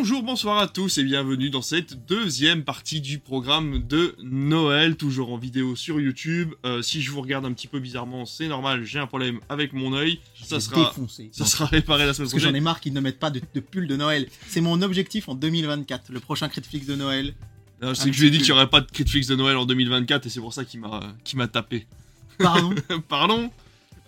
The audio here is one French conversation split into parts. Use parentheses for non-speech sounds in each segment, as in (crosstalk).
Bonjour, bonsoir à tous et bienvenue dans cette deuxième partie du programme de Noël, toujours en vidéo sur YouTube. Euh, si je vous regarde un petit peu bizarrement, c'est normal, j'ai un problème avec mon œil. Ça sera, défoncé. ça sera réparé la semaine Parce que j'en prochaine. ai marre qu'ils ne mettent pas de, de pull de Noël. C'est mon objectif en 2024, le prochain Critflix de Noël. Non, C'est que je lui ai dit qu'il n'y aurait pas de Critflix de Noël en 2024 et c'est pour ça qu'il m'a qu'il m'a tapé. Pardon (laughs) Pardon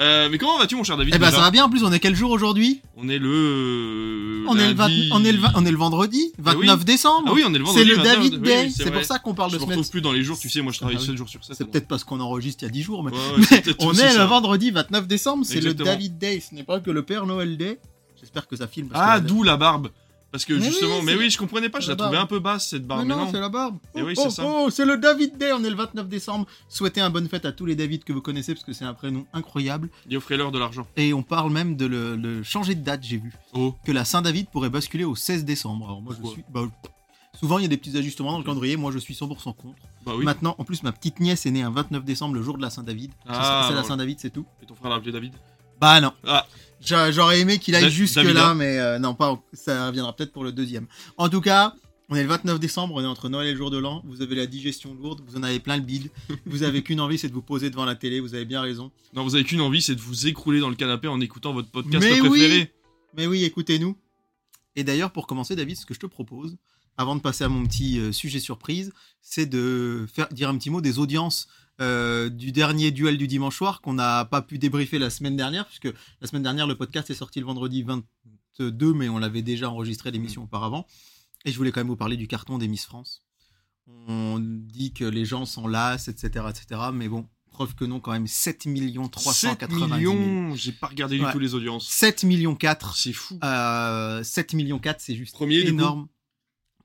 Euh, Mais comment vas-tu mon cher David Eh ben ça va bien, en plus on est quel jour aujourd'hui? On est le... on, est le vingt- lundi- on, est le on est le vendredi, 29 Ah oui. décembre. Ah oui, on est le vendredi. c'est le 29, David Day, oui, c'est pour ça qu'on parle Je de me semaine. retrouve plus dans les jours, tu sais, moi je travaille Ah oui. 7 jours sur 7. C'est peut-être parce qu'on enregistre il y a 10 jours, mais, Ouais, ouais, mais c'est (laughs) peut-être on est ça. le vendredi 29 décembre, c'est le. David Day, ce n'est pas que le Père Noël Day. J'espère que ça filme. parce Ah, d'où la barbe. Parce que Mais justement, oui, mais oui, je comprenais pas, je la la trouvais un peu basse cette barbe. Mais non, non, c'est la barbe. Oh, oui, oh, c'est ça. oh, c'est le David Day, on est le 29 décembre. Souhaitez un bonne fête à tous les David que vous connaissez parce que c'est un prénom incroyable. et offrez-leur de l'argent. Et on parle même de le, le changer de date, j'ai vu. Oh, Que la Saint-David pourrait basculer au 16 décembre. Alors moi je Pourquoi suis... bah, souvent il y a des petits ajustements dans le calendrier, moi je suis 100% contre. bah oui. Maintenant, en plus ma petite nièce est née un 29 décembre, le jour de la Saint-David. Ah, C'est- la. Saint-David, c'est tout. Et ton frère l'a appelé David? Bah non. Ah. J'a- J'aurais aimé qu'il aille Da- jusque Davida. là, mais euh, non, pas. Ça reviendra peut-être pour le deuxième. En tout cas, on est le 29 décembre, on est entre Noël et le jour de l'an. Vous avez la digestion lourde, vous en avez plein le bide. vous avez qu'une envie, c'est de vous poser devant la télé. Vous avez bien raison. Non, vous avez qu'une envie, c'est de vous écrouler dans le canapé en écoutant votre podcast Mais préféré. Mais oui, écoutez-nous. Et d'ailleurs, pour commencer, David, ce que je te propose, avant de passer à mon petit euh, sujet surprise, c'est de faire dire un petit mot des audiences euh, du dernier duel du dimanche soir qu'on n'a pas pu débriefer la semaine dernière, puisque la semaine dernière, le podcast est sorti le vendredi 22, mais on l'avait déjà enregistré l'émission auparavant. Et je voulais quand même vous parler du carton des Miss France. On dit que les gens s'en lassent, etc., etc. Mais bon, preuve que non, quand même, 7 millions 7 390 000. millions, j'ai pas regardé du Ouais. tout les audiences. 7 millions 4. C'est fou. Euh, 7 millions 4, c'est juste Premier, énorme.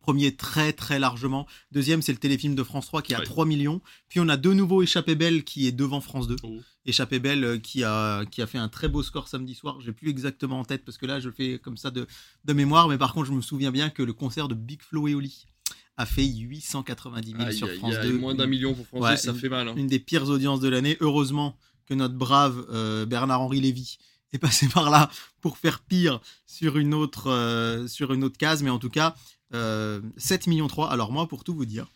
Premier très très largement. Deuxième, c'est le téléfilm de France 3 qui a Ouais. 3 millions. Puis on a de nouveau Échappée Belle qui est devant France 2. Oh. Échappée Belle euh, qui a, qui a fait un très beau score samedi soir. J'ai plus exactement en tête parce que là je le fais comme ça de, de mémoire. Mais par contre, je me souviens bien que le concert de Big Flo et Oli a fait 890 000 Aïe, sur France aïe, 2. moins d'un million pour France Ouais, 2, ça une- fait mal. hein. Une des pires audiences de l'année. Heureusement que notre brave euh, Bernard-Henri Lévy est passé par là pour faire pire sur une autre, euh, sur une autre case. Mais en tout cas, euh, 7 millions 3. Alors moi, pour tout vous dire,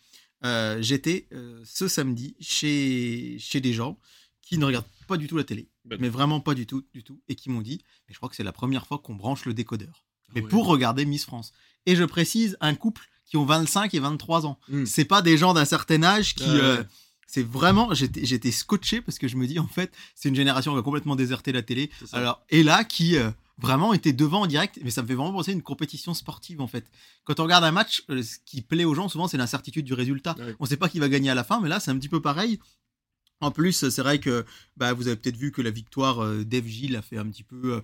euh, j'étais euh, ce samedi chez, chez des gens qui ne regardent pas du tout la télé. Bah, mais vraiment pas du tout, du tout. Et qui m'ont dit, mais je crois que c'est la première fois qu'on branche le décodeur. Mais ouais. pour regarder Miss France. Et je précise, un couple qui ont 25 et 23 ans. Mm. C'est pas des gens d'un certain âge qui... C'est vraiment, j'étais j'étais scotché parce que je me dis en fait, c'est une génération qui a complètement déserté la télé. Alors, et là, qui euh, vraiment était devant en direct, mais ça me fait vraiment penser à une compétition sportive en fait. Quand on regarde un match, euh, ce qui plaît aux gens souvent, c'est l'incertitude du résultat. Ouais. On sait pas qui va gagner à la fin, mais là, c'est un petit peu pareil. En plus, c'est vrai que bah, vous avez peut-être vu que la victoire euh, d'Eve Gilles a fait un petit peu euh,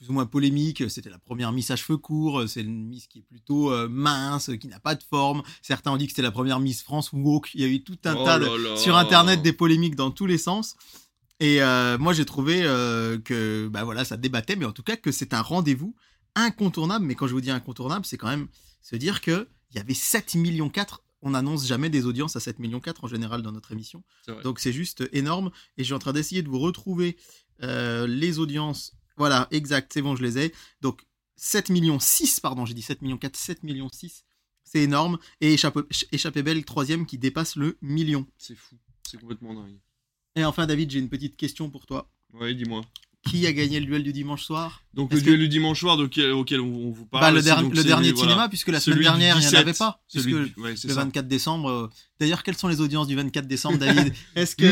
plus ou moins polémique. C'était la première Miss à cheveux courts. C'est une Miss qui est plutôt euh, mince, qui n'a pas de forme. Certains ont dit que c'était la première Miss France woke. Il y a eu tout un Oh tas de, là là. sur internet des polémiques dans tous les sens. Et euh, moi j'ai trouvé euh, que bah voilà ça débattait, mais en tout cas que c'est un rendez-vous incontournable. Mais quand je vous dis incontournable, c'est quand même se dire que il y avait 7 millions 4 On n'annonce jamais des audiences à 7 millions 4 en général dans notre émission. Donc c'est juste énorme. Et je suis en train d'essayer de vous retrouver euh, les audiences. Voilà, exact, c'est bon, je les ai. Donc 7 millions 6, pardon, j'ai dit 7 millions 4, 7 millions 6. C'est énorme. Et Échappée Belle, troisième, qui dépasse le million. C'est fou. C'est complètement dingue. Et enfin, David, j'ai une petite question pour toi. Ouais, dis-moi. Qui a gagné le duel du dimanche soir? Donc le duel du dimanche soir auquel, auquel on, vous parle. Bah, le, c'est der- donc le c'est- dernier voilà, cinéma, puisque la celui semaine dernière, il n'y en 17, avait pas. Puisque du- ouais, le ça. 24 décembre. euh, D'ailleurs, quelles sont les audiences du 24 décembre, David? (laughs) Est-ce que,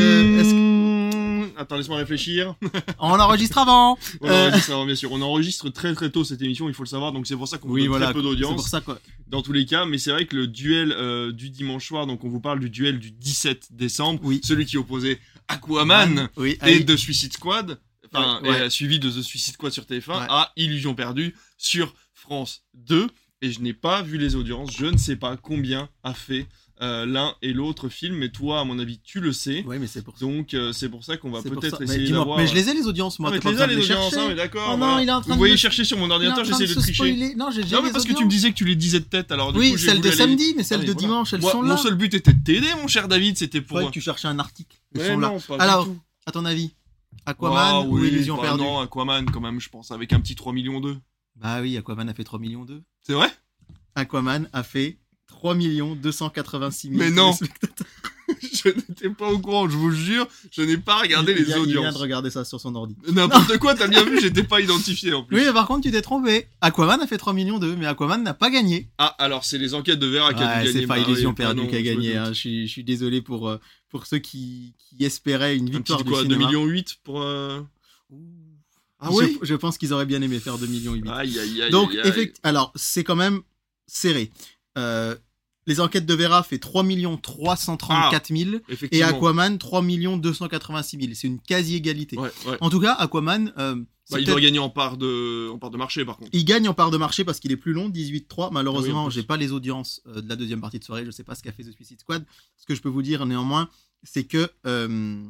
Attends, laisse-moi réfléchir. (laughs) On enregistre avant On Euh. enregistre, alors, bien sûr. On enregistre très très tôt cette émission, il faut le savoir, donc c'est pour ça qu'on vous Oui, donne voilà. très peu C'est d'audience pour ça, quoi. dans tous les cas. Mais c'est vrai que le duel euh, du dimanche soir, donc on vous parle du duel du 17 décembre, Oui. celui qui opposait Aquaman Oui, et. The Suicide Squad, enfin, Ouais, ouais. et, euh, suivi de The Suicide Squad sur TF1 Ouais. à Illusion perdue sur France 2. Et je n'ai pas vu les audiences, je ne sais pas combien a fait euh, l'un et l'autre film, mais toi, à mon avis, tu le sais. Oui, mais c'est pour ça. Donc euh, c'est pour ça qu'on va peut-être essayer d'avoir. Mais je les ai les audiences, moi. Ah, mais pas les train les de audiences, hein, mais d'accord. Oh non, il est en train Vous de voyez me- chercher sur mon ordinateur, j'essaie de se tricher. spoiler. Non, j'ai mais parce que tu me disais que tu les disais de tête, alors du Oui, coup, voulu de samedi, mais Ah, celles mais de dimanche, elles sont Mon là. seul but était de t'aider, mon cher David, c'était Je pour. que tu cherchais un article. Alors, du tout. À ton avis Aquaman Ah, ou oui, Illusion bah perdue? Non, Aquaman quand même, je pense, avec un petit 3 millions 2. Bah oui, Aquaman a fait 3 millions 2. C'est vrai? Aquaman a fait 3 286 000 Mais non. (laughs) je n'étais pas au courant, je vous jure, je n'ai pas regardé il, les vient- il vient audiences. de regarder ça sur son ordi. N'importe quoi, t'as bien vu, (laughs) j'étais pas identifié en plus. Oui, mais par contre, tu t'es trompé. Aquaman a fait 3 millions 2, mais Aquaman n'a pas gagné. Ah, alors c'est les enquêtes de Vera qui a Ouais, dû gagner. c'est pas Bah Illusion perdue qui a je gagné. hein. Je, suis, je suis désolé pour, euh, pour ceux qui, qui espéraient une Un victoire petit du quoi, 2 cinéma. millions 8 pour. euh, Ah je, oui je pense qu'ils auraient bien aimé faire 2 millions 8. Aïe aïe aïe. Donc, aïe, aïe. effect- alors, c'est quand même serré. Euh, les enquêtes de Vera fait 3 334 000 et. Aquaman 3 286 000. C'est une quasi-égalité. Ouais, ouais. En tout cas, Aquaman, euh, Bah, il doit gagner en part de, en part de marché par contre. il gagne en part de marché parce qu'il est plus long, 18-3. Ah oui, Malheureusement, en plus. j'ai pas les audiences euh, de la deuxième partie de soirée. Je sais pas ce qu'a fait The Suicide Squad. Ce que je peux vous dire néanmoins, c'est que euh,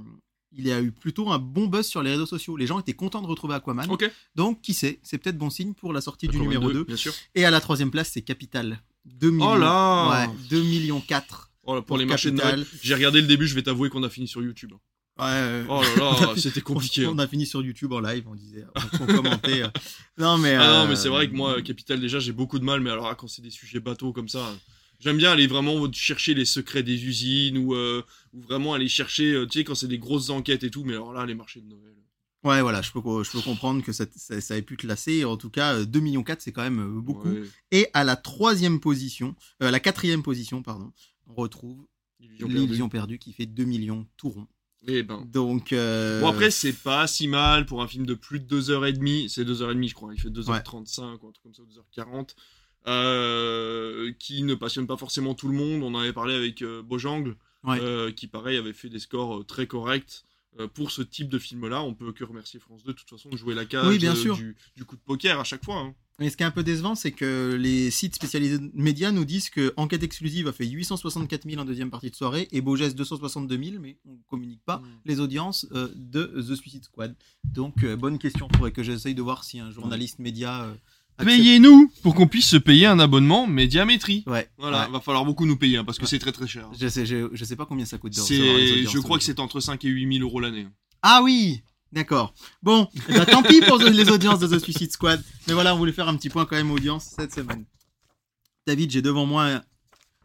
il y a eu plutôt un bon buzz sur les réseaux sociaux. Les gens étaient contents de retrouver Aquaman. Donc, qui sait, c'est peut-être bon signe pour la sortie du numéro 2, 2. Bien sûr. Et à la troisième place, c'est Capital. 2 millions. Oh là Ouais, 2 millions 4. Oh là, pour, Pour les marchés de. J'ai regardé le début, je vais t'avouer qu'on a fini sur YouTube. Ouais. Oh là là, (laughs) c'était compliqué. On, hein. on a fini sur YouTube en live, on disait, on, on commentait. euh. Non mais. Ah non, euh, mais c'est vrai que moi, Capital, déjà, j'ai beaucoup de mal, mais alors ah, quand c'est des sujets bateaux comme ça, j'aime bien aller vraiment chercher les secrets des usines ou, euh, ou vraiment aller chercher, euh, tu sais, quand c'est des grosses enquêtes et tout, mais alors là, les marchés de Noël. Ouais, voilà, je peux, je peux comprendre que ça, ça, ça ait pu te lasser. En tout cas, euh, 2 millions 4, c'est quand même euh, beaucoup. Ouais. Et à la troisième position, euh, à la quatrième position, pardon, on retrouve perdue. l'illusion perdue qui fait 2 millions tout rond. Eh ben. Donc. euh, Bon, après, c'est pas si mal pour un film de plus de 2h30. C'est 2h30, je crois. Il fait 2h35 ou un truc comme ça, 2h40. Euh, qui ne passionne pas forcément tout le monde. On en avait parlé avec euh, Bojangle, Ouais. euh, qui pareil avait fait des scores euh, très corrects. Euh, pour ce type de film-là, on peut que remercier France 2 de toute façon de jouer la cage Oui, bien euh, sûr. Du, du coup de poker à chaque fois. hein. Mais ce qui est un peu décevant, c'est que les sites spécialisés de médias nous disent que Enquête exclusive a fait 864 000 en deuxième partie de soirée et Beaugès 262 000, mais on ne communique pas les audiences euh, de The Suicide Squad. Donc, euh, bonne question. Faudrait que j'essaye de voir si un journaliste média. euh, Payez-nous pour qu'on puisse se payer un abonnement médiamétrie. Ouais. Voilà, ouais. va falloir beaucoup nous payer hein, parce que Ouais. c'est très très cher. Je sais, je, je sais pas combien ça coûte. de les je crois que c'est entre 5 et 8 000 euros l'année. Ah oui D'accord. Bon, eh ben, tant pis pour les audiences de The Suicide Squad. Mais voilà, on voulait faire un petit point quand même audience cette semaine. David, j'ai devant moi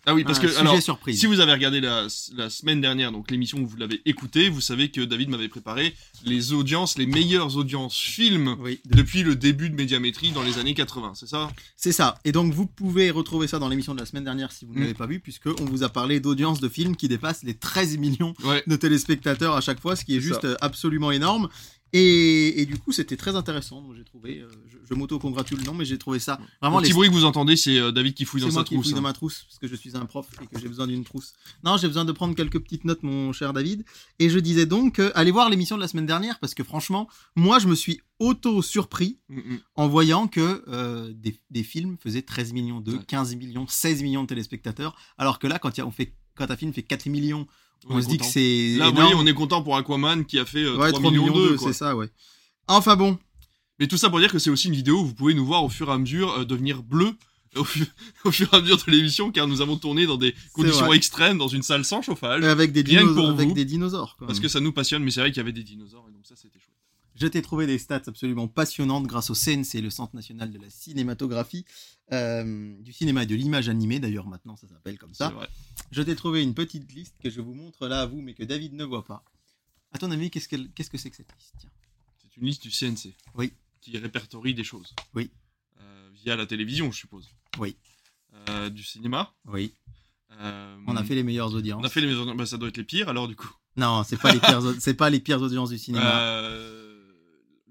Ah oui, parce que alors, surprise. Si vous avez regardé la, la semaine dernière, donc l'émission où vous l'avez écoutée, vous savez que David m'avait préparé les audiences, les meilleures audiences films Oui, de- depuis le début de Médiamétrie dans les années 80, c'est ça? C'est ça. Et donc, vous pouvez retrouver ça dans l'émission de la semaine dernière si vous ne Mm. l'avez pas vu, puisque on vous a parlé d'audience de films qui dépassent les 13 millions Ouais. de téléspectateurs à chaque fois, ce qui est juste ça. absolument énorme. Et, et du coup, c'était très intéressant. Donc, j'ai trouvé, euh, je, je m'auto-congratule, non, mais j'ai trouvé ça vraiment Le les petit bruit que vous entendez, c'est euh, David qui fouille dans moi sa qui trousse. fouille hein. dans ma trousse parce que je suis un prof et que j'ai besoin d'une trousse. Non, j'ai besoin de prendre quelques petites notes, mon cher David. Et je disais donc, euh, allez voir l'émission de la semaine dernière parce que franchement, moi, je me suis auto-surpris Mm, mm. en voyant que des, des films faisaient 13 millions de, Ouais. 15 millions, 16 millions de téléspectateurs. Alors que là, quand, y a- on fait, quand un film fait 4 millions, on, se dit que c'est. Là, vous voyez, on est content pour Aquaman qui a fait euh, Ouais, 3, millions, quoi. c'est ça, ouais. Enfin bon, Mais tout ça pour dire que c'est aussi une vidéo où vous pouvez nous voir au fur et à mesure euh, devenir bleu (laughs) au, fu- au fur et à mesure de l'émission, car nous avons tourné dans des conditions vrai. extrêmes, dans une salle sans chauffage, avec des, Rien que dinosaures, pour avec vous. des dinosaures. parce que ça nous passionne, mais c'est vrai qu'il y avait des dinosaures, et donc ça c'était chouette. Je t'ai trouvé des stats absolument passionnantes grâce au CNC, le Centre national de la cinématographie, euh, du cinéma et de l'image animée, d'ailleurs maintenant ça s'appelle comme ça. Je t'ai trouvé une petite liste que je vous montre là à vous, mais que David ne voit pas. À ton avis, qu'est-ce qu'elle- qu'est-ce que c'est que cette liste? Tiens. C'est une liste du CNC. Oui. Qui répertorie des choses. Oui. Euh, via la télévision, je suppose. Oui. Euh, du cinéma. Oui. On a fait les meilleures audiences. On a fait les maisons. Bah, ça doit être les pires alors du coup. Non, c'est pas les pires, au- (laughs) c'est pas les pires audiences du cinéma. Euh,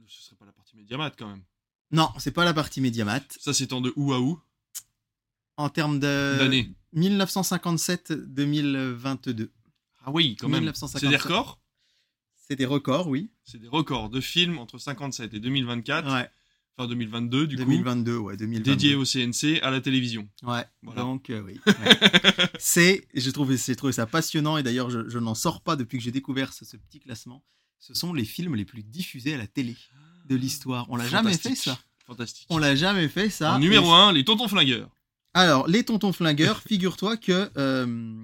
ce serait pas la partie Mediamat quand même. Non, c'est pas la partie Mediamat. Ça c'est en de où à où En termes de D'année. 1957-2022, Ah oui, quand même. 1957. C'est des records c'est des records, oui. C'est des records de films entre 57 et 2024. Ouais. Enfin 2022 du 2022, ouais, coup. 2022. Dédié au CNC à la télévision. Ouais, Voilà. donc euh, oui. (laughs) ouais. c'est, j'ai trouvé, trouvé ça passionnant et d'ailleurs je, je n'en sors pas depuis que j'ai découvert ce, ce petit classement. Ce sont les films les plus diffusés à la télé de l'histoire. On l'a jamais fait ça. Fantastique. On l'a jamais fait ça. En numéro Et- 1, les tontons flingueurs. Alors les tontons flingueurs, (laughs) figure-toi que euh,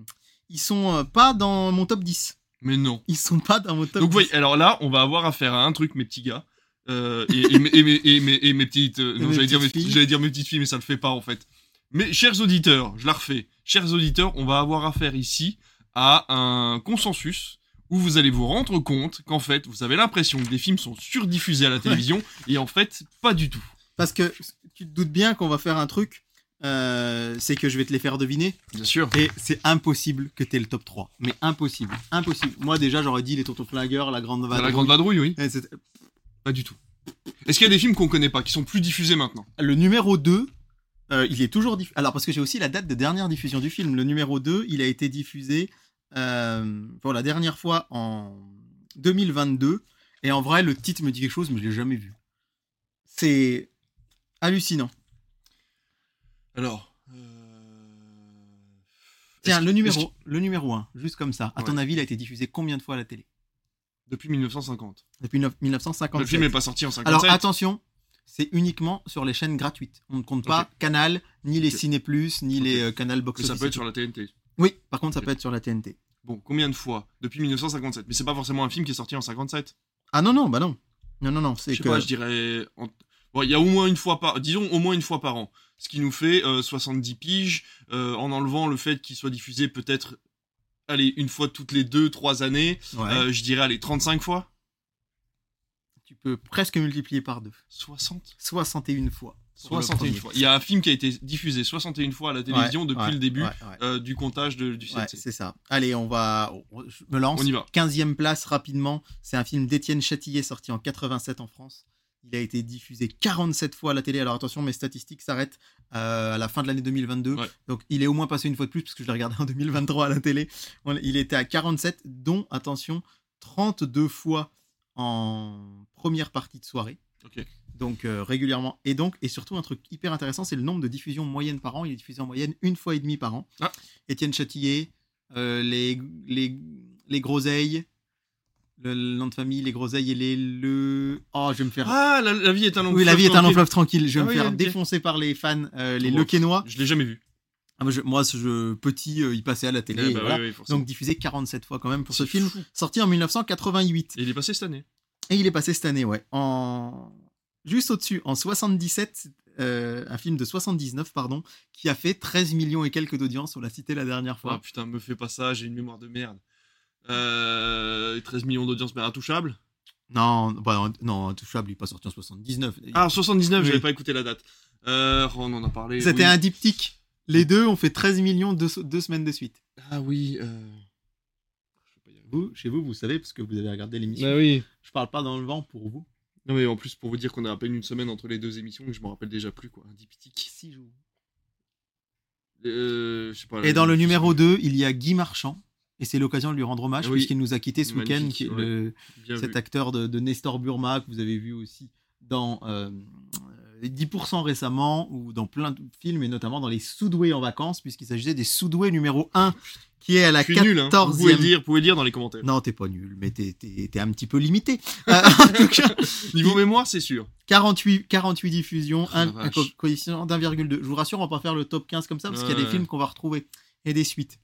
ils sont euh, pas dans mon top 10. Mais non. Ils sont pas dans mon top Donc 10. voyez, alors là, on va avoir affaire à un truc, mes petits gars. Euh, et, et mes- et mes- et mes- et mes petites. euh, non, mes j'allais dire, mes petites petites- filles. j'allais dire mes petites filles, mais ça le fait pas en fait. Mais chers auditeurs, je la refais. Chers auditeurs, on va avoir affaire ici à un consensus où vous allez vous rendre compte qu'en fait, vous avez l'impression que des films sont surdiffusés à la télévision et en fait, pas du tout. Parce que tu te doutes bien qu'on va faire un truc, euh, c'est que je vais te les faire deviner. Bien sûr. Et c'est impossible que t'aies le top 3. Mais impossible. Impossible. Moi, déjà, j'aurais dit les Tontons Flingueurs, La Grande Vadrouille. La Grande Vadrouille, oui. Pas du tout. Est-ce qu'il y a des films qu'on connaît pas, qui sont plus diffusés maintenant? Le numéro 2, euh, il est toujours diffusé. Alors, parce que j'ai aussi la date de dernière diffusion du film. Le numéro 2, il a été diffusé pour la dernière fois en 2022. Et en vrai, le titre me dit quelque chose, mais je l'ai jamais vu. C'est hallucinant. Alors. euh, Tiens, le numéro, le numéro 1, juste comme ça. À ton avis, il a été diffusé combien de fois à la télé? Depuis 1950. Depuis neuf- 1957. Le film n'est pas sorti en 57. Alors attention, c'est uniquement sur les chaînes gratuites. On ne compte pas. Canal, ni les. Ciné Plus, ni les euh, Canal Box Mais ça peut être sur la TNT. Oui, par contre, ça peut être sur la TNT. Bon, combien de fois Depuis 1957. Mais c'est pas forcément un film qui est sorti en 57. Ah non, non, bah non. Non, non, non, c'est Je sais que... pas, je dirais. en- Bon, il y a au moins une fois par. Disons au moins une fois par an. Ce qui nous fait euh, 70 piges, euh, en enlevant le fait qu'il soit diffusé peut-être. Allez, une fois toutes les 2-3 années. Ouais. euh, je dirais, allez, 35 fois Tu peux presque multiplier par deux. 60 61 fois. Pour le 61 premier. fois. Il y a un film qui a été diffusé 61 fois à la télévision Ouais, depuis ouais, le début ouais, euh, du comptage de- du CNC. c'est ça. Allez, on va... Je me lance. On y va. 15e place rapidement. C'est un film d'Étienne Châtillier sorti en 87 en France. Il a été diffusé 47 fois à la télé. Alors attention, mes statistiques s'arrêtent euh, à la fin de l'année 2022. Ouais. Donc il est au moins passé une fois de plus parce que je l'ai regardé en 2023 à la télé. Il était à 47, dont, attention, 32 fois en première partie de soirée. Donc euh, régulièrement. Et donc, et surtout un truc hyper intéressant, c'est le nombre de diffusions moyennes par an. Il est diffusé en moyenne une fois et demie par an. Ah. Étienne Châtillier, euh, les, les, les groseilles, le, le nom de famille, les groseilles et les le. Oh, je vais me faire. Ah, la, la vie est un long oui, la vie est un long tranquille. fleuve tranquille. Je vais Ah me oui, faire défoncer par les fans, euh, les Oh, Lequenois. Je l'ai jamais vu. Ah, moi, je, moi, je, petit, euh, il passait à la télé. Eh et bah voilà. oui, oui, forcément. Donc diffusé 47 fois quand même pour ce film, sorti en 1988. Et il est passé cette année. Et il est passé cette année, ouais. En... Juste au-dessus, en 77, euh, un film de 79, pardon, qui a fait 13 millions et quelques d'audience, on l'a cité la dernière Ah fois. putain, me fais pas ça, j'ai une mémoire de merde. Euh, 13 millions d'audience, mais intouchable? Non, bah, non, Intouchable, il n'est pas sorti en 79. Ah, 79, Oui. j'avais pas écouté la date. Euh, on en a parlé. C'était oui. un diptyque. Les deux ont fait 13 millions deux, deux semaines de suite. Ah oui. Euh... Vous, chez vous, vous savez, parce que vous avez regardé l'émission. Bah oui. Je parle pas dans le vent pour vous. Non mais en plus pour vous dire qu'on a à peine une semaine entre les deux émissions, je me rappelle déjà plus quoi. Un diptyque. Six jours. Euh, je sais pas. Et dans le numéro 2, il y a Guy Marchand. Et c'est l'occasion de lui rendre hommage, Ah oui. puisqu'il nous a quitté ce week-end, ouais. cet vu. acteur de, de Nestor Burma, que vous avez vu aussi dans euh, euh, 10% récemment, ou dans plein de films, et notamment dans les Soudoués en vacances, puisqu'il s'agissait des Soudoués numéro 1, qui est à la Je suis nul, hein. Vous pouvez 14e. dire, vous pouvez dire dans les commentaires. Non, t'es pas nul, mais t'es, t'es- t'es un petit peu limité. Euh, en tout cas, (laughs) Niveau mémoire, c'est sûr. 48, 48 diffusions, Oh, la un, un co- coefficient d'1,2. Je vous rassure, on va pas faire le top 15 comme ça, parce qu'il y a des films qu'on va retrouver, et des suites.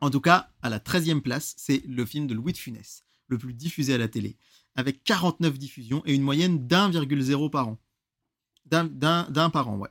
En tout cas, à la 13e place, c'est le film de Louis de Funès, le plus diffusé à la télé, avec 49 diffusions et une moyenne d'1,0 par an. D'un, d'un, d'un par an, ouais.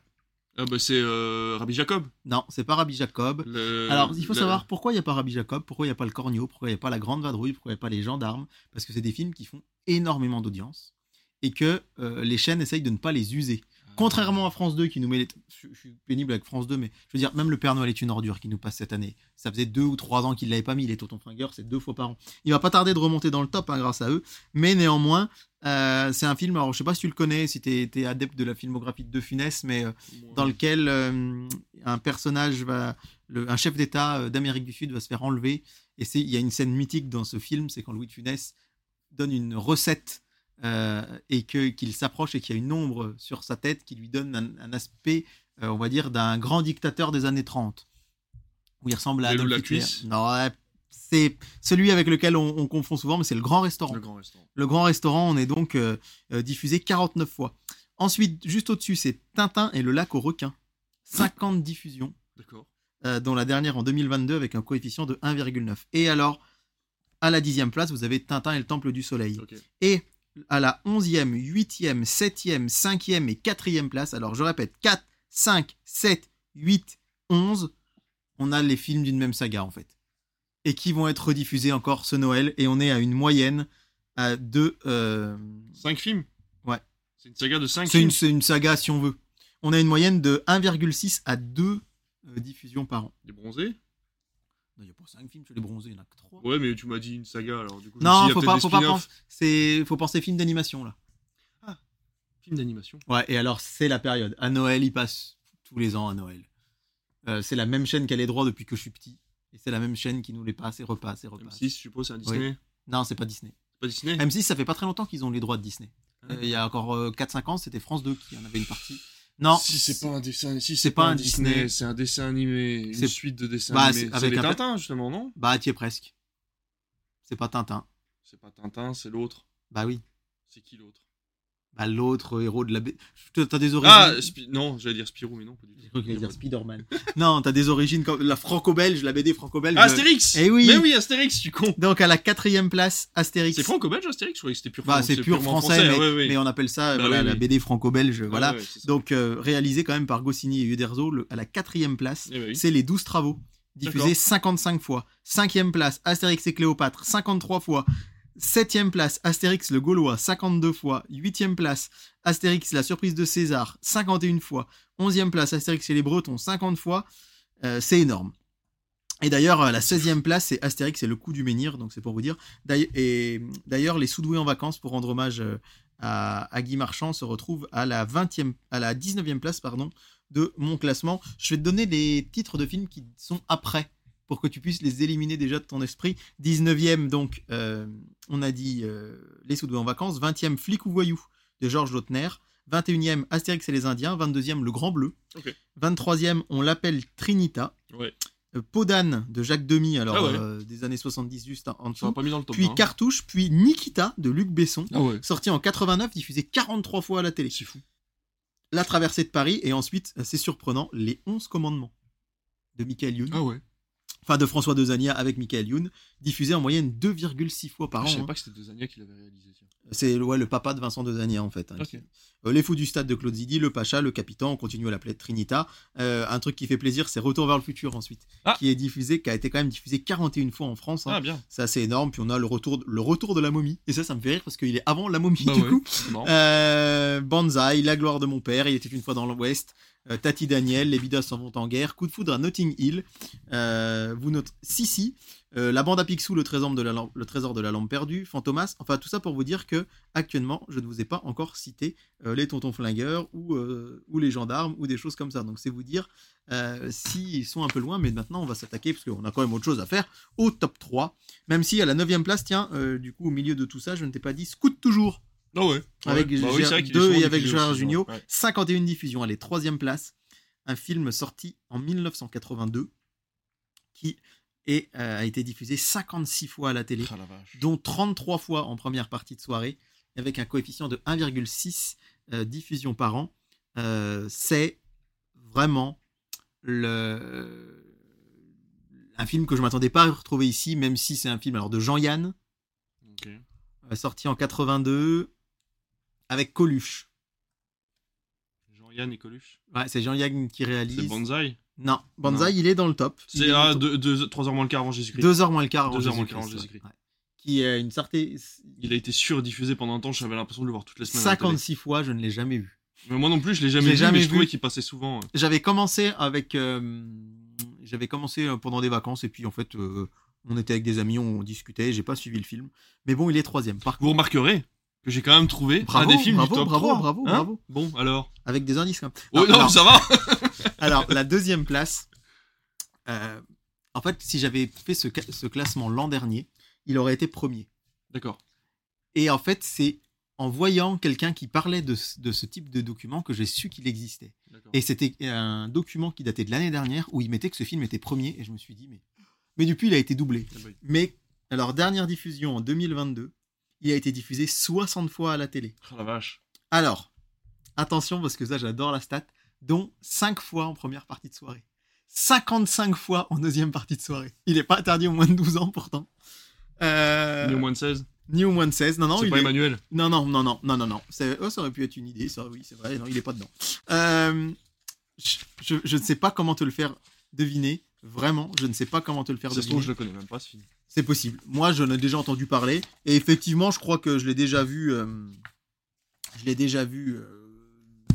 Ah bah c'est euh, Rabbi Jacob. Non, c'est pas Rabbi Jacob. Le- Alors, il faut savoir pourquoi il n'y a pas Rabbi Jacob, pourquoi il n'y a pas le Cornio, pourquoi il n'y a pas la Grande Vadrouille, pourquoi il n'y a pas les Gendarmes, parce que c'est des films qui font énormément d'audience et que euh, les chaînes essayent de ne pas les user. Contrairement à France 2 qui nous met les... Je, je suis pénible avec France 2, mais je veux dire, même le Père Noël est une ordure qui nous passe cette année. Ça faisait deux ou trois ans qu'il ne l'avait pas mis, les Tontons Fringueurs, c'est deux fois par an. Il va pas tarder de remonter dans le top hein, grâce à eux, mais néanmoins, euh, c'est un film, alors je sais pas si tu le connais, si tu es, adepte de la filmographie de De Funès, mais euh, dans lequel euh, un personnage va, le- un chef d'État d'Amérique du Sud va se faire enlever. Et il y a une scène mythique dans ce film, c'est quand Louis de Funès donne une recette euh, et que qu'il s'approche et qu'il y a une ombre sur sa tête qui lui donne un, un aspect, euh, on va dire, d'un grand dictateur des années 30. Où il ressemble à Adolf la Hitler. cuisse Non, c'est celui avec lequel on, on confond souvent, mais c'est le grand restaurant. Le grand restaurant. Le Grand Restaurant, on est donc euh, diffusé 49 fois. Ensuite, juste au-dessus, c'est Tintin et le lac aux requins. 50 diffusions, D'accord. dont la dernière en 2022 avec un coefficient de 1,9. Et alors, à la dixième place, vous avez Tintin et le Temple du Soleil. Et à la 11e, 8e, 7e, 5e et 4e place, alors je répète, 4, 5, 7, 8, 11, on a les films d'une même saga en fait. Et qui vont être rediffusés encore ce Noël. Et on est à une moyenne à de. euh, 5 films? Ouais. C'est une saga de 5 c'est films? c'est une saga si on veut. On a une moyenne de 1,6 à 2 euh, diffusions par an. Les bronzés? Il n'y a pas 5 films chez les bronzés, il n'y en a que 3. Ouais, mais tu m'as dit une saga alors du coup. Non, a faut pas, faut pas penser. C'est, faut penser film d'animation là. Film d'animation. Ouais, et alors c'est la période. À Noël, il passe tous les ans à Noël. Euh, c'est la même chaîne qui a les droits depuis que je suis petit. Et c'est la même chaîne qui nous les passe et repasse et repasse. M6, je suppose, c'est un Disney. Non, c'est pas Disney. C'est pas Disney? M6, ça fait pas très longtemps qu'ils ont les droits de Disney. Ah, Euh, il y a encore euh, 4-5 ans, c'était France 2 qui en avait une partie. Non, Si c'est pas un dessin, si c'est pas pas un Disney, Disney. c'est un dessin animé, une suite de dessins Bah, animés. c'est les un- Tintins justement, non? Bah t'y es presque. C'est pas Tintin. C'est pas Tintin, c'est l'autre. Bah oui. C'est qui l'autre? Bah l'autre héros de la... B- T'as des origines... Ah, Spi- non, j'allais dire Spirou, mais non, pas du tout. (laughs) Allait dire Spider-Man. (laughs) non, t'as des origines comme la franco-belge, la BD franco-belge. Ah, Astérix Eh oui. Mais oui, Astérix, suis con Donc à la quatrième place, Astérix. C'est franco-belge Astérix Je croyais que c'était pur Bah, c'est pur purement français, mais, ouais, ouais. mais on appelle ça Bah voilà, la. BD franco-belge. Voilà. Donc euh, réalisé quand même par Goscinny et Uderzo, le- à la quatrième place, Eh oui. c'est les 12 travaux, diffusés D'accord. 55 fois. Cinquième place, Astérix et Cléopâtre, 53 fois. Septième place, Astérix le Gaulois, 52 fois. Huitième place, Astérix la surprise de César, 51 fois. Onzième place, Astérix et les Bretons, 50 fois. Euh, c'est énorme. Et d'ailleurs, à la 16e place, c'est Astérix et le coup du menhir, donc c'est pour vous dire. Et d'ailleurs, les Soudoués en vacances, pour rendre hommage euh, à, Guy Marchand, se retrouvent à la 20e, à la 19e place, de mon classement. Je vais te donner les titres de films qui sont après, pour que tu puisses les éliminer déjà de ton esprit. 19e, donc, euh, on a dit euh, Les Soudoués en vacances. 20e, Flic ou Voyou, de Georges Lautner. 21e, Astérix et les Indiens. 22e, Le Grand Bleu. Ok. 23e, on l'appelle Trinita. Ouais. Euh, Peau d'âne de Jacques Demy, alors Ah ouais. euh, des années 70 juste en- en dessous. m'a pas mis dans le top Puis 20. Cartouche, puis Nikita de Luc Besson, Ah ouais. sorti en 89, diffusé 43 fois à la télé. C'est fou. La traversée de Paris, et ensuite, c'est surprenant, Les 11 commandements de Michael Youn, Ah ouais. Enfin de François Dezania avec Michael Youn, diffusé en moyenne 2,6 fois par je an. savais hein. pas que c'était Dezania qui l'avait réalisé. C'est ouais, le papa de Vincent Dezania en fait. hein, qui- Euh, les Fous du Stade de Claude Zidi, Le Pacha, Le Capitan, on continue à l'appeler Trinita. Euh, un truc qui fait plaisir, c'est Retour vers le futur ensuite, Ah. qui est diffusé, qui a été quand même diffusé 41 fois en France. hein. Ah bien. C'est assez énorme. Puis on a le retour, le retour de la momie. Et ça, ça me fait rire parce qu'il est avant la momie Bah du ouais. coup. C'est. Euh, Banzai, La gloire de mon père, il était une fois dans l'Ouest. Euh, Tati Daniel, Les Bidas s'en vont en guerre. Coup de foudre à Notting Hill. Euh, vous notez Sissi. Euh, la bande à Picsou, le trésor, de la lampe, perdue. Fantomas. Enfin, tout ça pour vous dire que actuellement, je ne vous ai pas encore cité les tontons flingueurs ou, les gendarmes ou des choses comme ça. Donc, c'est vous dire s'ils sont un peu loin. Mais maintenant, on va s'attaquer parce qu'on a quand même autre chose à faire au top 3. Même si à la 9 place, tiens, du coup, au milieu de tout ça, je ne t'ai pas dit Scoot toujours Ah ouais. avec Ouais. Bah oui, c'est Gérard vrai qu'il est 2 souvent et avec Gérard Jugnot, ouais. 51 diffusions, allez, troisième place, un film sorti en 1982 qui est, euh, a été diffusé 56 fois à la télé, Ah la dont 33 fois en première partie de soirée, avec un coefficient de 1,6 euh, diffusions par an. Euh, c'est vraiment le... un film que je m'attendais pas à retrouver ici, même si c'est un film alors de Jean-Yann, euh, sorti en 82, avec Coluche. Jean-Yann et Coluche. Ouais, c'est Jean-Yann qui C'est réalise. Bonsaï. Non, Banzai, il est dans le top. C'est à le top. 3 heures moins le quart avant Jésus-Christ. Deux heures moins le quart. avant Jésus-Christ, quart avant ouais. Jésus-Christ. Ouais. Qui est une certaine. Il a été surdiffusé pendant un temps, j'avais l'impression de le voir toutes les semaines. à la télé. 56 fois, je ne l'ai jamais vu. Mais moi non plus, je l'ai jamais vu, jamais mais je vu. trouvais qu'il passait souvent. J'avais commencé avec. euh, J'avais commencé euh, pendant des vacances et puis en fait, euh, on était avec des amis, on discutait. J'ai pas suivi le film, mais bon, il est troisième. Par Vous contre, remarquerez que j'ai quand même trouvé Bravo, un des films bravo, du top bravo, 3. bravo, Hein bravo. Bon, alors. avec des indices. quand même. Oh non, alors, ça va (laughs) alors, la deuxième place. euh, en fait, si j'avais fait ce, classement l'an dernier, il aurait été premier. D'accord. Et en fait, c'est en voyant quelqu'un qui parlait de, ce- de ce type de document que j'ai su qu'il existait. Et c'était un document qui datait de l'année dernière où il mettait que ce film était premier. Et je me suis dit, mais, mais depuis, il a été doublé. Ah bah oui. Mais, alors, dernière diffusion en 2022, il a été diffusé 60 fois à la télé. Oh la vache. Alors, attention, parce que ça, j'adore la stat, dont 5 fois en première partie de soirée. 55 fois en deuxième partie de soirée. Il n'est pas interdit aux moins de 12 ans, pourtant. Euh, Ni au moins de 16. ni aux moins de 16. Non, non, c'est pas est- Emmanuel. non, non, non, non, non, non, non. Oh, ça aurait pu être une idée, ça, oui, c'est vrai. Non, il est pas dedans. Euh, je, je- je ne sais pas comment te le faire deviner. Vraiment, je ne sais pas comment te le faire deviner. trouve, je le connais même pas ce film. C'est possible. Moi, j'en ai déjà entendu parler. Et effectivement, je crois que je l'ai déjà vu. euh, je l'ai déjà vu euh,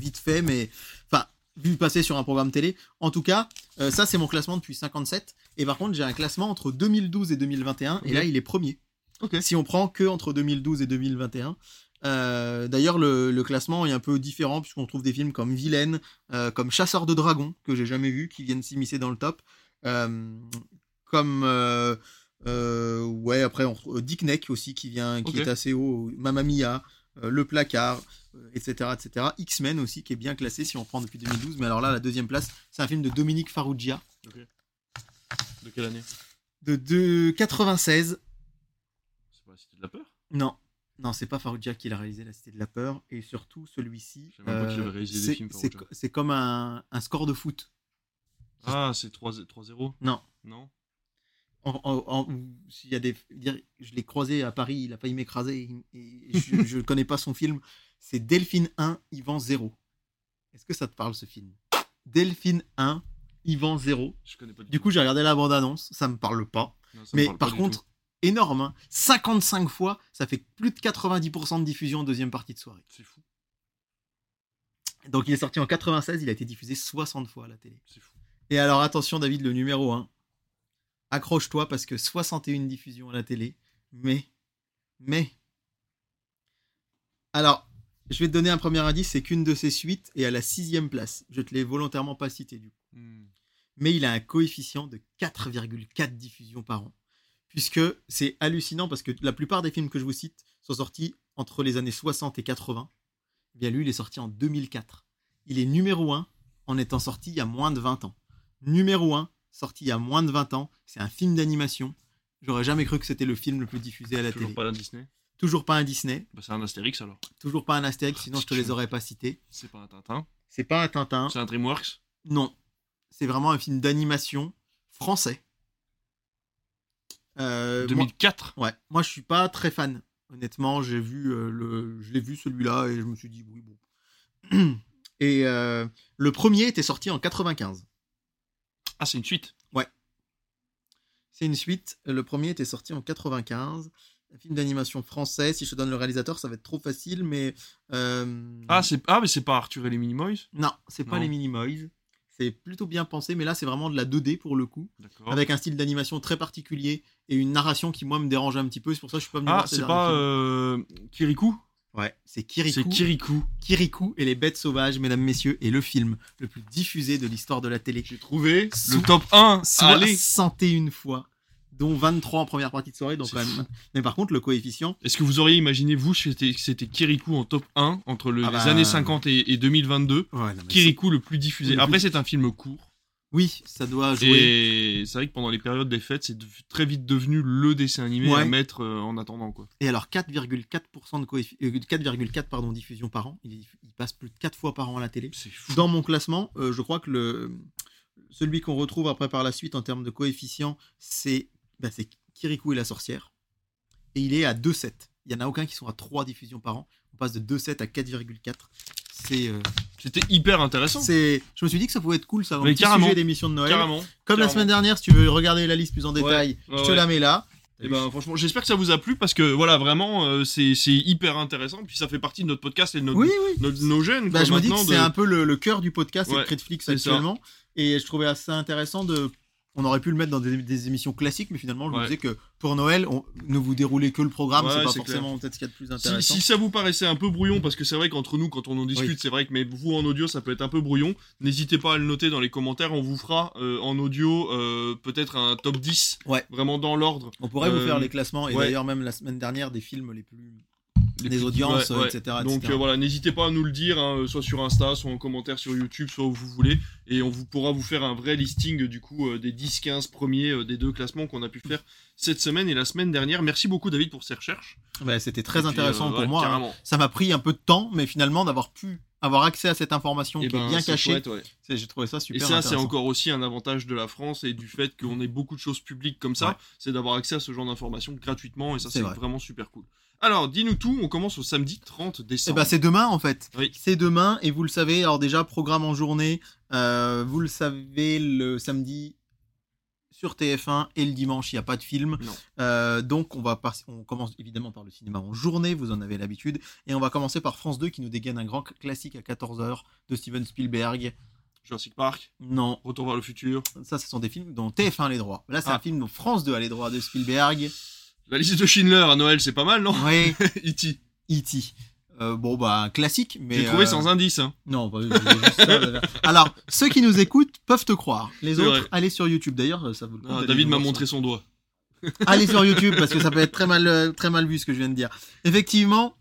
vite fait, mais. Enfin, vu passer sur un programme télé. En tout cas, euh, ça, c'est mon classement depuis 57. Et par contre, j'ai un classement entre 2012 et 2021. Et Ok. là, il est premier. Ok. Si on prend que entre 2012 et 2021. Euh, D'ailleurs, le, le classement est un peu différent puisqu'on trouve des films comme Vilaine, euh, comme Chasseur de dragons que j'ai jamais vu, qui viennent s'immiscer dans le top, comme euh, euh, ouais après on retrouve Dick Neck aussi qui vient, qui est assez haut, Mamma Mia, euh, Le Placard, euh, etc., etc. X-Men aussi qui est bien classé si on prend depuis 2012, mais alors là la deuxième place, c'est un film de Dominique Farrugia De quelle année? De, de 96. C'est pas la Cité de la Peur? Non. Non, c'est pas Farrugia qui l'a réalisé, La Cité de la Peur. Et surtout, celui-ci. C'est comme un, un score de foot. Ah, c'est 3 3-0 Non. Non s'il y a des, je l'ai croisé à Paris, il a failli m'écraser. Et je ne connais pas son film. C'est Delphine 1, Yvan 0. Est-ce que ça te parle ce film? Delphine 1, Yvan 0. Je connais pas du, Du coup, j'ai regardé la bande-annonce, ça me parle pas. Non, Mais parle par contre, énorme, hein. 55 fois, ça fait plus de 90% de diffusion en deuxième partie de soirée. C'est fou. Donc il est sorti en 96, il a été diffusé 60 fois à la télé. C'est fou. Et alors attention David, le numéro 1. Accroche-toi parce que 61 diffusions à la télé. Mais, mais... Alors, je vais te donner un premier indice, c'est qu'une de ses suites est à la sixième place. Je te l'ai volontairement pas cité du coup. Hmm. mais il a un coefficient de 4,4 diffusions par an. Puisque c'est hallucinant parce que la plupart des films que je vous cite sont sortis entre les années 60 et 80. Eh bien lui, il est sorti en 2004. Il est numéro 1 en étant sorti il y a moins de 20 ans. Numéro 1, sorti il y a moins de 20 ans. C'est un film d'animation. J'aurais jamais cru que c'était le film le plus diffusé à la Toujours télé. pas un Disney Toujours pas un Disney, bah, C'est un Astérix alors. toujours pas un Astérix, sinon je te les aurais pas cités. C'est pas un Tintin. C'est pas un Tintin. C'est un Dreamworks. Non. C'est vraiment un film d'animation français. Euh, moi, 2004. ouais. Moi, je suis pas très fan. Honnêtement, j'ai vu euh, le, je l'ai vu celui-là et je me suis dit oui bon. (clears throat) Et euh, le premier était sorti en 95. Ah, c'est une suite. C'est une suite. Le premier était sorti en 95. Un film d'animation français. Si je te donne le réalisateur, ça va être trop facile, mais euh, Ah, c'est ah, mais c'est pas Arthur et les Minimoys? Non, c'est pas Non. les Minimoys. C'est plutôt bien pensé, mais là, c'est vraiment de la 2D pour le coup. D'accord. avec un style d'animation très particulier et une narration qui moi me dérange un petit peu c'est pour ça que je suis pas venu Ah, voir c'est pas euh, Kirikou? Ouais c'est Kirikou C'est Kirikou. Kirikou et les bêtes sauvages mesdames messieurs est le film le plus diffusé de l'histoire de la télé J'ai trouvé le top 1. Allez 61 fois dont 23 en première partie de soirée donc quand même mais par contre le coefficient Est-ce que vous auriez imaginé, vous, que c'était Kirikou en top 1 entre le- Ah les bah. années 50 et, et 2022 ouais, non, Kirikou le plus diffusé. Après, c'est un film court. Oui ça doit jouer Et c'est vrai que pendant les périodes des fêtes, c'est très vite devenu le dessin animé Ouais. à mettre euh, en attendant. quoi. et alors 4,4% de coeffi- euh, 4,4 pardon diffusion par an il, passe plus de 4 fois par an à la télé fou. Dans mon classement, euh, je crois que le, celui qu'on retrouve après par la suite en termes de coefficient, c'est bah, Kirikou et la sorcière. Et il est à 2,7. Il n'y en a aucun qui sont à 3 diffusions par an. On passe de 2,7 à 4,4. C'est, euh, C'était hyper intéressant. c'est, je me suis dit que ça pouvait être cool, ça, un Mais petit carrément. sujet d'émission de Noël. Carrément. Comme la semaine dernière, si tu veux regarder la liste plus en détail, Ouais, je te ouais. la mets là. Et ben franchement, j'espère que ça vous a plu parce que voilà, vraiment, euh, c'est c'est hyper intéressant. Puis ça fait partie de notre podcast et de notre, Oui, oui. notre- nos jeunes. Bah, quoi, je me dis que c'est un peu le, le cœur du podcast et de ça. actuellement. Et je trouvais assez intéressant de. On aurait pu le mettre dans des, des émissions classiques, mais finalement, je me Ouais. disais que pour Noël, on, ne vous déroulez que le programme, Ouais, c'est pas forcément peut-être ce qu'il y a de plus Si, intéressant. si ça vous paraissait un peu brouillon, parce que c'est vrai qu'entre nous, quand on en discute, Oui. c'est vrai que mais vous en audio, ça peut être un peu brouillon. N'hésitez pas à le noter dans les commentaires. On vous fera euh, en audio euh, peut-être un top 10, Ouais. vraiment dans l'ordre. On pourrait vous Euh, faire les classements, et d'ailleurs, même la semaine dernière, des films les plus. Les audiences, ouais, ouais. etc., Donc etc.. euh, voilà, n'hésitez pas à nous le dire, hein, soit sur Insta, soit en commentaire sur YouTube, soit où vous voulez, et on vous pourra vous faire un vrai listing du coup euh, des 10-15 premiers euh, des deux classements qu'on a pu faire cette semaine et la semaine dernière. Merci beaucoup David pour ces recherches. Bah, C'était très Et puis, intéressant euh, pour ouais, moi. hein. Ça m'a pris un peu de temps, mais finalement, d'avoir pu avoir accès à cette information Et qui est bien c'est cachée, ouais. j'ai trouvé ça Et super ça, c'est encore aussi un avantage de la France et du fait qu'on ait beaucoup de choses publiques comme ça, Ouais. c'est d'avoir accès à ce genre d'informations gratuitement et ça, C'est c'est vrai. vraiment super cool. Alors, dis-nous tout, on commence au samedi 30 Eh décembre. ben, c'est demain en fait. Oui. C'est demain et vous le savez. Alors déjà programme en journée. euh, vous le savez le samedi sur TF1 et le dimanche il n'y a pas de film. Euh, donc on va on commence évidemment par le cinéma en journée. Vous en avez l'habitude et on va commencer par France 2 qui nous dégaine un grand classique à 14h de Steven Spielberg. Jurassic Park, Non, Retour vers le futur. ça ce sont des films dont TF1 a les droits. Là c'est Ah. un film dont France 2 a les droits de Spielberg. La liste de Schindler à Noël, c'est pas mal, non Oui, (laughs) E.T. E.T. Euh, bon bah classique mais J'ai trouvé euh, sans indice, hein. Non, bah, juste ça. Alors, ceux qui nous écoutent peuvent te croire. Les autres, vrai. allez sur YouTube. D'ailleurs, ça vous Ah, David m'a montré son doigt. (laughs) Allez sur YouTube parce que ça peut être très mal, euh, très mal vu ce que je viens de dire. Effectivement,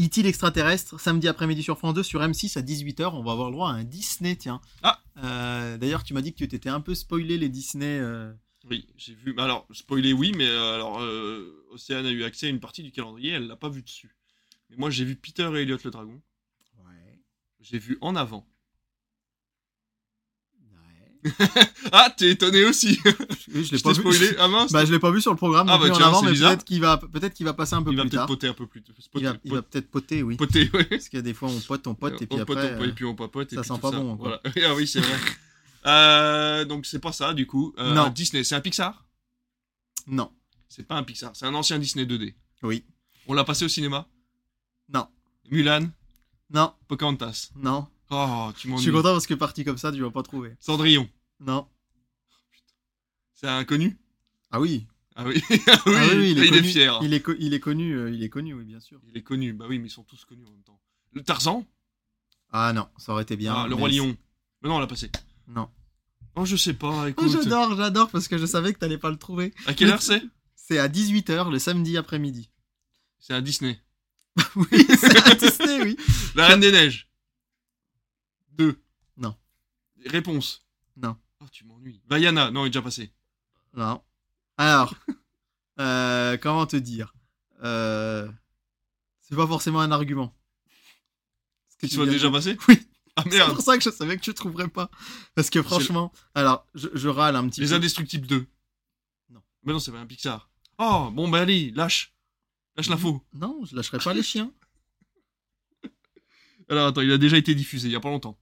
E.T. l'extraterrestre, samedi après-midi sur France 2, sur M6 à 18h, on va avoir le droit à un Disney, tiens. Ah. Euh, D'ailleurs, tu m'as dit que tu t'étais un peu spoilé les Disney. euh. Oui, j'ai vu. bah Alors, spoiler, oui, mais euh, alors, euh, Océane a eu accès à une partie du calendrier, elle l'a pas vu dessus. Mais moi, j'ai vu Peter et Elliot le dragon. J'ai vu en avant. (laughs) Ah, t'es étonné aussi. (laughs) Oui, je l'ai pas t'ai vu. spoilé. Ah mince. Bah, je l'ai pas vu sur le programme Ah, bah, plus en tiens, avant, mais peut-être qu'il va, peut-être qu'il va passer un peu il va plus peut-être tard. poter un peu plus. Il va, peut-être poter, oui. poter, ouais. Parce qu'il y a des fois on pote, on pote, et puis on après. pote, on pote, euh, et puis on papote. et ça puis sent tout pas ça. bon, quoi. Voilà. (laughs) Ah oui, c'est vrai. Euh, donc c'est pas ça du coup. Euh, Non. Disney, c'est un Pixar? Non. C'est pas un Pixar, c'est un ancien Disney 2D. Oui. On l'a passé au cinéma? Non. Mulan, Non. Pocahontas? Non. Oh, tu Je m'ennuies. suis content parce que parti comme ça, tu vas pas trouver. Cendrillon, Non. c'est un inconnu? Ah oui. Ah oui, (laughs) ah oui, Ah oui, il, est, connu. fier. Il est, il est connu, euh, il est connu, oui, bien sûr. Il est connu, bah oui, mais ils sont tous connus en même temps. Le Tarzan? Ah non, ça aurait été bien. Ah, Le Roi Lion. Mais non, on l'a passé. Non. Oh, je sais pas, Oh, écoute. j'adore, j'adore parce que je savais que t'allais pas le trouver. à quelle heure c'est? C'est à 18h le samedi après-midi. C'est un Disney. (laughs) Oui, c'est un Disney, oui. La Reine des Neiges. Deux. Non. Réponse. Non. Oh, tu m'ennuies. Vaiana, non, il est déjà passé. Non. Alors, (laughs) euh, comment te dire? Euh, C'est pas forcément un argument. Qu'il tu soit déjà passé? Oui. Ah C'est pour ça que je savais que tu trouverais pas. Parce que franchement, alors, je, je râle un petit Les peu. Indestructibles 2. Non. Mais non, c'est pas un Pixar. Oh, bon, bah allez, lâche. Lâche l'info. Non, je lâcherai pas les (laughs) chiens. Alors attends, il a déjà été diffusé il y a pas longtemps.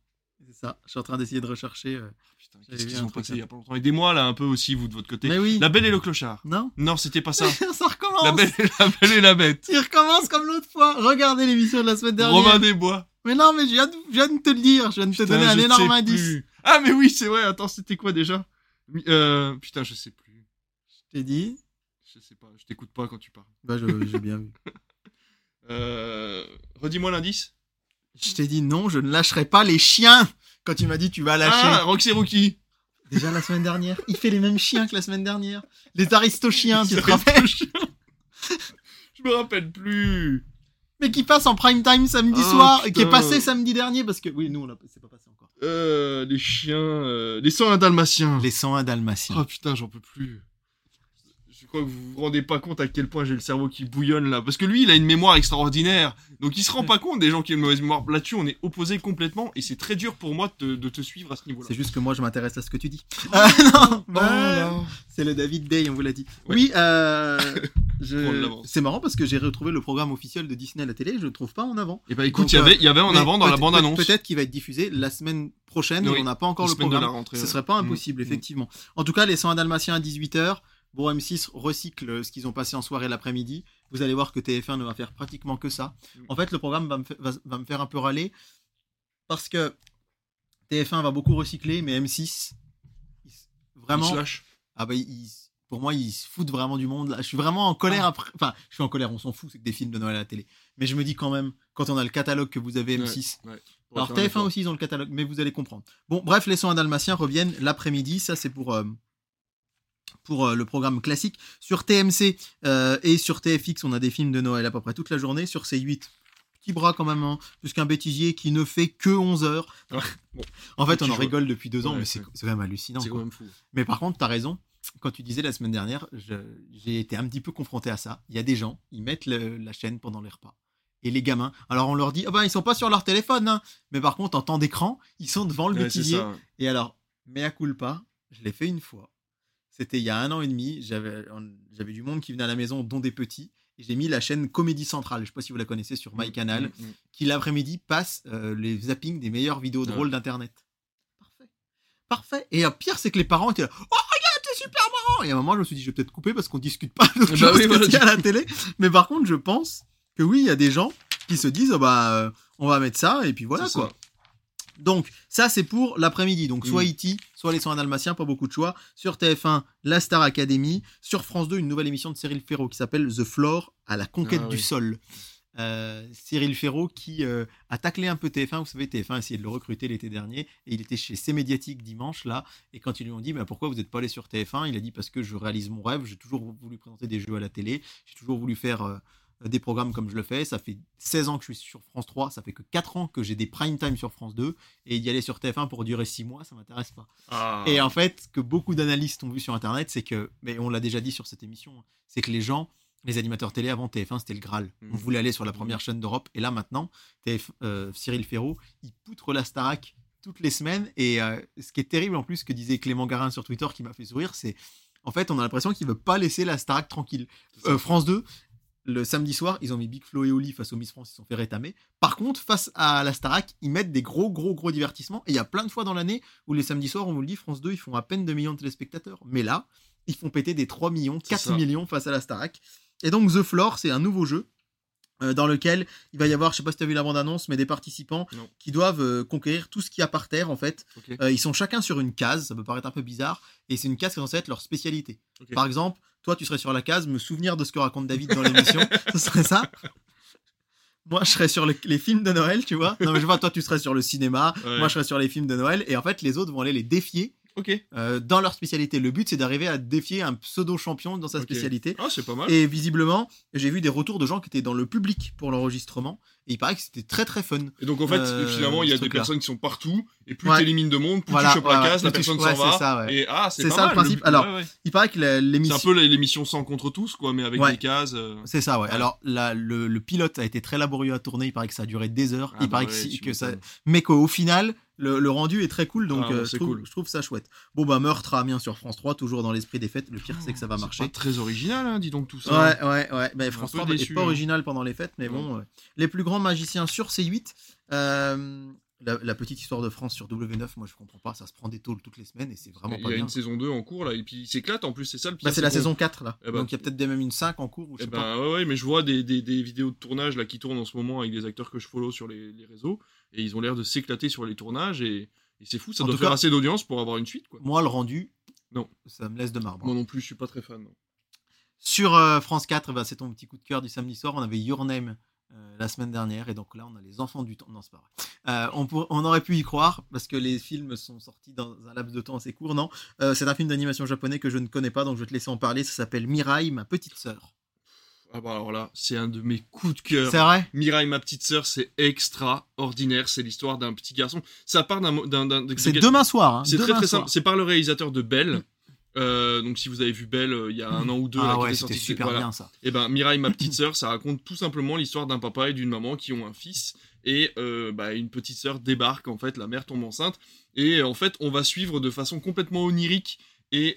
C'est ça. Je suis en train d'essayer de rechercher. euh. Putain, J'avais qu'est-ce qu'ils ont passé il y a pas longtemps Aidez-moi là un peu aussi, vous de votre côté. Mais oui. La Belle et le Clochard. Non. Non, c'était pas ça. (laughs) ça recommence. La Belle, et la Belle et la Bête. Il recommence comme l'autre fois. Regardez l'émission de la semaine dernière. Romain des Bois. Mais non, mais je viens, de, je viens de te le dire. Je viens de te donner un énorme indice. plus. Ah mais oui, c'est vrai. Attends, c'était quoi déjà? Euh, Putain, je sais plus. Je t'ai dit. Je sais pas. Je t'écoute pas quand tu parles. Bah, j'ai bien vu. (laughs) Euh... Redis-moi l'indice. Je t'ai dit non, je ne lâcherai pas les chiens. Quand tu m'as dit tu vas lâcher. Ah, Roxy Rookie. Déjà la semaine dernière. Il fait les mêmes chiens que la semaine dernière. Les aristochiens, tu te rappelles? (laughs) Je me rappelle plus. Qui passe en prime time samedi Ah, soir. Et qui est passé samedi dernier parce que. Oui, nous, on l'a- c'est pas passé encore. Euh, les chiens, euh, les 101 dalmatiens. Les 101 dalmatiens. Oh putain, j'en peux plus. Je crois que vous vous rendez pas compte à quel point j'ai le cerveau qui bouillonne là. Parce que lui, il a une mémoire extraordinaire. Donc il se rend pas compte des gens qui ont une mauvaise mémoire. Là-dessus, on est opposés complètement. Et c'est très dur pour moi de, de te suivre à ce niveau-là. C'est juste que moi, je m'intéresse à ce que tu dis. (laughs) Ah, non, Oh là. c'est le David Day, on vous l'a dit. Ouais. Oui, euh, (laughs) je- c'est marrant parce que j'ai retrouvé le programme officiel de Disney à la télé, je le trouve pas en avant. Et bah écoute, Donc, il y avait, euh, y avait en avant dans la peut- bande annonce. Peut-être qu'il va être diffusé la semaine prochaine Oui, on n'a pas encore le programme. Ce ouais. serait pas Mm, impossible, mm. effectivement. En tout cas, les 101 Dalmatiens à 18h. Bon, M6 recycle ce qu'ils ont passé en soirée l'après-midi. Vous allez voir que TF1 ne va faire pratiquement que ça. En fait, le programme va me, fa- va, va me faire un peu râler parce que TF1 va beaucoup recycler, mais M6, il s- Il vraiment, se lâche. ah bah, il- pour moi, ils se foutent vraiment du monde. Là. Je suis vraiment en colère Ah. après. Enfin, je suis en colère, on s'en fout, c'est que des films de Noël à la télé. Mais je me dis quand même, quand on a le catalogue que vous avez M6, Ouais. alors Faudrait faire un TF1 effort. aussi ils ont le catalogue, mais vous allez comprendre. Bon, bref, les 101 Dalmatiens reviennent l'après-midi. Ça c'est pour euh, pour euh, le programme classique. Sur TMC euh, et sur TFX, on a des films de Noël à peu près toute la journée. Sur C8, petit bras quand même, hein, puisqu'un bêtisier qui ne fait que 11 heures. Ouais, bon. (laughs) en fait, on en rigole depuis deux ans, Ouais, mais c'est quand même hallucinant. Quand même fou. Mais par contre, t'as raison. Quand tu disais la semaine dernière, j'ai été un petit peu confronté à ça. Il y a des gens, ils mettent le- la chaîne pendant les repas. Et les gamins, alors on leur dit, ah ben ils sont pas sur leur téléphone, hein. mais par contre en temps d'écran, ils sont devant le Ouais, bêtisier. Et alors, mea culpa, je l'ai fait une fois. C'était il y a un an et demi. J'avais du monde qui venait à la maison, dont des petits. Et j'ai mis la chaîne Comédie Centrale, je sais pas si vous la connaissez sur MyCanal, Mm, mm, mm. qui l'après-midi passe euh, les zappings des meilleures vidéos Ouais. drôles d'internet. Parfait. Parfait. Et euh, pire, c'est que les parents étaient là. Oh, super marrant. Et à un moment, je me suis dit, je vais peut-être couper parce qu'on discute pas Bah oui, voilà, y a du à la télé. Mais par contre, je pense que oui, il y a des gens qui se disent, oh, bah, euh, on va mettre ça, et puis voilà, quoi. ça. Donc, ça, c'est pour l'après-midi. Donc, soit Mm. E.T., soit Les Soins Dalmatiens, pas beaucoup de choix. Sur TF1, La Star Academy. Sur France 2, une nouvelle émission de Cyril Ferraud qui s'appelle The Floor à la conquête Ah du oui. sol. Euh, Cyril Ferraud qui euh, a taclé un peu TF1. Vous savez, TF1 a essayé de le recruter l'été dernier et il était chez C Médiatique dimanche là. Et quand ils lui ont dit mais pourquoi vous n'êtes pas allé sur TF1, il a dit parce que je réalise mon rêve. J'ai toujours voulu présenter des jeux à la télé. J'ai toujours voulu faire euh, des programmes comme je le fais. Ça fait 16 ans que je suis sur France 3. Ça fait que 4 ans que j'ai des prime time sur France 2. Et d'y aller sur TF1 pour durer 6 mois, ça m'intéresse pas. Ah. Et en fait, ce que beaucoup d'analystes ont vu sur Internet, c'est que, mais on l'a déjà dit sur cette émission, hein, c'est que les gens, les animateurs télé avant TF1, c'était le Graal. On Mhm. voulait aller sur la première chaîne d'Europe. Et là, maintenant, TF, euh, Cyril Ferraud, il poutre la Starac toutes les semaines. Et euh, ce qui est terrible en plus, ce que disait Clément Garin sur Twitter, qui m'a fait sourire, c'est en fait, on a l'impression qu'il veut pas laisser la Starac tranquille. Euh, France 2, le samedi soir, ils ont mis Big Flo et Oli face au Miss France, ils se sont fait rétamer. Par contre, face à la Starac, ils mettent des gros, gros, gros divertissements. Et il y a plein de fois dans l'année où les samedis soirs, on vous le dit, France 2, ils font à peine 2 millions de téléspectateurs. Mais là, ils font péter des 3 millions, C'est 4 ça. millions face à la Starac. Et donc, The Floor, c'est un nouveau jeu. euh, dans lequel il va y avoir, je sais pas si tu as vu la bande-annonce, mais des participants Non. qui doivent euh, conquérir tout ce qu'il y a par terre en fait. Euh, ils sont chacun sur une case, ça peut paraître un peu bizarre, et c'est une case qui est censée être leur spécialité. Par exemple, toi tu serais sur la case, me souvenir de ce que raconte David dans l'émission, (laughs) ce serait ça. Moi je serais sur le- les films de Noël, tu vois. Non mais je vois, toi tu serais sur le cinéma, Ouais. moi je serais sur les films de Noël, et en fait les autres vont aller les défier Euh, dans leur spécialité. Le but c'est d'arriver à défier un pseudo-champion dans sa spécialité. Ah, c'est pas mal. Et visiblement, j'ai vu des retours de gens qui étaient dans le public pour l'enregistrement, et il paraît que c'était très très fun. Et donc en fait, Euh, finalement, il y a des personnes qui sont partout, et plus Ouais. t'élimines de monde, plus Voilà, tu chopes la ouais, case, ouais, la tu- personne ouais, s'en va. c'est ça, ouais. Et ah, c'est ça, le principe. but. Alors, Ouais, ouais. Il paraît que la- c'est l'émission... un peu l'émission 100 contre tous, quoi, mais avec Ouais. des cases. euh, C'est ça, ouais. Ouais. Alors, la- le, le pilote a été très laborieux à tourner. Il paraît que ça a duré des heures. ah, il bah paraît ouais, que, tu ça, mais qu'au final, le, le rendu est très cool. Donc, Ah, euh, je, trouve, cool. je trouve ça chouette. Bon, bah, meurtre à Amiens sur France 3, toujours dans l'esprit des fêtes. Le pire, c'est que ça va C'est marcher. pas très original, hein, dis donc tout ça. Ouais, ouais, ouais. Un France peu 3 n'est pas hein. original pendant les fêtes, mais bon. euh, les plus grands magiciens sur C8. euh, la, la petite histoire de France sur W9, moi je comprends pas. Ça se prend des tôles toutes les semaines et c'est vraiment Il pas y a bien. une saison 2 en cours là, et puis il s'éclate en plus, c'est ça le pire. Bah, c'est la saison 4 là. Eh ben, Donc il y a peut-être même une 5 en cours ou je Eh sais pas. ben ouais, ouais, mais je vois des, des, des vidéos de tournage là qui tournent en ce moment avec des acteurs que je follow sur les, les réseaux et ils ont l'air de s'éclater sur les tournages et, et c'est fou, ça En doit faire cas- assez d'audience pour avoir une suite quoi. Moi, le rendu, Non. ça me laisse de marbre. Moi non plus, je suis pas très fan. non. Sur euh, France 4, bah, c'est ton petit coup de cœur du samedi soir. On avait Your Name euh, la semaine dernière. Et donc là, on a les enfants du temps. Non, c'est pas vrai. Euh, on, pour- on aurait pu y croire parce que les films sont sortis dans un laps de temps assez court. Non, c'est un film d'animation japonais que je ne connais pas. Donc je vais te laisser en parler. Ça s'appelle Mirai, ma petite sœur. Ah bah alors là, c'est un de mes coups de cœur. C'est vrai? Mirai, ma petite sœur, c'est extraordinaire. C'est l'histoire d'un petit garçon. Ça part d'un. C'est de- demain soir. hein, C'est très très simple. C'est par le réalisateur de Belle. Euh, donc si vous avez vu Belle euh, il y a un an ou deux, là, Ah qui ouais, était c'était sorti, super voilà. bien ça. Et ben Mirai, ma petite sœur, ça raconte tout simplement l'histoire d'un papa et d'une maman qui ont un fils et euh, bah, une petite sœur débarque en fait, la mère tombe enceinte et en fait on va suivre de façon complètement onirique et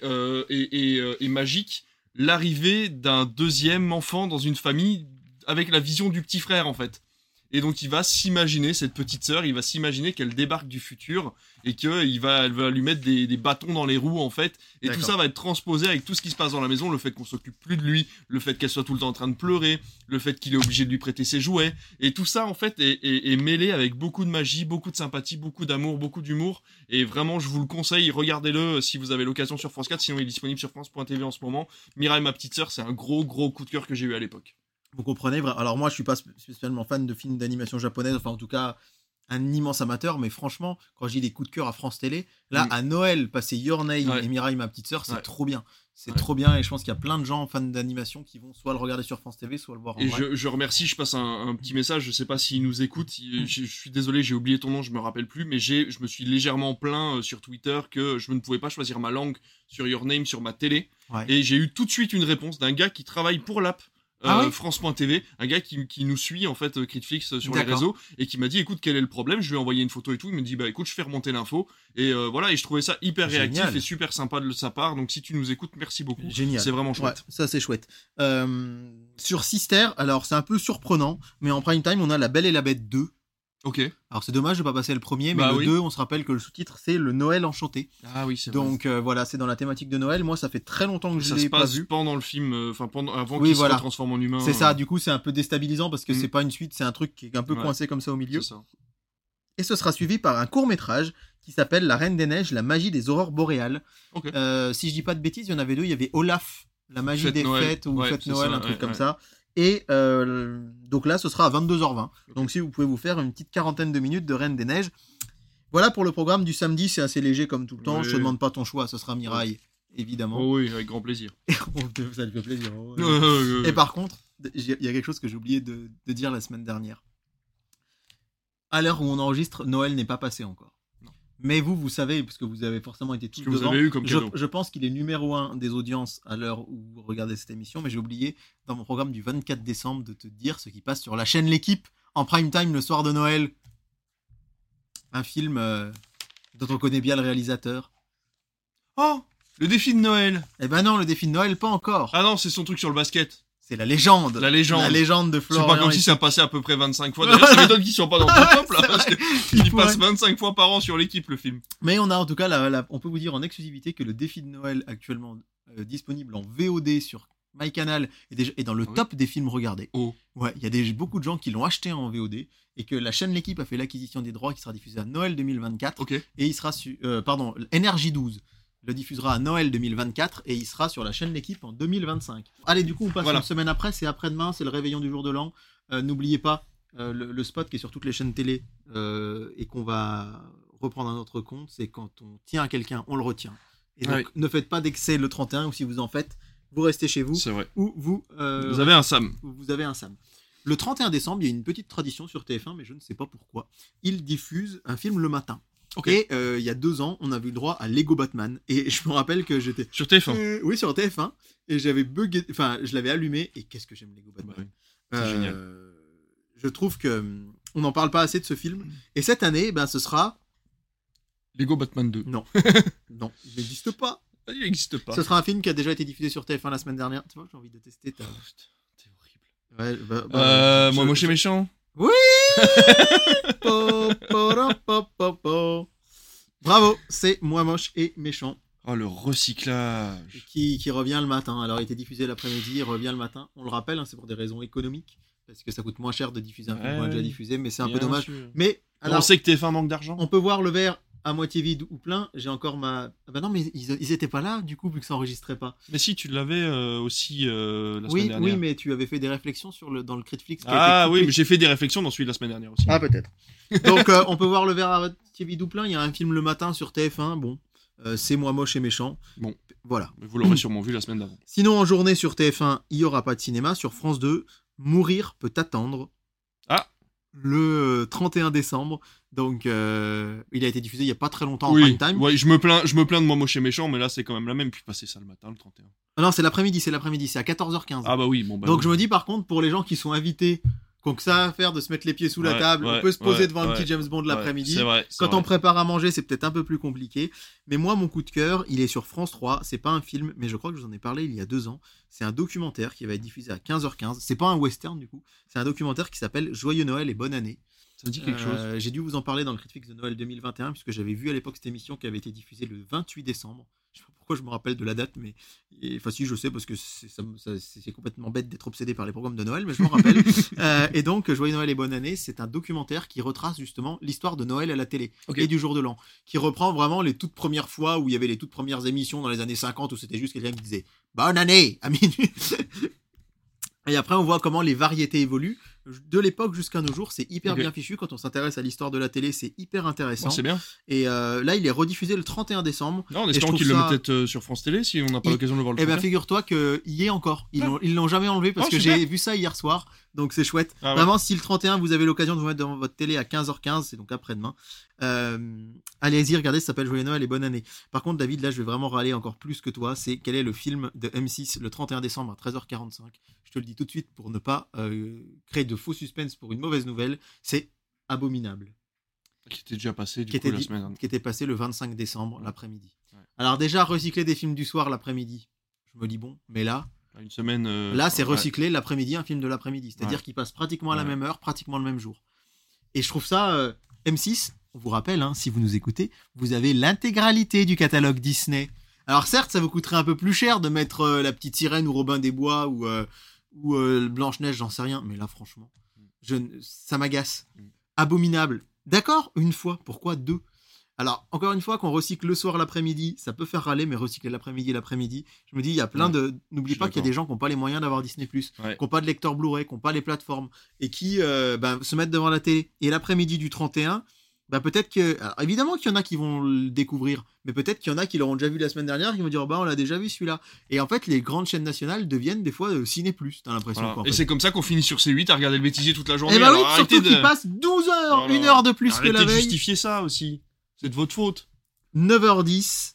et, et, et magique l'arrivée d'un deuxième enfant dans une famille avec la vision du petit frère en fait. Et donc il va s'imaginer cette petite sœur, il va s'imaginer qu'elle débarque du futur et que il va, elle va lui mettre des, des bâtons dans les roues en fait. Et tout ça va être transposé avec tout ce qui se passe dans la maison, le fait qu'on s'occupe plus de lui, le fait qu'elle soit tout le temps en train de pleurer, le fait qu'il est obligé de lui prêter ses jouets. Et tout ça en fait est, est- est mêlé avec beaucoup de magie, beaucoup de sympathie, beaucoup d'amour, beaucoup d'humour. Et vraiment je vous le conseille, regardez-le si vous avez l'occasion sur France 4, sinon il est disponible sur France.tv en ce moment. Mirai ma petite sœur, c'est un gros gros coup de cœur que j'ai eu à l'époque. Vous comprenez Alors moi, je suis pas spé- spécialement fan de films d'animation japonaise, enfin en tout cas un immense amateur, mais franchement, quand j'ai des coups de cœur à France Télé, là Mm. à Noël, passer Your Name Ouais. et Mirai, ma petite sœur, c'est Ouais. trop bien. C'est Ouais. trop bien et je pense qu'il y a plein de gens fans d'animation qui vont soit le regarder sur France TV, soit le voir en Et vrai. je, je remercie, je passe un, un petit message, je sais pas s'il nous écoute, il- je, je suis désolé, j'ai oublié ton nom, je me rappelle plus, mais j'ai, je me suis légèrement plaint euh, sur Twitter que je ne pouvais pas choisir ma langue sur Your Name sur ma télé. Et j'ai eu tout de suite une réponse d'un gars qui travaille pour l'app Ah euh, France.tv, un gars qui, qui nous suit en fait euh, Critflix euh, sur les réseaux et qui m'a dit écoute quel est le problème, je lui ai envoyé une photo et tout, il me dit bah écoute je fais remonter l'info et euh, voilà et je trouvais ça hyper Génial. réactif et super sympa de sa part donc si tu nous écoutes merci beaucoup. Génial. C'est vraiment Ouais, chouette. ça c'est chouette. Euh, sur Sister, alors c'est un peu surprenant, mais en prime time, on a La Belle et la Bête 2. Ok. Alors c'est dommage de pas passer le premier, mais Bah le oui. 2, on se rappelle que le sous-titre c'est Le Noël enchanté. Ah oui c'est vrai. Donc euh, voilà, c'est dans la thématique de Noël. Moi, ça fait très longtemps que je ça l'ai pas vu. pendant le film, euh, enfin pendant avant Oui, qu'il voilà. se transforme en humain. C'est ça, du coup, c'est un peu déstabilisant parce que Mm. c'est pas une suite, c'est un truc qui est un peu Ouais. coincé comme ça au milieu. Ça. Et ce sera suivi par un court métrage qui s'appelle La Reine des Neiges, la magie des aurores boréales. Euh, si je dis pas de bêtises, il y en avait deux. Il y avait Olaf, la magie Fête des Noël. fêtes ou Ouais, fête Noël, ça, un truc ouais, comme ça. Et euh, donc là, ce sera à 22h20. Ok. Donc si vous pouvez vous faire une petite quarantaine de minutes de Reine des Neiges. Voilà pour le programme du samedi, c'est assez léger comme tout le temps. Oui. Je te demande pas ton choix, ce sera Mirail, évidemment. Oh oui avec grand plaisir. (laughs) ça fait plaisir. (laughs) oh. Euh, Et par contre, il y a quelque chose que j'ai oublié de, de dire la semaine dernière. À l'heure où on enregistre, Noël n'est pas passé encore. Mais vous, vous savez, parce que vous avez forcément été tous vous avez eu comme je, cadeau. je pense qu'il est numéro un des audiences à l'heure où vous regardez cette émission, mais j'ai oublié dans mon programme du 24 décembre de te dire ce qui passe sur la chaîne L'équipe en prime time le soir de Noël. Un film euh, dont on connaît bien le réalisateur. Oh le défi de Noël. Eh ben non, le défi de Noël, pas encore. Ah non c'est son truc sur le basket. C'est la légende. La légende. La légende de C'est Florian. pas comme si ça passait à peu près 25 fois. D'ailleurs, ça m'étonne qu'ils soient pas dans le (laughs) top là, C'est parce qu'il Il passe pourrait. 25 fois par an sur l'équipe le film. Mais on a en tout cas, la- la- on peut vous dire en exclusivité que le défi de Noël actuellement euh, disponible en VOD sur MyCanal est, déjà, est dans le Ah oui top des films regardés. Oh. Ouais, il y a des, beaucoup de gens qui l'ont acheté en VOD et que la chaîne L'équipe a fait l'acquisition des droits qui sera diffusé à Noël 2024 Ok. et il sera sur, euh, pardon, Energy 12 le diffusera à Noël 2024 et il sera sur la chaîne L'équipe en 2025. Allez, du coup, on passe Voilà. une semaine après, c'est après-demain, c'est le réveillon du jour de l'an. Euh, N'oubliez pas euh, le, le spot qui est sur toutes les chaînes télé euh, et qu'on va reprendre à notre compte, c'est quand on tient à quelqu'un, on le retient. Et donc, Ah oui. ne faites pas d'excès le 31 ou si vous en faites, vous restez chez vous C'est vrai. ou vous, Vous avez un Sam. vous avez un Sam. Le 31 décembre, il y a une petite tradition sur TF1, mais je ne sais pas pourquoi. Ils diffusent un film le matin. Ok. Et euh, il y a deux ans, on a eu le droit à Lego Batman. Et (laughs) je me rappelle que j'étais. Sur TF1. Euh, oui, sur TF1. Et j'avais bugué. Enfin, je l'avais allumé. Et qu'est-ce que j'aime Lego Bah Batman. oui. c'est génial. Je trouve que. hum, On n'en parle pas assez de ce film. Et cette année, ben, ce sera. Lego Batman 2. Non. (laughs) non, il n'existe pas. Ah, Il n'existe pas. Ce sera un film qui a déjà été diffusé sur TF1 la semaine dernière. Tu vois, j'ai envie de tester ta. Oh, putain, T'es horrible. Ouais, bah- bah, Euh, je- moi, je- moche et méchant. Po, po, ro, po, po, po. Bravo, c'est moi moche et méchant Oh, le recyclage. qui, qui revient le matin. Alors, il était diffusé l'après-midi, il revient le matin. On le rappelle, hein, c'est pour des raisons économiques, parce que ça coûte moins cher de diffuser un film qu'on a Ouais. déjà diffusé, mais c'est un peu dommage. sûr. Mais alors, on sait que TF1 manque d'argent. on peut voir le verre à moitié vide ou plein. J'ai encore ma. Ah bah non, mais ils, ils étaient pas là, du coup, vu que ça enregistrait pas. Mais si, tu l'avais euh, aussi euh, la semaine Oui, dernière. oui, mais tu avais fait des réflexions sur le, dans le Critflix. Ah oui, mais j'ai fait des réflexions dans celui de la semaine dernière aussi. Ah, peut-être. (laughs) Donc, euh, on peut voir le verre à moitié vide ou plein. Il y a un film le matin sur TF1. Bon, euh, c'est moi moche et méchant. Bon. Voilà. Mais vous l'aurez sûrement vu la semaine d'avant. Sinon, en journée sur TF1, il y aura pas de cinéma. Sur France 2, Mourir peut attendre. Le euh, 31 décembre. Donc, euh, il a été diffusé il y a pas très longtemps en Oui, prime time. ouais, je me plains, je me plains de moi moche et méchant, mais là c'est quand même la même. Puis passer ça le matin, le 31. Ah non, c'est l'après-midi, c'est l'après-midi, c'est à 14h15. Ah bah oui, bon bah. Donc oui. je me dis par contre, pour les gens qui sont invités, que ça à faire de se mettre les pieds sous la Ouais, table, on peut se poser ouais, devant un petit James Bond l'après-midi. Quand vrai. on prépare à manger, c'est peut-être un peu plus compliqué. Mais moi, mon coup de cœur, il est sur France 3. C'est pas un film, mais je crois que je vous en ai parlé il y a deux ans. C'est un documentaire qui va être diffusé à 15h15. C'est pas un western du coup. C'est un documentaire qui s'appelle Joyeux Noël et bonne année. Ça me dit quelque chose. Euh, J'ai dû vous en parler dans le Critifix de Noël 2021, puisque j'avais vu à l'époque cette émission qui avait été diffusée le 28 décembre. Je sais pas pourquoi je me rappelle de la date, mais et- enfin si je sais parce que c'est ça me- ça- c'est- c'est complètement bête d'être obsédé par les programmes de Noël, mais je m'en rappelle. (laughs) Euh, et donc Joyeux Noël et bonne année, c'est un documentaire qui retrace justement l'histoire de Noël à la télé et du jour de l'an, qui reprend vraiment les toutes premières fois où il y avait les toutes premières émissions dans les années 50 où c'était juste quelqu'un qui disait bonne année à minuit. (laughs) Et après, on voit comment les variétés évoluent. De l'époque jusqu'à nos jours, c'est hyper bien fichu. Quand on s'intéresse à l'histoire de la télé, c'est hyper intéressant. C'est bien. Et euh, là, il est rediffusé le 31 décembre. Non, en espérant qu'ils le mettent peut-être euh, sur France Télé si on n'a pas Il- l'occasion de le voir le Eh 31. figure-toi qu'il y est encore. Ils ils l'ont jamais enlevé parce Oh, que j'ai vu ça hier soir. Donc c'est chouette. Ah ouais. Vraiment, si le 31, vous avez l'occasion de vous mettre devant votre télé à 15h15, c'est donc après-demain. Euh, allez-y, regardez, ça s'appelle Joyeux Noël et Bonne Année. Par contre, David, là, je vais vraiment râler encore plus que toi. C'est quel est le film de M6 le 31 décembre à 13h45 Je te le dis tout de suite pour ne pas euh, créer de faux suspense pour une mauvaise nouvelle. C'est Abominable Qui était déjà passé du Qui coup était la semaine. qui était passé le 25 décembre l'après-midi. Ouais. Alors déjà, recycler des films du soir l'après-midi, je me dis bon, mais là, Une semaine. euh, Là, c'est ouais. recycler l'après-midi, un film de l'après-midi. C'est-à-dire Ouais. qu'il passe pratiquement à la Ouais. même heure, pratiquement le même jour. Et je trouve ça. euh, M6, on vous rappelle, hein, si vous nous écoutez, vous avez l'intégralité du catalogue Disney. Alors certes, ça vous coûterait un peu plus cher de mettre euh, la petite sirène ou Robin des Bois ou, ou Blanche-Neige, j'en sais rien. Mais là, franchement, je, ça m'agace. Mm. Abominable. D'accord, une fois. Pourquoi deux? Alors, encore une fois, qu'on recycle le soir l'après-midi, ça peut faire râler, mais recycler l'après-midi et l'après-midi, je me dis, il y a plein Ouais. de. N'oublie pas qu'il y a des gens qui n'ont pas les moyens d'avoir Disney, Ouais. qui n'ont pas de lecteur Blu-ray, qui n'ont pas les plateformes, et qui euh, bah, se mettent devant la télé. Et l'après-midi du 31, bah, peut-être que. Alors, évidemment qu'il y en a qui vont le découvrir, mais peut-être qu'il y en a qui l'auront déjà vu la semaine dernière, qui vont dire, bah, on l'a déjà vu celui-là. Et en fait, les grandes chaînes nationales deviennent des fois euh, Ciné Plus, t'as l'impression. Voilà. quoi, en Et c'est comme ça qu'on finit sur C8 à regarder le bêtisier toute la journée. Eh bah oui, Alors, surtout de... qu'il passe 12 heures, une heure de plus que la veille. justifier ça aussi. C'est de votre faute. 9h10,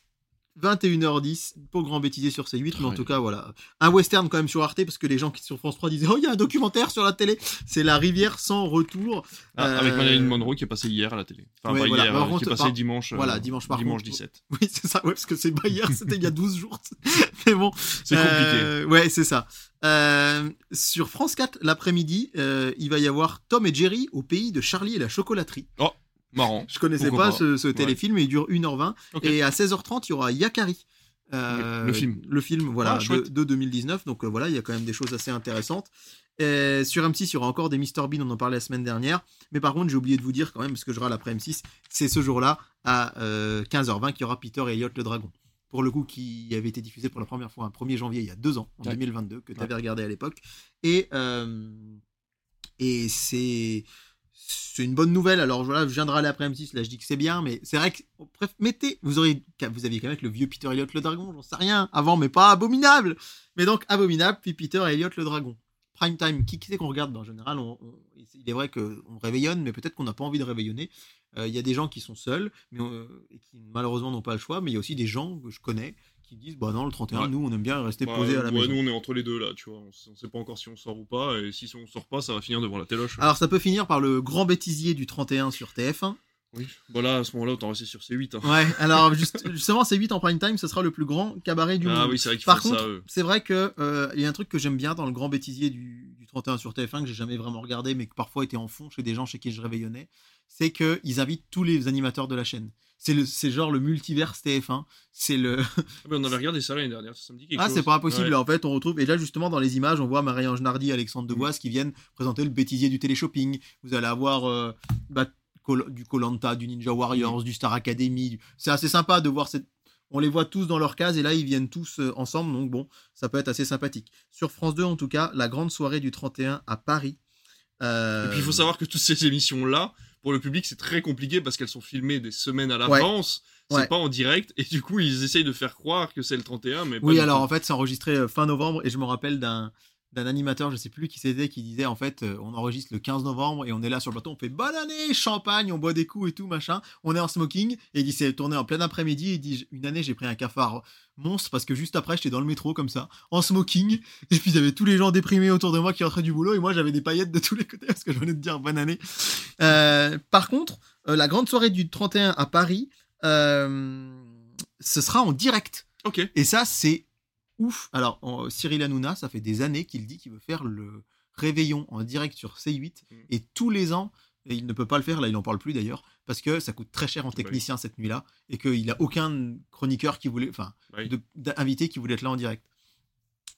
21h10 pour grand bêtisier sur C8, mais en tout cas, voilà. Un western quand même sur Arte, parce que les gens qui sur France 3 disaient Oh, il y a un documentaire sur la télé C'est La rivière sans retour. Ah, Euh, Avec Marilyn Monroe qui est passé hier à la télé. Enfin, Ouais, pas voilà. hier, Par euh, qui contre, est passé par- dimanche. euh, voilà, dimanche par dimanche contre. 17. (laughs) Oui, c'est ça, ouais, parce que c'est pas hier, (laughs) c'était il y a 12 jours. (laughs) mais bon. C'est compliqué. Euh, ouais, c'est ça. Euh, sur France 4, l'après-midi, euh, il va y avoir Tom et Jerry au pays de Charlie et la chocolaterie. Marrant. Je connaissais Pourquoi pas, ce, ce téléfilm, il dure 1h20. Ok. Et à 16h30, il y aura Yakari. Euh, Le film. Le film, voilà, Ah, de, de 2019. Donc euh, voilà, il y a quand même des choses assez intéressantes. Euh, sur M6, il y aura encore des Mr Bean, on en parlait la semaine dernière. Mais par contre, j'ai oublié de vous dire quand même, parce que je râle après M6, c'est ce jour-là, à euh, 15h20, qu'il y aura Peter et Elliot le Dragon. Pour le coup, qui avait été diffusé pour la première fois un 1er janvier il y a deux ans, en Ouais. 2022, que tu avais Ouais. regardé à l'époque. Et, euh, et c'est c'est une bonne nouvelle. Alors voilà, je viendrai après M6, là je dis que c'est bien, mais c'est vrai que bref, mettez, vous auriez, vous aviez quand même le vieux Peter Elliott le dragon, j'en sais rien, avant, mais pas abominable. Mais donc abominable, puis Peter Elliott le dragon. Prime time, qui, qui c'est qu'on regarde? Ben, En général, il est vrai qu'on réveillonne, mais peut-être qu'on n'a pas envie de réveillonner. Euh, Il y a des gens qui sont seuls, mais et qui malheureusement n'ont pas le choix, mais il y a aussi des gens que je connais qui disent bah non le 31 Ouais. nous on aime bien rester Bah, posé à la ouais, maison. nous on est entre les deux là, tu vois. On, on sait pas encore si on sort ou pas, et si on sort pas, ça va finir devant la téloche. Alors ça peut finir par le grand bêtisier du 31 sur TF1. Oui. Voilà, à ce moment-là, autant rester sur C8. hein. Ouais, (laughs) alors juste- justement, c'est 8 en prime time, ce sera le plus grand cabaret du Ah monde. oui, c'est vrai qu'ils Par contre, c'est vrai que euh, y a un truc que j'aime bien dans le grand bêtisier du, du 31 sur TF1 que j'ai jamais vraiment regardé, mais que parfois était en fond chez des gens chez qui je réveillonnais, c'est que ils invitent tous les animateurs de la chaîne. C'est genre le multiverse TF1. C'est le. Ah, (laughs) on avait regardé ça l'année dernière, ça me dit quelque Ah, chose. c'est pas impossible. Ouais. En fait, on retrouve. Et là, justement, dans les images, on voit Marie-Ange Nardi, Alexandre Devoise qui viennent présenter le bêtisier du téléshopping. Vous allez avoir euh, bah, du Colanta, du Ninja Warriors, du Star Academy. du- C'est assez sympa de voir cette. On les voit tous dans leur case et là, ils viennent tous euh, ensemble. Donc, bon, ça peut être assez sympathique. Sur France 2, en tout cas, la grande soirée du 31 à Paris. Euh, Et puis il faut savoir que toutes ces émissions-là, pour le public, c'est très compliqué parce qu'elles sont filmées des semaines à Ouais. l'avance. C'est Ouais. pas en direct. Et du coup, ils essayent de faire croire que c'est le 31, mais Oui, alors en fait, c'est enregistré euh, fin novembre et je me rappelle d'un d'un animateur, je sais plus qui c'était, qui disait en fait, euh, on enregistre le 15 novembre et on est là sur le plateau, on fait bonne année, champagne, on boit des coups et tout machin, on est en smoking et il dit c'est tourné en plein après-midi, il dit une année j'ai pris un cafard monstre parce que juste après j'étais dans le métro comme ça, en smoking et puis il y avait tous les gens déprimés autour de moi qui rentraient du boulot et moi j'avais des paillettes de tous les côtés parce que je venais de dire bonne année. Euh, par contre, euh, la grande soirée du 31 à Paris, ce sera en direct. Ok. Et ça, c'est ouf. Alors, en- Cyril Hanouna, ça fait des années qu'il dit qu'il veut faire le réveillon en direct sur C8. Mm. Et tous les ans, et il ne peut pas le faire, là, il n'en parle plus d'ailleurs, parce que ça coûte très cher en technicien cette nuit-là, et qu'il n'a aucun chroniqueur qui voulait, enfin, oui. qui voulait être là en direct.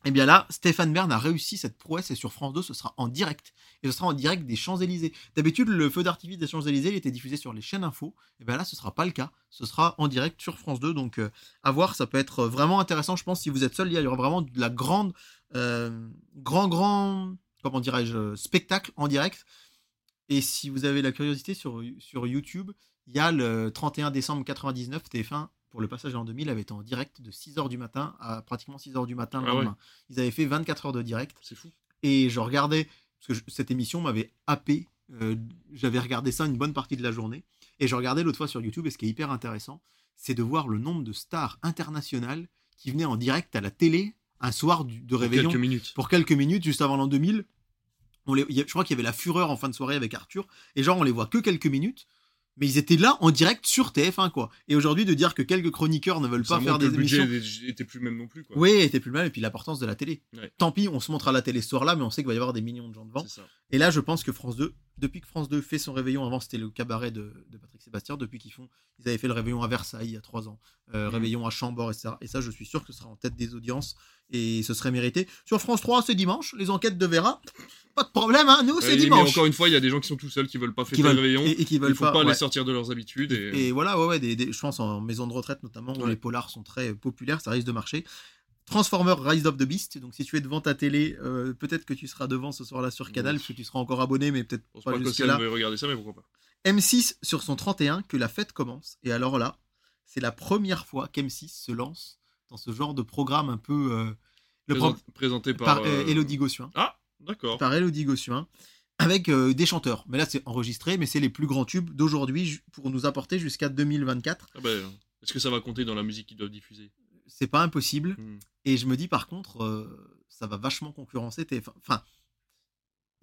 Et bien là, Stéphane Bern a réussi cette prouesse et sur France 2, ce sera en direct. Et ce sera en direct des Champs-Élysées. D'habitude, le feu d'artifice des Champs-Élysées, il était diffusé sur les chaînes info. Et bien là, ce sera pas le cas. Ce sera en direct sur France 2. Donc, euh, à voir, ça peut être vraiment intéressant. Je pense si vous êtes seul, il y aura vraiment de la grande, euh, grand, grand, comment dirais-je, spectacle en direct. Et si vous avez la curiosité sur, sur YouTube, il y a le 31 décembre 99, TF1, pour le passage en 2000, avait été en direct de 6h du matin à pratiquement 6h du matin le Ah ouais. lendemain. Ils avaient fait 24 heures de direct. C'est fou. Et je regardais, parce que je- cette émission m'avait happé. euh, J'avais regardé ça une bonne partie de la journée. Et je regardais l'autre fois sur YouTube, et ce qui est hyper intéressant, c'est de voir le nombre de stars internationales qui venaient en direct à la télé un soir du- de Pour réveillon quelques minutes. pour quelques minutes, juste avant l'an 2000. On les, je crois qu'il y avait la fureur en fin de soirée avec Arthur, et genre on les voit que quelques minutes, mais ils étaient là en direct sur TF1 quoi. Et aujourd'hui de dire que quelques chroniqueurs ne veulent Ça pas faire des le budget émissions, était- était plus le même non plus. Quoi. oui, était plus mal, et puis l'importance de la télé. Ouais. Tant pis, on se montre à la télé ce soir-là, mais on sait qu'il va y avoir des millions de gens devant. Ça. Et là, je pense que France 2, depuis que France 2 fait son réveillon, avant c'était le cabaret de, de Patrick Sébastien, depuis qu'ils font, ils avaient fait le réveillon à Versailles il y a trois ans, euh, Mhm. réveillon à Chambord, etc. Et ça, je suis sûr que ce sera en tête des audiences et ce serait mérité. Sur France 3, c'est dimanche, les enquêtes de Vera, pas de problème, hein, nous, c'est Ouais, Mais dimanche. encore une fois, il y a des gens qui sont tout seuls, qui veulent pas fêter le réveillon. et, et qui veulent Il faut pas, pas, ouais. les sortir de leurs habitudes. Et... Et voilà, ouais, ouais, des, des- je pense en maison de retraite notamment, où les polars sont très populaires, ça risque de marcher. Transformer Rise of the Beast, donc si tu es devant ta télé, euh, peut-être que tu seras devant ce soir-là sur Canal, parce que tu seras encore abonné, mais peut-être pas pas que jusque-là. regarder ça, mais pourquoi pas. M6 sur son 31, que la fête commence. Et alors là, c'est la première fois qu'M6 se lance dans ce genre de programme un peu. euh, le pro- Présent- Présenté par. par euh, Elodie Gossuin. Ah, d'accord. Par Elodie Gossuin. Avec euh, des chanteurs. Mais là, c'est enregistré, mais c'est les plus grands tubes d'aujourd'hui pour nous apporter jusqu'à 2024. Ah ben, Est-ce que ça va compter dans la musique qu'ils doivent diffuser? C'est pas impossible. Hmm. Et je me dis, par contre, euh, ça va vachement concurrencer TF1. Enfin,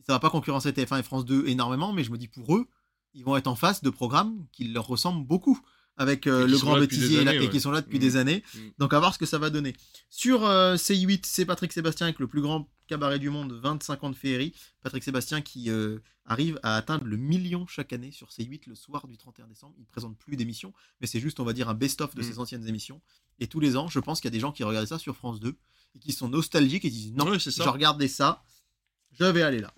ça va pas concurrencer TF1 et France 2 énormément, mais je me dis, pour eux, ils vont être en face de programmes qui leur ressemblent beaucoup. Avec euh, le grand bêtisier et, années, et qui ouais. sont là depuis Mhm. des années. Mhm. Donc à voir ce que ça va donner. Sur euh, C8, c'est Patrick Sébastien avec le plus grand cabaret du monde, 25 ans de féerie. Patrick Sébastien qui euh, arrive à atteindre le million chaque année sur C8 le soir du 31 décembre. Il ne présente plus d'émissions, mais c'est juste, on va dire, un best-of de Mhm. ses anciennes émissions. Et tous les ans, je pense qu'il y a des gens qui regardent ça sur France 2 et qui sont nostalgiques et disent non, Ouais, ça. je regardais ça, je vais aller là.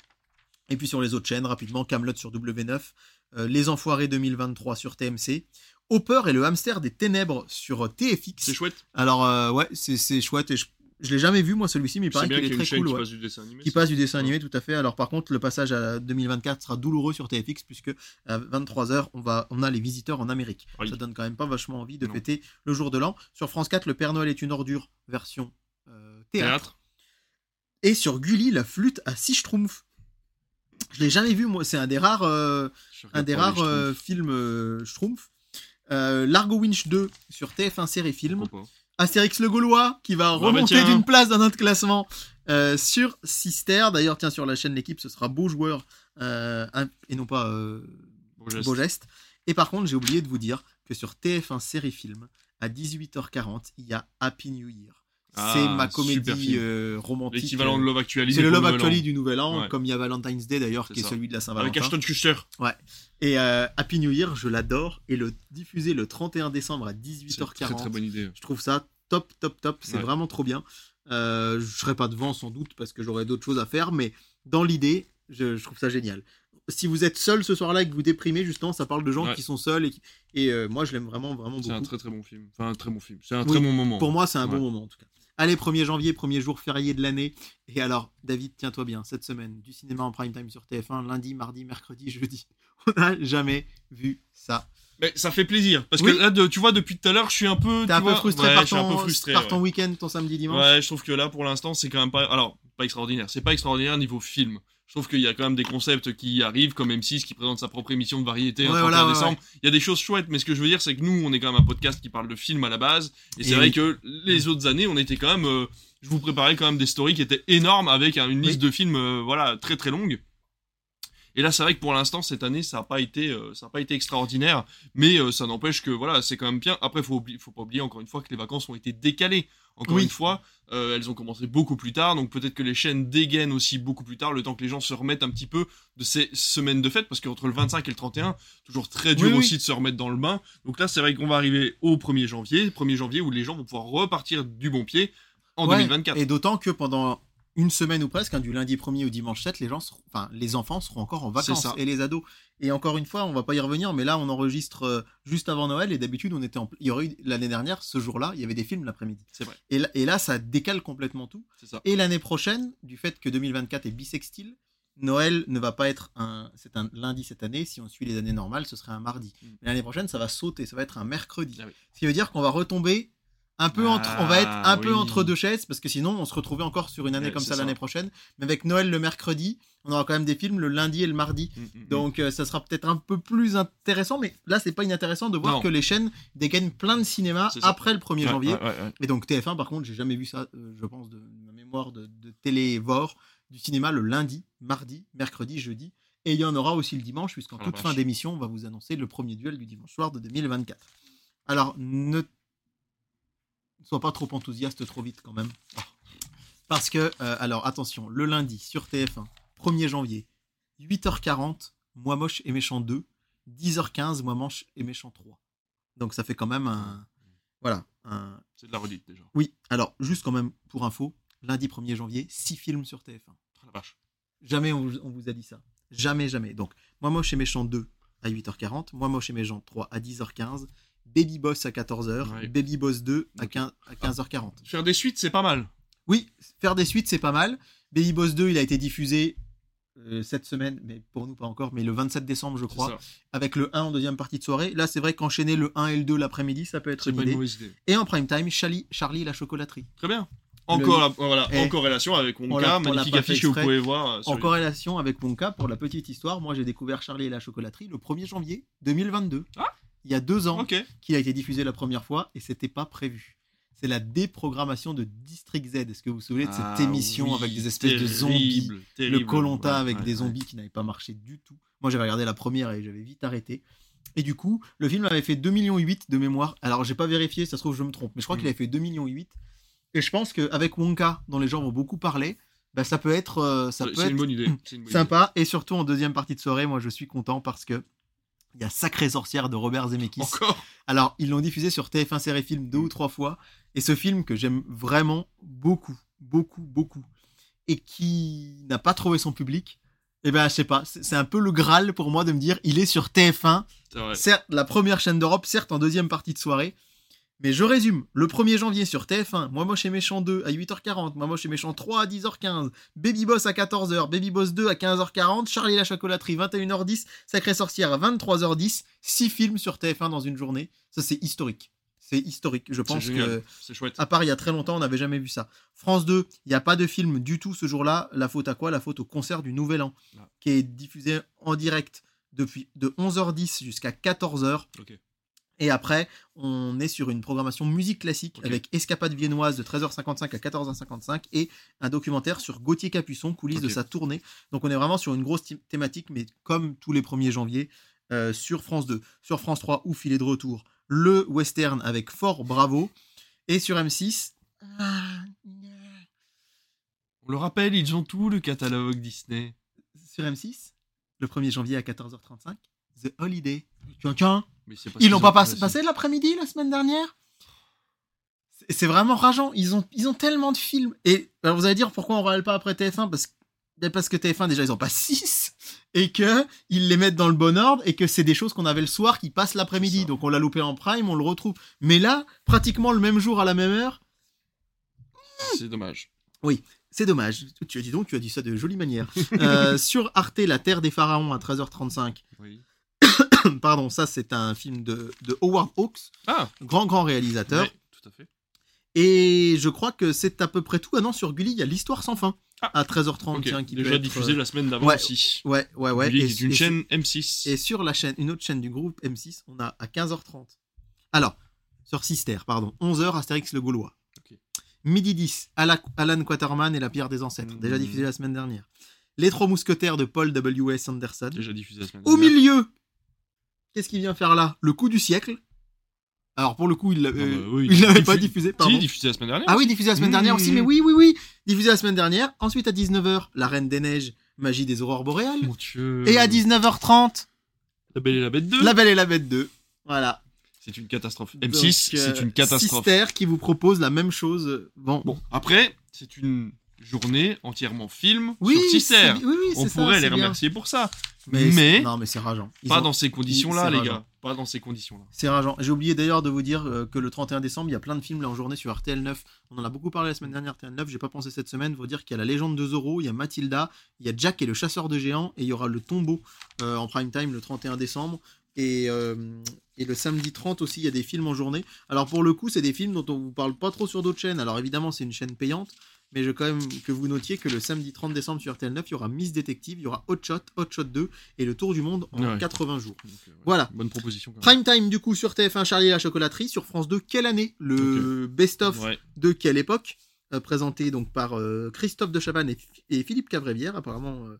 Et puis sur les autres chaînes, rapidement, Camelot sur W9, euh, Les Enfoirés 2023 sur TMC, Hopper et le hamster des ténèbres sur euh, TFX. C'est chouette. Alors euh, ouais, c'est c'est chouette et je, je l'ai jamais vu moi celui-ci, mais il paraît qu'il est très cool. qui ouais. passe du dessin animé. Qui passe du dessin animé, tout à fait. Alors par contre, le passage à 2024 sera douloureux sur TFX puisque à 23h, on va, on a les visiteurs en Amérique. Aïe. Ça donne quand même pas vachement envie de Non. fêter le jour de l'an. Sur France 4, le Père Noël est une ordure version euh, théâtre. Théâtre. Et sur Gulli, la flûte à six schtroumpfs. Je l'ai jamais vu moi. C'est un des rares. euh, un des rares films euh, Schtroumpf. Euh, Largo Winch 2 sur TF1 série film. Astérix le Gaulois qui va bah remonter d'une place dans notre classement euh, sur Sister. D'ailleurs, tiens, sur la chaîne L'équipe, ce sera Beau Joueur euh, et non pas Beau geste. Beau Geste. Et par contre, j'ai oublié de vous dire que sur TF1 série film, à 18h40, il y a Happy New Year. Ah, C'est ma comédie euh, romantique. L'équivalent de Love Actually. C'est le Love. Actually du Nouvel An, Ouais. comme il y a Valentine's Day d'ailleurs, qui est ça. celui de la Avec Saint-Valentin. Ashton Kutcher. Et euh, Happy New Year, je l'adore. Et le diffuser le 31 décembre à C'est une 18h40, très très bonne idée. je trouve ça top, top, top. C'est Ouais. vraiment trop bien. Euh, je serai pas devant sans doute parce que j'aurai d'autres choses à faire, mais dans l'idée, je, je trouve ça génial. Si vous êtes seul ce soir-là et que vous déprimez, justement, ça parle de gens Ouais. qui sont seuls et, qui- et euh, moi je l'aime vraiment, vraiment C'est un beaucoup. très très bon film. Enfin, un très bon film. C'est un Oui, très bon moment. Pour moi, c'est un Ouais. bon moment en tout cas. Allez, 1er janvier, premier jour férié de l'année. Et alors, David, tiens-toi bien, cette semaine, du cinéma en prime time sur TF1, lundi, mardi, mercredi, jeudi. (laughs) On n'a jamais vu ça. Mais ça fait plaisir. Parce Oui. que là, de- tu vois, depuis tout à l'heure, je suis un peu. T'es tu un peu frustré ouais, par un ton, peu frustré. par ouais. ton week-end, ton samedi, dimanche Ouais, je trouve que là, pour l'instant, c'est quand même pas. Alors, pas extraordinaire. C'est pas extraordinaire niveau film. Je trouve qu'il y a quand même des concepts qui arrivent, comme M6 qui présente sa propre émission de variété Ouais, un 31 voilà, ouais, décembre. Il y a des choses chouettes, mais ce que je veux dire, c'est que nous, on est quand même un podcast qui parle de film à la base. Et, Et c'est vrai que les autres années, on était quand même. euh, je vous préparais quand même des stories qui étaient énormes avec hein, une liste de films, euh, voilà, très très longue. Et là, c'est vrai que pour l'instant, cette année, ça n'a pas été, euh, ça a pas été extraordinaire, mais euh, ça n'empêche que voilà, c'est quand même bien. Après, faut oubli- faut pas oublier encore une fois que les vacances ont été décalées. Encore Oui. une fois, euh, elles ont commencé beaucoup plus tard, donc peut-être que les chaînes dégainent aussi beaucoup plus tard, le temps que les gens se remettent un petit peu de ces semaines de fête, parce qu'entre le 25 et le 31, toujours très dur Oui, oui. aussi de se remettre dans le bain. Donc là, c'est vrai qu'on va arriver au 1er janvier, 1er janvier où les gens vont pouvoir repartir du bon pied en Ouais, 2024. Et d'autant que pendant une semaine ou presque, hein, du lundi 1er au dimanche 7, les gens seront, enfin, les enfants seront encore en vacances ça. et les ados. Et encore une fois, on va pas y revenir, mais là, on enregistre euh, juste avant Noël et d'habitude, on était en, il y aurait eu l'année dernière, ce jour-là, il y avait des films l'après-midi. C'est vrai, Et, là- et là, ça décale complètement tout. ça. Et l'année prochaine, du fait que 2024 est bisextile, Noël ne va pas être un, c'est un lundi cette année. Si on suit les années normales, ce serait un mardi. Mm. Mais l'année prochaine, ça va sauter, ça va être un mercredi. Ah oui. Ce qui veut dire qu'on va retomber un peu entre, on va être un Ah, peu entre deux chaises parce que sinon on se retrouvait encore sur une année Ouais, comme ça ça. l'année prochaine. Mais avec Noël le mercredi, on aura quand même des films le lundi et le mardi. Mm, mm, mm. Donc euh, ça sera peut-être un peu plus intéressant, mais là c'est pas inintéressant de voir Non. que les chaînes dégainent plein de cinéma après le 1er Ouais, janvier. ouais. Et donc TF1 par contre, j'ai jamais vu ça, euh, je pense, de ma mémoire de, de télévore, du cinéma le lundi, mardi, mercredi, jeudi. Et il y en aura aussi le dimanche, puisqu'en la toute fin vache. d'émission, on va vous annoncer le premier duel du dimanche soir de 2024. Alors, ne sois pas trop enthousiaste trop vite quand même. Parce que, euh, alors attention, le lundi sur TF1, 1er janvier, 8h40, Moi moche et méchant 2, 10h15, Moi moche et méchant 3. Donc ça fait quand même un... Voilà, un, C'est de la redite déjà. oui, alors juste quand même pour info, lundi 1er janvier, 6 films sur TF1. Oh la vache. Jamais on, vous- on vous a dit ça. Jamais, jamais. Donc, Moi moche et méchant 2 à 8h40, Moi moche et méchant 3 à 10h15, Baby Boss à 14h, Ouais. Baby Boss 2 à, Ok. 15, à 15h40. Faire des suites, c'est pas mal. Oui, faire des suites, c'est pas mal. Baby Boss 2, il a été diffusé euh, cette semaine, mais pour nous pas encore, mais le 27 décembre, je crois, avec le 1 en deuxième partie de soirée. Là, c'est vrai qu'enchaîner le 1 et le 2 l'après-midi, ça peut être une idée. mauvaise idée. Et en prime time, Charlie, Charlie et la chocolaterie. Très bien. Voilà, Eh. en corrélation avec l'a magnifique affiche que vous pouvez voir. euh, En corrélation avec mon cas, pour la petite histoire, moi j'ai découvert Charlie et la chocolaterie le 1er janvier 2022. Ah. Il y a deux ans qu'il a été diffusé la première fois et c'était pas prévu. C'est la déprogrammation de District Z. Est-ce que vous vous souvenez de cette Ah émission oui, avec des espèces de zombies terrible, Le Ouais, avec ouais, des ouais. zombies qui n'avaient pas marché du tout. Moi j'avais regardé la première et j'avais vite arrêté. Et du coup, le film avait fait 2,8 millions de mémoire. Alors j'ai pas vérifié, ça se trouve je me trompe, mais je crois Mm. qu'il avait fait 2,8 millions. Et je pense qu'avec Wonka, dont les gens vont beaucoup parler, bah, ça peut être, euh, ça peut être une bonne idée. c'est une bonne sympa. Et surtout en deuxième partie de soirée, moi je suis content parce que il y a Sacré Sorcière de Robert Zemeckis. Encore. Alors, ils l'ont diffusé sur TF1 Série Film deux ou trois fois. Et ce film que j'aime vraiment beaucoup, beaucoup, beaucoup, et qui n'a pas trouvé son public, eh ben, je sais pas, c'est un peu le Graal pour moi de me dire, il est sur TF1, C'est vrai. certes, la première chaîne d'Europe, certes en deuxième partie de soirée. Mais je résume, le 1er janvier sur TF1, Moi Moche et Méchant 2 à 8h40, Moi Moche et Méchant 3 à 10h15, Baby Boss à 14h, Baby Boss 2 à 15h40, Charlie et la chocolaterie 21h10, Sacré Sorcière à 23h10, 6 films sur TF1 dans une journée. Ça c'est historique. C'est historique. Je pense que C'est chouette. à part il y a très longtemps, on n'avait jamais vu ça. France 2, il n'y a pas de film du tout ce jour-là. La faute à quoi? La faute au concert du Nouvel An, Ah. qui est diffusé en direct depuis de 11h10 jusqu'à 14h. Ok. Et après, on est sur une programmation musique classique avec Escapade viennoise de 13h55 à 14h55 et un documentaire sur Gauthier Capuçon, coulisses de sa tournée. Donc on est vraiment sur une grosse thé- thématique, mais comme tous les 1er janvier, euh, sur France 2. Sur France 3, ou filet de retour, le western avec Fort Bravo. Et sur M6, On le rappelle, ils ont tout le catalogue Disney. sur M6, le 1er janvier à 14h35, The Holiday. Tiens, tiens, Mais c'est Ils l'ont pas pas- passé l'après-midi la semaine dernière? C'est- vraiment rageant. Ils ont, ils ont tellement de films. Et alors vous allez dire pourquoi on râle pas après TF1 parce, parce que TF1 déjà ils ont pas 6 et que ils les mettent dans le bon ordre et que c'est des choses qu'on avait le soir qui passent l'après-midi. Donc on l'a loupé en prime, on le retrouve. Mais là, pratiquement le même jour à la même heure, C'est dommage. c'est dommage. Tu as dit donc, tu as dit ça de jolie manière. Euh, (laughs) sur Arte, La Terre des Pharaons à 13h35. Oui. (coughs) Pardon, ça c'est un film de, de Howard Hawks, Ah, grand grand réalisateur. tout à fait. Et je crois que c'est à peu près tout. Ah non, sur Gulli, il y a l'histoire sans fin. Ah. À 13h30, Ok. tiens, qui peut Déjà être, diffusé la semaine d'avant ouais. aussi. Ouais, ouais, ouais. Gulli, Et- est une et- chaîne M6. Et sur la chaîne, une autre chaîne du groupe M6, on a à 15h30. Alors, sur Sister, pardon. 11h, Astérix le Gaulois. Midi 10, Ala- Alan Quaterman et la pierre des ancêtres. Déjà Mhm. diffusé la semaine dernière. Les Trois Mousquetaires de Paul W.S. Anderson. Déjà diffusé la semaine Au dernière. milieu, qu'est-ce qu'il vient faire là? Le coup du siècle? Alors, pour le coup, il l'avait Ah bah oui. il l'avait pas diffusé, pardon. Si, diffusé la semaine dernière. Ah oui, diffusé la semaine dernière aussi, mais oui, oui, oui. Diffusé la semaine dernière. Ensuite à 19h, La Reine des Neiges, Magie des Aurores Boréales. Mon dieu. Et à 19h30, La Belle et la Bête 2. La Belle et la Bête 2. Voilà. C'est une catastrophe. Donc, M6, euh, c'est une catastrophe. Sister qui vous propose la même chose. Bon, Bon, après, c'est une journée entièrement film Oui, sur oui, oui, On ça, pourrait les bien. remercier pour ça. Mais, non, mais c'est rageant. Ils Pas ont- dans ces conditions-là, les rageant. gars. Pas dans ces conditions-là. C'est rageant. J'ai oublié d'ailleurs de vous dire euh, que le 31 décembre, il y a plein de films là en journée sur RTL 9. On en a beaucoup parlé la semaine dernière, RTL 9. J'ai pas pensé cette semaine. Vous dire qu'il y a La Légende de Zorro, il y a Mathilda, il y a Jack et le chasseur de géants, et il y aura Le Tombeau euh, en prime time le 31 décembre. Et, euh, et le samedi 30 aussi, il y a des films en journée. Alors pour le coup, c'est des films dont on vous parle pas trop sur d'autres chaînes. Alors évidemment, c'est une chaîne payante. Mais je veux quand même que vous notiez que le samedi 30 décembre sur RTL 9, il y aura Miss Détective, il y aura Hot Shot, Hot Shot 2 et le Tour du monde en Ouais. 80 jours. Donc, euh, ouais. Voilà. Bonne proposition. quand même. Prime time du coup sur TF1 Charlie et la chocolaterie sur France 2 quelle année? Le best of Ouais. de quelle époque? Euh, présenté donc par euh, Christophe de Chavannes et, et Philippe Cavrevière apparemment euh,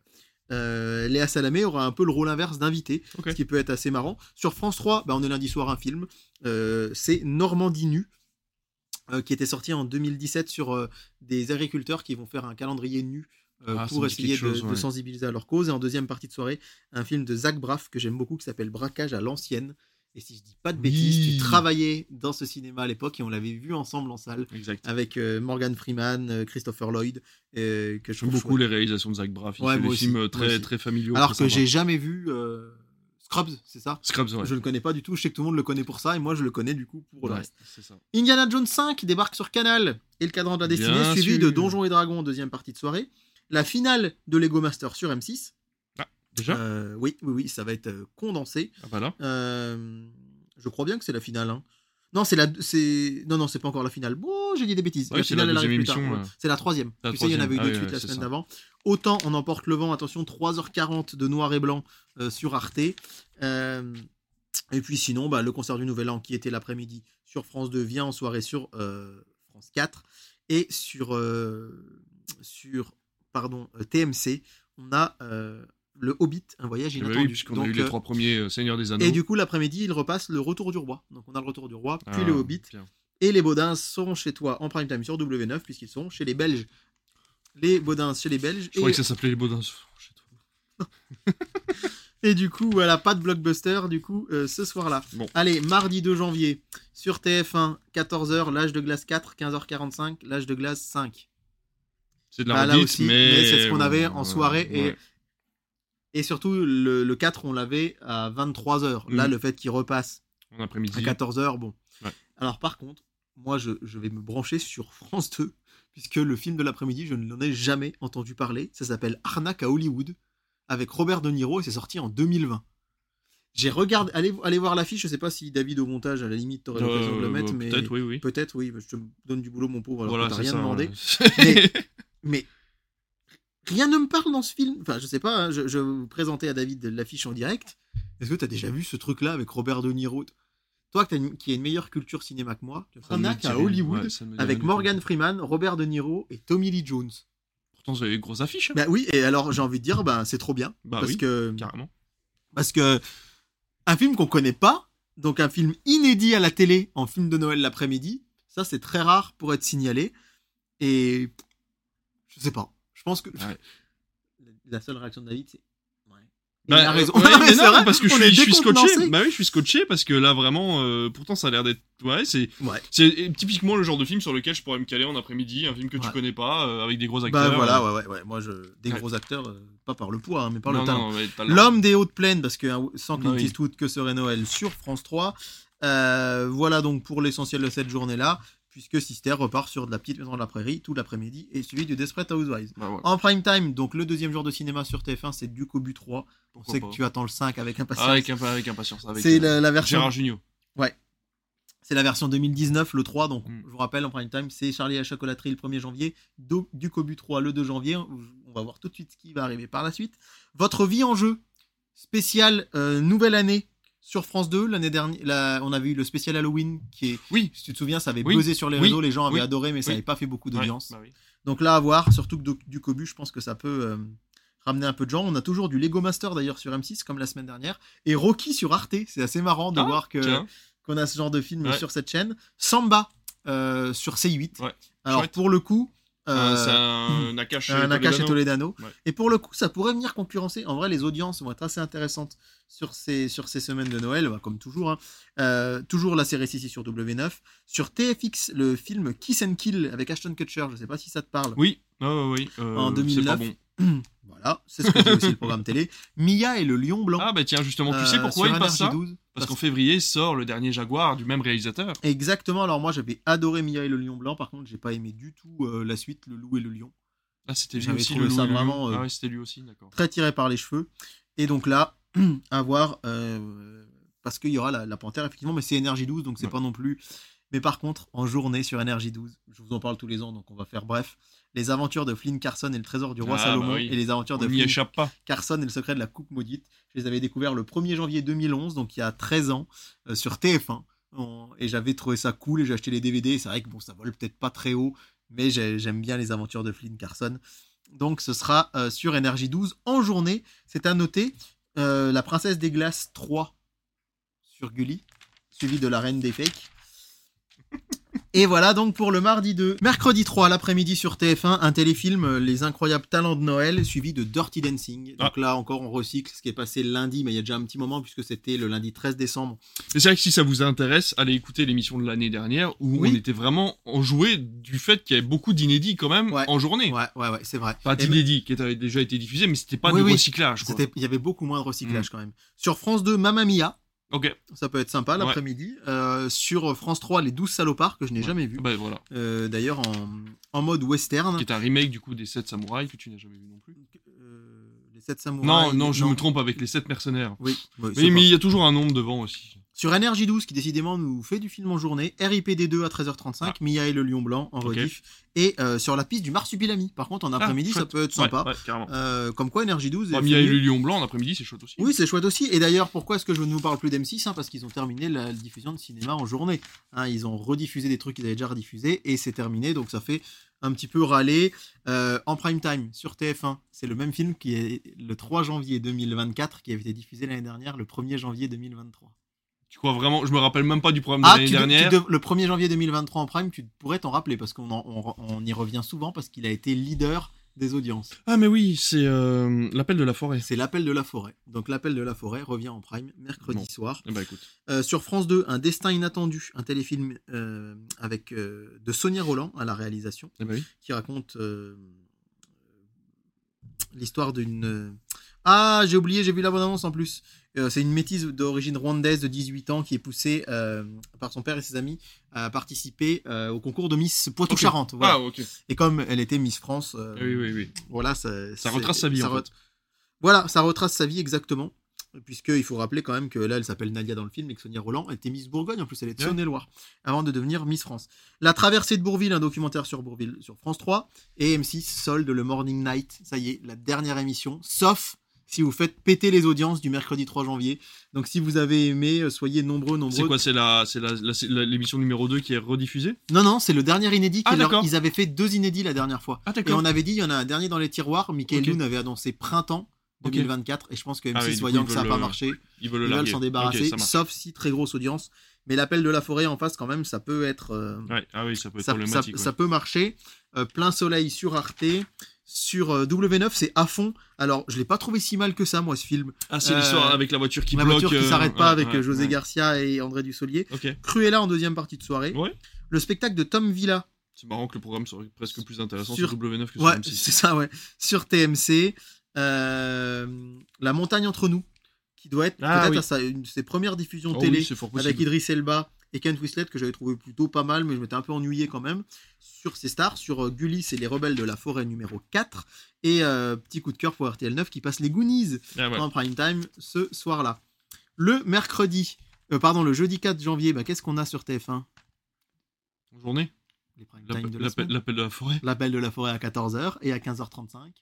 euh, Léa Salamé aura un peu le rôle inverse d'invité ce qui peut être assez marrant sur France 3 bah, on est lundi soir un film euh, c'est Normandie nue euh, qui était sorti en 2017 sur euh, des agriculteurs qui vont faire un calendrier nu euh, Ah, pour essayer chose, de, sensibiliser à leur cause. Et en deuxième partie de soirée, un film de Zach Braff que j'aime beaucoup qui s'appelle Braquage à l'ancienne. Et si je dis pas de bêtises, Oui. tu travaillais dans ce cinéma à l'époque et on l'avait vu ensemble en salle Exact. avec euh, Morgan Freeman, euh, Christopher Lloyd, euh, que J'aime beaucoup chouette. les réalisations de Zach Braff. Il Ouais, fait des aussi, films euh, très, très familiaux. Alors que j'ai jamais vu euh, Scrubs, c'est ça? Scrubs, ouais. Je le connais pas du tout. Je sais que tout le monde le connaît pour ça et moi je le connais du coup pour le Ouais, reste. ça. Indiana Jones 5 débarque sur Canal et le cadran de la destinée, Bien suivi sûr. de Donjons et Dragons deuxième partie de soirée. La finale de Lego Master sur M6. Déjà? Euh, oui, oui, oui, ça va être euh, condensé. Ah bah là. Euh, je crois bien que c'est la finale. hein. Non, c'est la, c'est, non, non, c'est pas encore la finale. Bon, j'ai dit des bêtises. Ouais, la finale, elle arrive plus tard. Ouais. C'est la troisième. La tu sais, il y en avait eu deux de oui, suite la semaine d'avant. Autant on emporte le vent. Attention, 3h40 de noir et blanc euh, sur Arte. Euh, et puis sinon, bah, le concert du Nouvel An qui était l'après-midi sur France 2 vient en soirée sur euh, France 4 et sur sur pardon TMC, on a le Hobbit, un voyage Eh bah inattendu. oui, puisqu'on a eu les euh, trois premiers euh, Seigneurs des Anneaux. et du coup, l'après-midi, il repasse le Retour du Roi. Donc, on a le Retour du Roi, puis Ah, le Hobbit. bien. Et les Baudins seront chez toi en prime time sur W9, puisqu'ils sont chez les Belges. Les Baudins chez les Belges. Je Et, croyais que ça s'appelait les Baudins. Chez (laughs) toi. et du coup, voilà, pas de blockbuster, du coup, euh, ce soir-là. Bon. Allez, mardi 2 janvier, sur TF1, 14h, l'âge de glace 4, 15h45, l'âge de glace 5. C'est de la Bah, là aussi, mais... mais c'est ce qu'on avait en soirée ouais. Et surtout, le, le 4, on l'avait à 23h. Là, Mhm. le fait qu'il repasse En après-midi. à 14h, bon. Ouais. Alors par contre, moi je, je vais me brancher sur France 2, puisque le film de l'après-midi, je ne l'en ai jamais entendu parler. Ça s'appelle Arnaque à Hollywood, avec Robert De Niro, et c'est sorti en 2020. J'ai regardé, allez, allez voir l'affiche, je sais pas si David au montage, à la limite, t'aurais l'occasion de le Euh, mettre, mais Peut-être, oui, oui. peut-être, oui, je te donne du boulot, mon pauvre, alors Voilà, que t'as rien ça, demandé. (laughs) Mais- Mais rien ne me parle dans ce film. Enfin, je sais pas, hein, je, je vais vous présenter à David l'affiche en direct. Est-ce que tu as déjà vu ce truc-là avec Robert De Niro Toi qui as une, qui as une meilleure culture cinéma que moi, Arnaque dit à. Hollywood Ouais, avec Morgan. Freeman, Robert De Niro et Tommy Lee Jones. Pourtant, vous avez une grosse affiche. hein. Bah oui, et alors j'ai envie de dire, bah, c'est trop bien. Bah parce oui, que Carrément. parce que un film qu'on connaît pas, donc un film inédit à la télé en film de Noël l'après-midi, ça c'est très rare pour être signalé. Et je sais pas. Je pense que Ouais. (laughs) la seule réaction de David c'est. Bah, il a raison. ouais, (laughs) mais c'est non, vrai, parce que je suis, je suis scotché. Bah oui, je suis scotché parce que là vraiment, euh, pourtant ça a l'air d'être. Ouais, c'est Ouais. c'est typiquement le genre de film sur lequel je pourrais me caler en après-midi, un film que tu Ouais. connais pas, euh, avec des gros acteurs. Bah voilà, euh. ouais, ouais, ouais. Moi, je... des gros acteurs, euh, pas par le poids, hein, mais par non, le talent. L'homme des hautes plaines, parce que hein, sans Clint Ah oui. Eastwood, que serait Noël sur France 3. Euh, voilà donc pour l'essentiel de cette journée-là, puisque Sister repart sur de la petite maison de la prairie tout l'après-midi et suivi du Desperate Housewives. Bah ouais, En prime time, donc le deuxième jour de cinéma sur TF1, c'est Duke au but 3. On sait que tu attends le 5 avec impatience. Ah, avec, impa- avec impatience. c'est euh, la, la version Gérard Jugnot. C'est la version 2019, le 3, donc Mm. je vous rappelle en prime time, c'est Charlie à la chocolaterie le 1er janvier, Do- du Cobu 3 le 2 janvier. On va voir tout de suite ce qui va arriver par la suite. Votre vie en jeu, spécial euh, nouvelle année sur France 2. L'année dernière, on avait eu le spécial Halloween qui est, Oui. si tu te souviens, ça avait Oui. buzzé sur les Oui. réseaux, les gens avaient Oui. adoré, mais ça n'avait pas fait beaucoup d'audience. Ouais, bah. Donc là, à voir, surtout que du Cobu, je pense que ça peut euh, ramener un peu de gens. On a toujours du Lego Master d'ailleurs sur M6, comme la semaine dernière, et Rocky sur Arte. C'est assez marrant de Ah, voir que qu'on a ce genre de film Ouais. sur cette chaîne. Samba euh, sur C8. Ouais. Alors Chouette. pour le coup, Euh, c'est un Nakash. un Nakash et Toledano. Ouais. Et pour le coup, ça pourrait venir concurrencer. En vrai, les audiences vont être assez intéressantes sur ces, sur ces semaines de Noël, bah, comme toujours. hein. Euh, toujours la série ici sur W9. Sur TFX, le film Kiss and Kill avec Ashton Kutcher. Je sais pas si ça te parle. Oui, Ah ouais, oui. euh, En C'est 2009. pas bon. (clears throat) Voilà, c'est ce que dit aussi le programme télé. Mia et le lion blanc. Ah bah tiens, justement, tu euh, sais pourquoi il passe ça NRJ12. Parce Parce qu'en février sort le dernier Jaguar du même réalisateur. Exactement. Alors moi j'avais adoré Mia et le lion blanc. Par contre j'ai pas aimé du tout euh, la suite, le loup et le lion. Ah, c'était lui aussi, trouvé le ça loup vraiment, euh, Ah ouais, c'était lui aussi, d'accord. Très tiré par les cheveux. Et donc là, (clears throat) à voir, euh, parce qu'il y aura la, la panthère effectivement, mais c'est Énergie 12, donc c'est Ouais. pas non plus. Mais par contre, en journée sur Énergie 12, je vous en parle tous les ans, donc on va faire bref. Les aventures de Flynn Carson et le trésor du roi Ah, Salomon bah oui. et les aventures de Flynn échappe pas. Carson et le secret de la coupe maudite. Je les avais découverts le 1er janvier 2011, donc il y a 13 ans, euh, sur TF1. En- Et j'avais trouvé ça cool et j'ai acheté les DVD. C'est vrai que bon, ça vole peut-être pas très haut, mais j'ai- j'aime bien les aventures de Flynn Carson. Donc ce sera euh, sur Énergie 12 en journée. C'est à noter. euh, la princesse des glaces 3 sur Gulli, suivi de la reine des fakes. Et voilà donc pour le mardi 2. Mercredi 3 l'après-midi sur TF1, un téléfilm euh, Les incroyables talents de Noël suivi de Dirty Dancing. Donc là encore on recycle ce qui est passé lundi, mais il y a déjà un petit moment puisque c'était le lundi 13 décembre. C'est vrai que si ça vous intéresse, allez écouter l'émission de l'année dernière où Oui. on était vraiment enjoué du fait qu'il y avait beaucoup d'inédits quand même Ouais. en journée. Ouais, ouais, ouais, c'est vrai. Pas d'inédits qui avaient déjà été diffusés, mais c'était pas Oui, du oui. recyclage. Il y avait beaucoup moins de Mm. recyclage quand même. Sur France 2, Mamma Mia, Ok, ça peut être sympa Ouais. l'après-midi. Euh, sur France 3, Les 12 salopards, que je n'ai Ouais. jamais vu. bah voilà. Euh, D'ailleurs en, en mode western. Qui est un remake du coup des 7 samouraïs que tu n'as jamais vu non plus. Euh, les 7 samouraïs. non, non, je me trompe avec les 7 mercenaires. Oui, oui, mais il y a toujours un nombre devant aussi. Sur NRJ12, qui décidément nous fait du film en journée, RIPD2 à 13h35, Mia et le Lion Blanc en Ah. Ok. rediff, et euh, sur la piste du Marsupilami. Par contre, en après-midi, ça peut être sympa. Ouais, ouais, carrément. Euh, comme quoi, NRJ12 Bah, Mia et le lion blanc en après-midi, c'est chouette aussi. Oui, c'est chouette aussi. Et d'ailleurs, pourquoi est-ce que je ne vous parle plus d'M6 hein Parce qu'ils ont terminé la diffusion de cinéma en journée. Hein, ils ont rediffusé des trucs qu'ils avaient déjà rediffusés, et c'est terminé, donc ça fait un petit peu râler. Euh, en prime time, sur TF1, c'est le même film qui est le 3 janvier 2024, qui avait été diffusé l'année dernière, le 1er janvier 2023. Tu crois vraiment Je me rappelle même pas du programme de Ah, l'année tu de- tu dernière. dev- le 1er janvier 2023 en prime, tu pourrais t'en rappeler parce qu'on en- on, on y revient souvent parce qu'il a été leader des audiences. Ah, mais oui, c'est euh, l'appel de la forêt. C'est l'appel de la forêt. Donc l'appel de la forêt revient en prime mercredi Bon. soir. Eh bah écoute. Euh, sur France 2, Un destin inattendu, un téléfilm euh, avec euh, de Sonia Roland à la réalisation, Eh bah oui. qui raconte euh, l'histoire d'une. Ah, j'ai oublié, j'ai vu la bande-annonce en plus. Euh, c'est une métisse d'origine rwandaise de 18 ans qui est poussée euh, par son père et ses amis à participer euh, au concours de Miss Poitou-Charentes. Voilà. Ah. Et comme elle était Miss France, Oui, oui, oui. voilà, ça, retrace sa vie, ça en re- fait. Voilà, ça retrace sa vie exactement. Puisqu'il faut rappeler quand même que là, elle s'appelle Nadia dans le film et que Sonia Roland était Miss Bourgogne, en plus elle est de Ouais. Saône-et-Loire, avant de devenir Miss France. La traversée de Bourville, un documentaire sur Bourville sur France 3, et M6 solde le Morning Night, ça y est, la dernière émission, sauf si vous faites péter les audiences du mercredi 3 janvier. Donc si vous avez aimé, euh, soyez nombreux, nombreux. C'est quoi C'est la, c'est l'émission numéro 2 qui est rediffusée? Non, non, c'est le dernier inédit. Ah, leur-. Ils avaient fait deux inédits la dernière fois. Ah, Et on avait dit, il y en a un dernier dans les tiroirs. Michael Ok. Youn avait annoncé printemps Ok. 2024. Et je pense que M6, Ah oui, coup, voyant ils que ça n'a pas le- marché, Ils veulent ils s'en débarrasser. sauf si très grosse audience. Mais l'appel de la forêt en face, quand même, ça peut être. euh, Ouais. Ah oui, ça peut être ça, ça- problématique. ça ouais. peut marcher. Euh, plein soleil sur Arte. Sur euh, W9, c'est à fond. Alors, je l'ai pas trouvé si mal que ça, moi, ce film. Ah, c'est euh, l'histoire avec la voiture qui la bloque. voiture qui euh, s'arrête pas ouais, avec ouais, euh, José ouais. Garcia et André Dussolier. Ok. Cruella en deuxième partie de soirée. Le spectacle de Tom Villa C'est marrant que le programme soit presque plus intéressant Sur- sur W9 que Ouais, sur M6. c'est ça, ouais. Sur TMC, euh, La montagne entre nous, qui doit être Ah, peut-être oui. à sa- une de ses premières diffusions Oh télé oui, avec Idriss Elba et Kent Winslet que j'avais trouvé plutôt pas mal, mais je m'étais un peu ennuyé quand même. Sur ces stars, sur euh, Gulli, c'est Les Rebelles de la Forêt numéro 4. Et euh, petit coup de cœur pour RTL 9 qui passe les Goonies Ah, ouais. en prime time ce soir-là. Le mercredi, euh, pardon, le jeudi 4 janvier, bah, qu'est-ce qu'on a sur TF1 Journée. Les prime L'appel de la de forêt. L'appel de la forêt à 14h et à 15h35.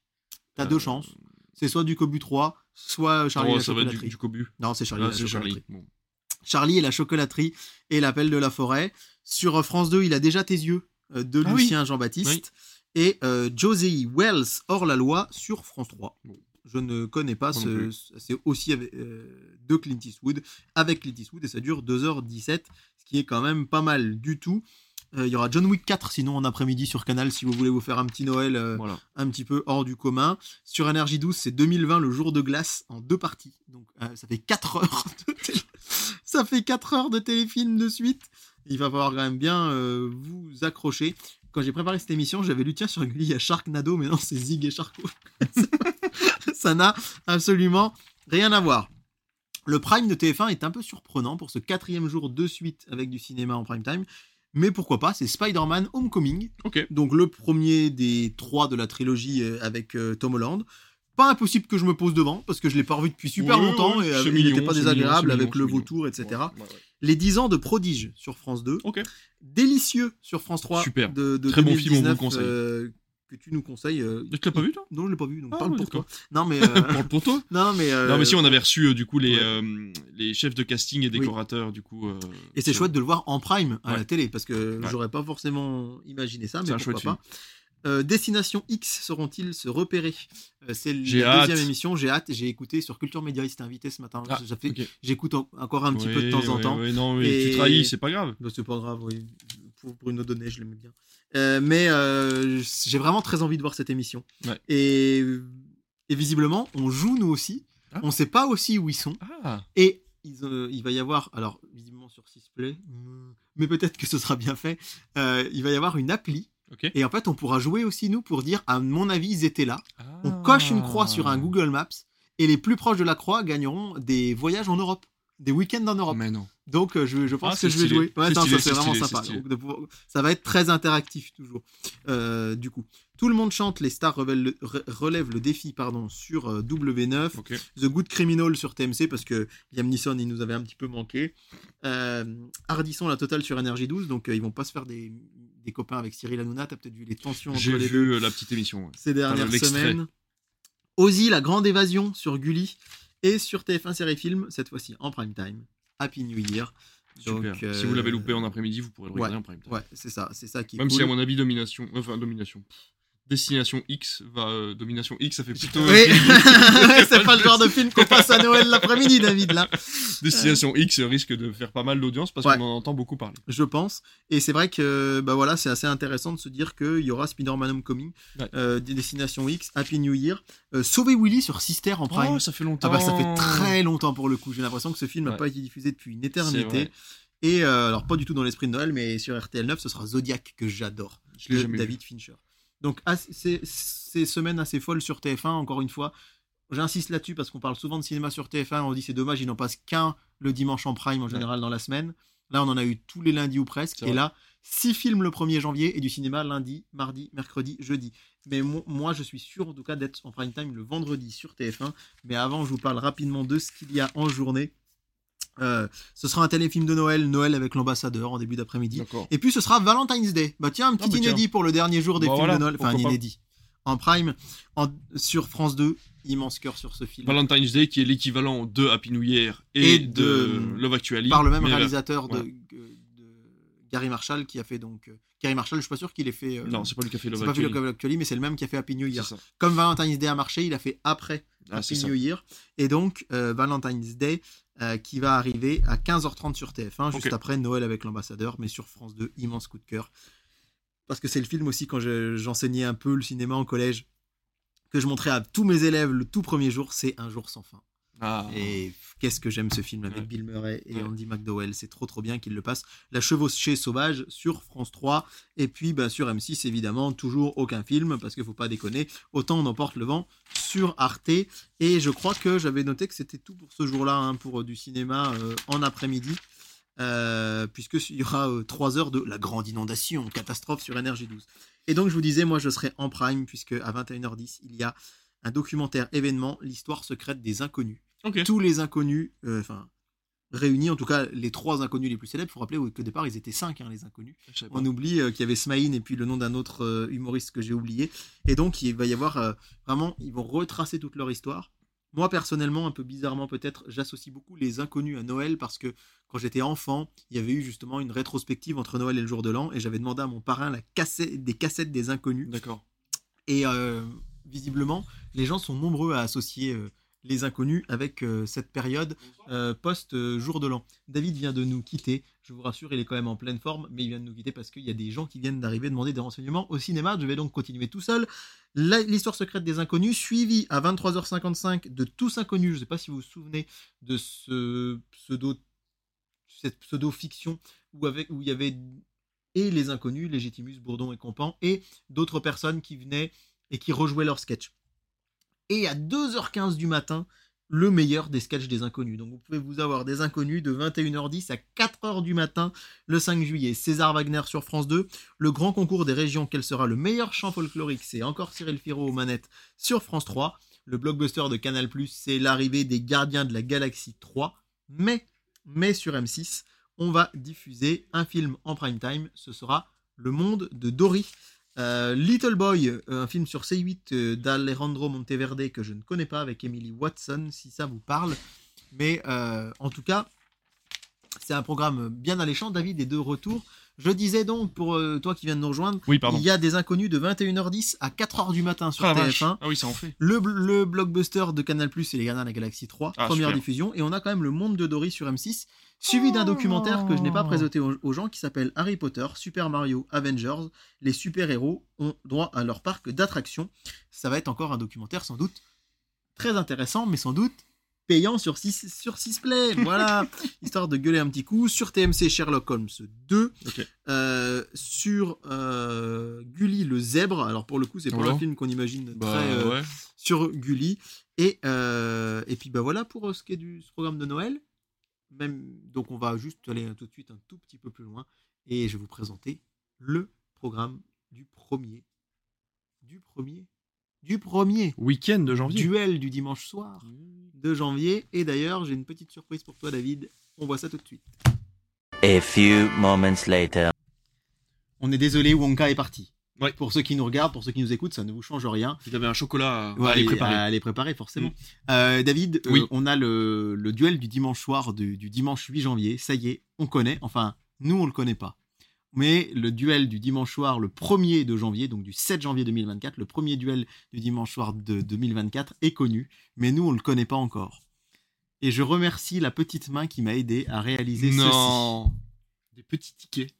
T'as Euh, deux chances. C'est soit du Cobu 3, soit Charlie Oh, la ça va être du, du cobu. Non, c'est Charlie, Ah, la. Charlie. Bon. Charlie et la chocolaterie et l'appel de la forêt. Sur euh, France 2, il a déjà tes yeux euh, de Ah oui. Lucien Jean-Baptiste. Et euh, Josie Wells hors la loi sur France 3. Bon. Je ne connais pas ce. C'est aussi avec, euh, de Clint Eastwood, avec Clint Eastwood, et ça dure 2h17, ce qui est quand même pas mal du tout. Euh, Il y aura John Wick 4 sinon en après-midi sur Canal si vous voulez vous faire un petit Noël euh, Voilà. un petit peu hors du commun. Sur Énergie 12, c'est 2020 le jour de glace en deux parties. Donc euh, ça fait 4 (laughs) heures de télé... ça fait 4 heures de téléfilm de suite. Il va falloir quand même bien euh, vous accrocher. quand j'ai préparé cette émission, j'avais lu tiens sur Gulli, il y a Sharknado, mais non, c'est Zig et Sharko. (laughs) ça n'a absolument rien à voir. Le Prime de TF1 est un peu surprenant pour ce quatrième jour de suite avec du cinéma en prime time. Mais pourquoi pas, c'est Spider-Man Homecoming. Donc le premier des trois de la trilogie euh, avec euh, Tom Holland. Pas impossible que je me pose devant, parce que je l'ai pas revu depuis super Ouais, longtemps ouais, et euh, il n'était pas désagréable mignon, avec le mignon, vautour, etc. Ouais. Les 10 ans de prodige sur France 2. Ok. Délicieux sur France 3. Super. De, de Très bon film, on vous 2019, le conseille. euh, que tu nous conseilles. euh, Tu l'as pas vu, toi? Non, je l'ai pas vu, donc Ah, parle ouais, pour toi. Non, mais. (laughs) euh, Parle pour toi (laughs) non, mais. euh, Non, mais si, on avait reçu euh, du coup les, euh, les chefs de casting et décorateurs, du coup. euh, Et c'est chouette de le voir en prime à la télé, parce que j'aurais pas forcément imaginé ça, C'est mais pourquoi pas. Euh, Destination X sauront-ils se repérer? Euh, C'est la deuxième émission, j'ai hâte, j'ai écouté sur Culture Média, il s'était invité ce matin. Ah. J'écoute en- encore un petit peu de temps en temps. non, mais Et- tu trahis, c'est pas grave. Bah, c'est pas grave, oui. Pour Bruno Donnet, je l'aimais bien. Euh, mais j'ai vraiment très envie de voir cette émission. Ouais. Et, et visiblement, on joue nous aussi. Ah. On sait pas aussi où ils sont. Ah, Et ils, euh, il va y avoir, alors visiblement sur Sisplay, hmm, mais peut-être que ce sera bien fait, euh, il va y avoir une appli. Et en fait, on pourra jouer aussi nous pour dire, à mon avis, ils étaient là. On Ah. coche une croix sur un Google Maps. Et les plus proches de la croix gagneront des voyages en Europe. Des week-ends en Europe. Mais non. Donc euh, je, je pense Ah, que je vais jouer. Ouais, C'est vraiment stylé, sympa. Donc, pouvoir- ça va être très interactif toujours. Euh, du coup, tout le monde chante, les stars relèvent le, re- relèvent le défi pardon, sur euh, W9. Ok. The Good Criminal sur TMC parce que Liam Neeson il nous avait un petit peu manqué. Hardisson la totale sur Énergie 12 donc ils vont pas se faire des, des copains avec Cyril Hanouna. T'as peut-être vu les tensions entre J'ai les deux vu euh, la petite émission. ouais. ces dernières semaines. Ozzy la grande évasion sur Gulli et sur TF1 série film cette fois-ci en prime time. Happy New Year. Donc, euh, Si vous l'avez loupé en après-midi, vous pourrez le regarder ouais, en prime time. Ouais, c'est ça, c'est ça qui est Même cool. si à mon avis domination, enfin domination, destination X va euh, domination X, ça fait plutôt. Oui, (laughs) c'est pas le genre de film qu'on passe à Noël l'après-midi, David, là. Destination X risque de faire pas mal d'audience parce Ouais. qu'on en entend beaucoup parler. Je pense. Et c'est vrai que bah voilà, c'est assez intéressant de se dire qu'il y aura Spider-Man Homecoming, Ouais. euh, des Destinations X, Happy New Year, euh, Sauver Willy sur Sister en prime. Oh, ça fait longtemps. ah bah ça fait très longtemps pour le coup. J'ai l'impression que ce film n'a Ouais. pas été diffusé depuis une éternité. Et euh, alors pas du tout dans l'esprit de Noël, mais sur RTL 9, ce sera Zodiac que j'adore. Je l'ai vu. David Fincher. Donc ces semaines assez folles sur TF1, encore une fois. J'insiste là-dessus parce qu'on parle souvent de cinéma sur TF1. On dit c'est dommage, ils n'en passent qu'un le dimanche en prime en général dans la semaine. Là, on en a eu tous les lundis ou presque. Et là, six films le 1er janvier et du cinéma lundi, mardi, mercredi, jeudi. Mais mo- moi, je suis sûr en tout cas d'être en prime time le vendredi sur TF1. Mais avant, je vous parle rapidement de ce qu'il y a en journée. Euh, ce sera un téléfilm de Noël, Noël avec l'ambassadeur en début d'après-midi. Et puis ce sera Valentine's Day. Bah tiens, un petit Ah, bah, inédit pour le dernier jour des Bah, films voilà, de Noël. Enfin, un inédit. En prime, en- sur France 2, immense cœur sur ce film. Valentine's Day qui est l'équivalent de Happy New Year et, Et de, de- Love Actually. par le même là- réalisateur de, Gary Marshall qui a fait donc. euh, Gary Marshall, je suis pas sûr qu'il ait fait. euh, Non, c'est pas lui qui a fait Love c'est pas Actually. Love Actually, mais c'est le même qui a fait Happy New Year. Comme Valentine's Day a marché, il a fait après Ah, Happy ça. New Year. Et donc, euh, Valentine's Day euh, qui va arriver à 15h30 sur TF1, juste après Noël avec l'ambassadeur, mais sur France 2, immense coup de cœur. Parce que c'est le film aussi, quand je- j'enseignais un peu le cinéma en collège, que je montrais à tous mes élèves le tout premier jour, c'est Un jour sans fin. Ah. Et qu'est-ce que j'aime ce film avec Ouais. Bill Murray et Ouais. Andy McDowell. C'est trop trop bien qu'il le passe. La chevauchée sauvage sur France 3. Et puis bah, sur M6, évidemment, toujours aucun film parce qu'il faut pas déconner. Autant on emporte le vent sur Arte. Et je crois que j'avais noté que c'était tout pour ce jour-là, hein, pour euh, du cinéma euh, en après-midi. Euh, puisqu'il y aura euh, trois heures de la grande inondation, catastrophe sur Énergie 12. Et donc je vous disais, moi je serai en prime, puisque à 21h10, il y a un documentaire événement, l'histoire secrète des inconnus tous les inconnus, euh, enfin réunis, en tout cas les trois inconnus les plus célèbres. Il faut rappeler qu'au départ ils étaient cinq hein, les inconnus. On oublie euh, qu'il y avait Smaïn et puis le nom d'un autre euh, humoriste que j'ai oublié. Et donc il va y avoir vraiment, ils vont retracer toute leur histoire. Moi personnellement, un peu bizarrement peut-être, j'associe beaucoup les inconnus à Noël parce que quand j'étais enfant, il y avait eu justement une rétrospective entre Noël et le jour de l'an et j'avais demandé à mon parrain la cassette, des cassettes des inconnus. D'accord. Et euh, visiblement, les gens sont nombreux à associer euh, les inconnus avec euh, cette période euh, post-jour de l'an. David vient de nous quitter. Je vous rassure, il est quand même en pleine forme, mais il vient de nous quitter parce qu'il y a des gens qui viennent d'arriver demander des renseignements au cinéma. Je vais donc continuer tout seul. L'histoire secrète des inconnus, suivie à 23h55 de Tous Inconnus. Je ne sais pas si vous vous souvenez de ce pseudo, cette pseudo-fiction où, où il y avait et les inconnus, Légitimus, Bourdon et Compan, et d'autres personnes qui venaient et qui rejouaient leurs sketchs. Et à 2h15 du matin, le meilleur des sketchs des inconnus. Donc vous pouvez vous avoir des inconnus de 21h10 à 4h du matin le 5 juillet. César Wagner sur France 2. Le grand concours des régions, quel sera le meilleur chant folklorique? C'est encore Cyril Firo aux manettes sur France 3. Le blockbuster de Canal+, c'est l'arrivée des Gardiens de la Galaxie 3. Mais, mais sur M6, on va diffuser un film en prime time. Ce sera Le Monde de Dory. Euh, Little Boy, euh, un film sur C8 euh, d'Alejandro Monteverde que je ne connais pas avec Emily Watson, si ça vous parle. Mais en tout cas, c'est un programme bien alléchant. David est de retour. Je disais donc, pour toi qui viens de nous rejoindre, Oui, il y a des inconnus de 21h10 à 4h du matin sur Ah, la vache. TF1. Ah oui, ça en fait. Le, le blockbuster de Canal+, c'est Les Gardiens de la Galaxie 3, Ah, première super. diffusion. Et on a quand même Le Monde de Dory sur M6, suivi d'un documentaire que je n'ai pas présenté aux, aux gens qui s'appelle Harry Potter, Super Mario, Avengers. Les super-héros ont droit à leur parc d'attractions. Ça va être encore un documentaire sans doute très intéressant, mais sans doute payant sur 6 sur Play. (laughs) Voilà, histoire de gueuler un petit coup. Sur TMC, Sherlock Holmes 2. Ok. Euh, sur euh, Gulli le zèbre. Alors pour le coup, c'est pas le film qu'on imagine Bah très euh, ouais. sur Gulli. Et, euh, et puis bah voilà pour ce qui est du ce programme de Noël. Même, donc on va juste aller tout de suite un tout petit peu plus loin. Et je vais vous présenter le programme du premier. Du premier. Du premier. Week-end de janvier. Duel du dimanche soir de janvier. Et d'ailleurs, j'ai une petite surprise pour toi, David. On voit ça tout de suite. A few moments later. On est désolé, Wonka est parti. Ouais. Pour ceux qui nous regardent, pour ceux qui nous écoutent, ça ne vous change rien. Il avait un chocolat à, Ouais, à aller préparer. à aller préparer, forcément. Euh, David, euh, on a le, le duel du dimanche soir du, du dimanche 8 janvier. Ça y est, on connaît. Enfin, nous, on le connaît pas. Mais le duel du dimanche soir, le 1er de janvier, donc du 7 janvier 2024, le premier duel du dimanche soir de 2024 est connu. Mais nous, on le connaît pas encore. Et je remercie la petite main qui m'a aidé à réaliser ceci. Non. Des petits tickets.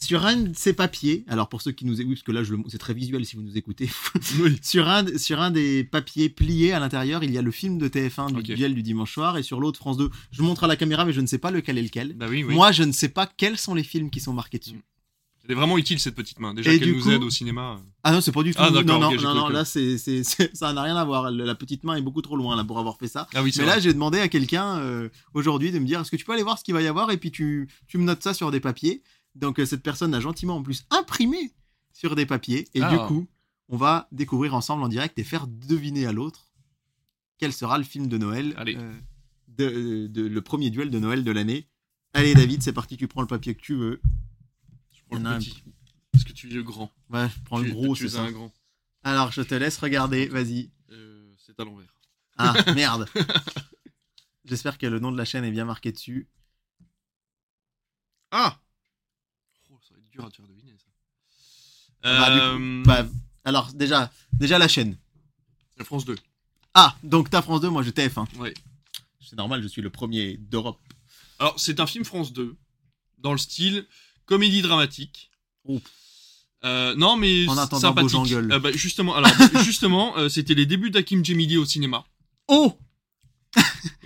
Sur un de ces papiers, alors pour ceux qui nous écoutent, parce que là, c'est très visuel si vous nous écoutez, (laughs) Oui. sur un, sur un des papiers pliés à l'intérieur, il y a le film de TF1 du Ok. duel du dimanche soir, et sur l'autre, France 2. Je montre à la caméra, mais je ne sais pas lequel est lequel. Bah oui, oui. Moi, je ne sais pas quels sont les films qui sont marqués dessus. Elle est vraiment utile cette petite main. Déjà qu'elle nous coup- aide au cinéma. Ah non, c'est pas du tout. Ah, non, non, ok, j'ai non, non, là, (laughs) c'est, ça n'a rien à voir. La petite main est beaucoup trop loin là pour avoir fait ça. Ah oui, Mais vrai. là, j'ai demandé à quelqu'un euh, aujourd'hui de me dire est-ce que tu peux aller voir ce qu'il va y avoir? Et puis tu, tu me notes ça sur des papiers. Donc, euh, cette personne a gentiment en plus imprimé sur des papiers. Et Ah. du coup, on va découvrir ensemble en direct et faire deviner à l'autre quel sera le film de Noël. Allez. euh, de, de- le premier duel de Noël de l'année. Allez, David, c'est parti. Tu prends le papier que tu veux. Je prends le un petit. Parce que tu es le grand. Ouais, je prends le gros, tu c'est es ça. un grand. Alors, je te laisse regarder. Vas-y. Euh, c'est à l'envers. Ah, (laughs) merde. J'espère que le nom de la chaîne est bien marqué dessus. Ah oh, Ça va être dur à te faire deviner ça. Bah, du Euh, Bah, alors, déjà, déjà la chaîne. France 2. Ah, donc t'as France 2, moi je TF1. Ouais. C'est normal, je suis le premier d'Europe. Alors, c'est un film France 2, dans le style comédie dramatique. Euh, non, mais En attendant sympathique. Euh, bah, justement, alors (laughs) justement, euh, c'était les débuts d'Hakim Djemili au cinéma. Oh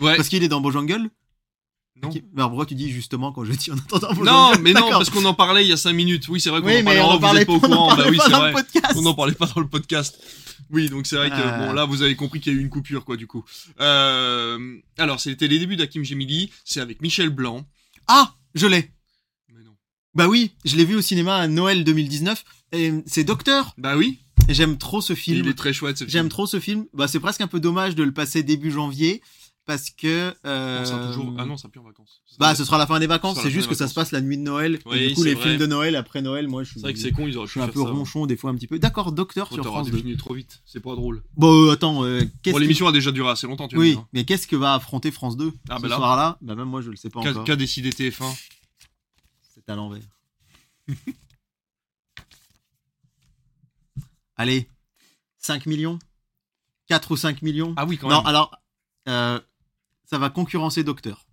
Ouais. (laughs) Parce qu'il est dans Beaujangle Non. Alors pourquoi tu dis justement quand je dis en attendant Non, Beaujangle mais non, parce qu'on en parlait il y a 5 minutes. Oui, c'est vrai qu'on Oui, en mais parlait on en vous pas au courant. Bah oui, c'est vrai. On n'en parlait pas dans le podcast. Oui, donc c'est vrai que Euh. bon là vous avez compris qu'il y a eu une coupure quoi du coup. Euh, alors c'était les débuts d'Hakim Djemili, c'est avec Michel Blanc. Ah, je l'ai. Mais non. Bah oui, je l'ai vu au cinéma à Noël 2019. Et c'est Docteur. Bah oui, J'aime trop ce film. il est très chouette ce film. J'aime trop ce film. Bah, c'est presque un peu dommage de le passer début janvier parce que. euh, On sera toujours... Ah non, ça plus en vacances. Bah, ce sera la fin des vacances. C'est juste que ça se passe la nuit de Noël. Oui, et du coup, les vrai. films de Noël après Noël, moi, je suis. C'est vrai que c'est con, ils auraient Je suis un peu ça. ronchon des fois un petit peu. D'accord, Docteur sur France 2. devenu trop vite, c'est pas drôle. Bon, euh, attends, euh, qu'est-ce Bon, l'émission a déjà duré assez longtemps, tu me Oui, dire. mais qu'est-ce que va affronter France 2 Ah, ce bah là. soir-là? Bah même moi, je le sais pas encore. qu'a décidé TF1 C'est à l'envers. (laughs) Allez, 5 millions? 4 ou 5 millions? Ah oui, quand Non, même. alors, euh, ça va concurrencer Docteur.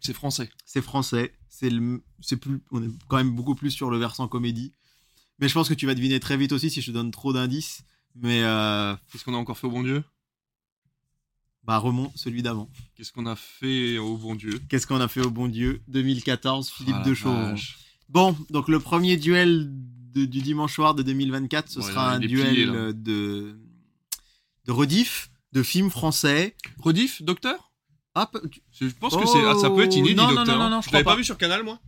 C'est français. C'est français, c'est le, c'est plus, on est quand même beaucoup plus sur le versant comédie. Mais je pense que tu vas deviner très vite aussi si je te donne trop d'indices. Mais euh, Qu'est-ce qu'on a encore fait au bon Dieu? Bah remonte celui d'avant. Qu'est-ce qu'on a fait au bon Dieu? Qu'est-ce qu'on a fait au bon Dieu? 2014, Philippe Ah, de Chauvron. vache. Bon, donc le premier duel de- du dimanche soir de 2024, ce sera un duel de de rediff, de films français. Rediff, Docteur? Ah, Je pense que c'est, ah, ça peut être inédit, Non, non, Docteur. non, hein. non, je je l'avais pas pas. vu sur Canal, moi?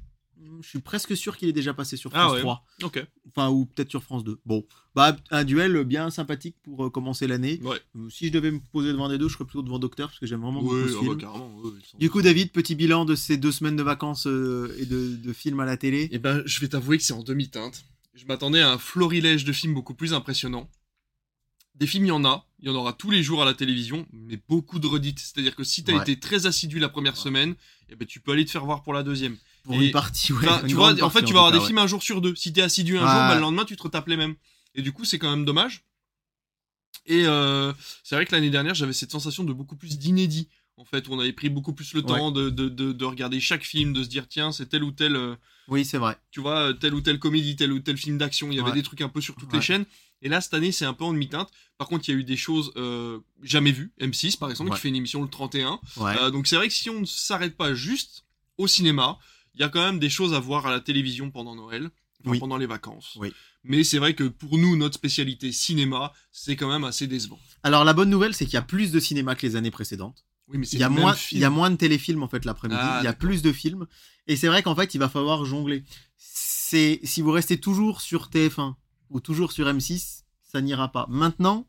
je suis presque sûr qu'il est déjà passé sur Ah France ouais. 3. Ok. Enfin, ou peut-être sur France 2. Bon, bah un duel bien sympathique pour euh, commencer l'année. Ouais. Euh, Si je devais me poser devant des deux, je serais plutôt devant Docteur parce que j'aime vraiment beaucoup Oui, ce film. bah, carrément. ouais, sans- Du coup, David, petit bilan de ces deux semaines de vacances euh, et de, de films à la télé. Eh ben, je vais t'avouer que c'est en demi-teinte. Je m'attendais à un florilège de films beaucoup plus impressionnant. Des films, il y en a. Il y en aura tous les jours à la télévision, mais beaucoup de redites. C'est-à-dire que si t'as Ouais. été très assidu la première semaine, eh ben, tu peux aller te faire voir pour la deuxième. Pour Et- une partie, ouais. Une tu vois, en fait, tu vas avoir des films un jour sur deux. Si t'es assidu un jour, bah, le lendemain, tu te retapes les mêmes. Et du coup, c'est quand même dommage. Et euh, c'est vrai que l'année dernière, j'avais cette sensation de beaucoup plus d'inédit. En fait, où on avait pris beaucoup plus le temps de, de, de, de regarder chaque film, de se dire, tiens, c'est tel ou tel. euh. Oui, c'est vrai. tu vois, euh, telle ou telle comédie, tel ou tel film d'action. Il y avait des trucs un peu sur toutes les chaînes. Et là, cette année, c'est un peu en demi-teinte. Par contre, il y a eu des choses euh, jamais vues. M6, par exemple, Ouais. qui fait une émission le 31. Ouais. Euh, donc c'est vrai que si on ne s'arrête pas juste au cinéma, il y a quand même des choses à voir à la télévision pendant Noël, enfin, Oui. pendant les vacances. Oui. Mais c'est vrai que pour nous, notre spécialité cinéma, c'est quand même assez décevant. Alors, la bonne nouvelle, c'est qu'il y a plus de cinéma que les années précédentes. Oui, mais c'est Il y, a moins, film. il y a moins de téléfilms, en fait, l'après-midi. Ah, il y a plus de films. Et c'est vrai qu'en fait, il va falloir jongler. C'est, si vous restez toujours sur TF1 ou toujours sur M6, ça n'ira pas. Maintenant,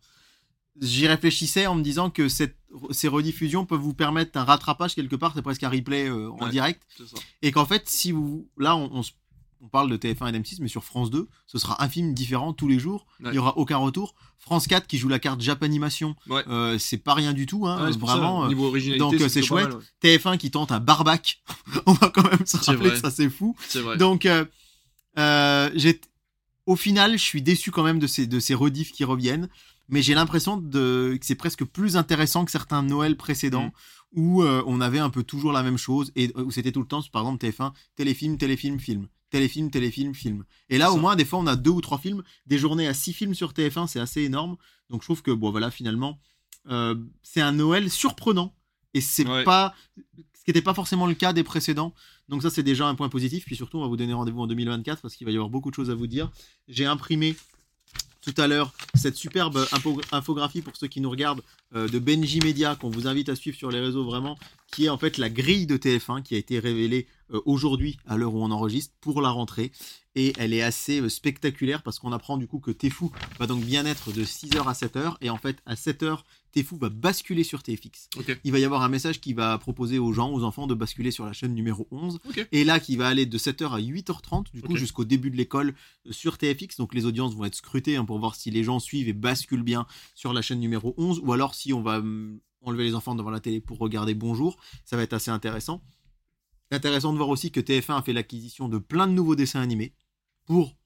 j'y réfléchissais en me disant que cette, ces rediffusions peuvent vous permettre un rattrapage quelque part, c'est presque un replay euh, en Ouais. direct. Ça. Et qu'en fait, si vous. Là, on, on se- on parle de TF1 et d'M6, mais sur France 2, ce sera un film différent tous les jours. Ouais. Il n'y aura aucun retour. France 4 qui joue la carte Japanimation, Ouais. euh, c'est pas rien du tout. Hein, ça, vraiment. au euh, niveau originalité, donc, c'est chouette. mal, ouais. TF1 qui tente un barbac. (laughs) on va quand même se rappeler que ça, c'est fou. C'est vrai. Donc, euh, j'ai- au final, je suis déçu quand même de ces, de ces rediffs qui reviennent. Mais j'ai l'impression que c'est presque plus intéressant que certains Noël précédents Mm. où euh, on avait un peu toujours la même chose et euh, où c'était tout le temps, par exemple, TF1, téléfilm, téléfilm, film. Téléfilm, téléfilm, film. Et là, au moins, des fois, on a deux ou trois films. Des journées à six films sur TF1, c'est assez énorme. Donc, je trouve que, bon, voilà, finalement, euh, c'est un Noël surprenant. Et c'est Ouais. pas. Ce qui n'était pas forcément le cas des précédents. Donc, ça, c'est déjà un point positif. Puis surtout, on va vous donner rendez-vous en 2024 parce qu'il va y avoir beaucoup de choses à vous dire. J'ai imprimé tout à l'heure cette superbe info- infographie pour ceux qui nous regardent euh, de Benji Media qu'on vous invite à suivre sur les réseaux vraiment qui est en fait la grille de TF1 qui a été révélée euh, aujourd'hui à l'heure où on enregistre pour la rentrée et elle est assez euh, spectaculaire parce qu'on apprend du coup que Tefou va donc bien être de 6h à 7h et en fait à 7h Tefou va basculer sur TFX. Il va y avoir un message qui va proposer aux gens, aux enfants de basculer sur la chaîne numéro 11 Ok. et là qui va aller de 7h à 8h30 du coup jusqu'au début de l'école euh, sur TFX donc les audiences vont être scrutées hein, pour voir si les gens suivent et basculent bien sur la chaîne numéro 11 ou alors si on va hum, enlever les enfants devant la télé pour regarder Bonjour. Ça va être assez intéressant. Intéressant de voir aussi que TF1 a fait l'acquisition de plein de nouveaux dessins animés pour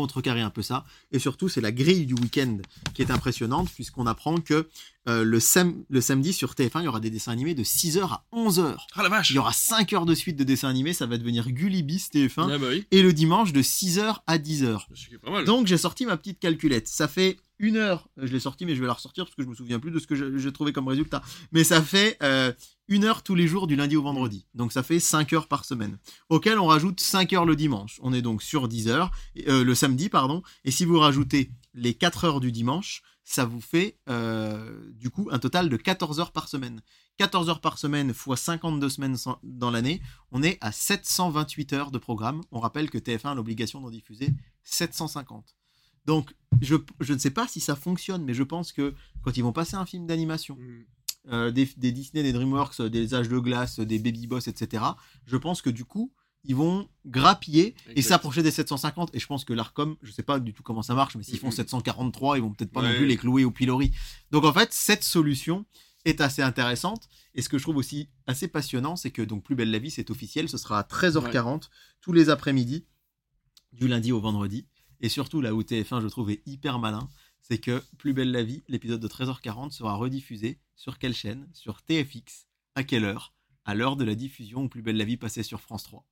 contrecarrer un peu ça et surtout c'est la grille du week-end qui est impressionnante puisqu'on apprend que euh, le, sam- le samedi sur TF1 il y aura des dessins animés de 6h à 11h Ah la vache il y aura 5 heures de suite de dessins animés ça va devenir Gullibis TF1 Ouais, bah oui. et le dimanche de 6h à 10h C'est pas mal. donc j'ai sorti ma petite calculette. Ça fait une heure. euh, Je l'ai sorti, mais je vais la ressortir parce que je me souviens plus de ce que j'ai trouvé comme résultat. Mais ça fait euh, une heure tous les jours du lundi au vendredi. Donc ça fait 5 heures par semaine. Auquel on rajoute 5 heures le dimanche. On est donc sur 10 heures. euh, le samedi, pardon. Et si vous rajoutez les 4 heures du dimanche, ça vous fait euh, du coup un total de 14 heures par semaine. 14 heures par semaine fois 52 semaines dans l'année, on est à 728 heures de programme. On rappelle que TF1 a l'obligation d'en diffuser 750. Donc, je, je ne sais pas si ça fonctionne, mais je pense que quand ils vont passer un film d'animation, Mm. Euh, des, des Disney, des DreamWorks, euh, des Âges de Glace, euh, des Baby Boss, etc., je pense que du coup, ils vont grappiller et s'approcher des 750. Et je pense que l'ARCOM, je sais pas du tout comment ça marche, mais s'ils font Mhm. 743, ils vont peut-être pas non plus les clouer au pilori. Donc en fait, cette solution est assez intéressante. Et ce que je trouve aussi assez passionnant, c'est que donc Plus belle la vie, c'est officiel, ce sera à 13h40 tous les après-midi, du lundi au vendredi. Et surtout, là où TF1, je trouve, est hyper malin, c'est que Plus belle la vie, l'épisode de 13h40 sera rediffusé sur quelle chaîne? Sur TFX. À quelle heure? À l'heure de la diffusion où Plus belle la vie passait sur France 3.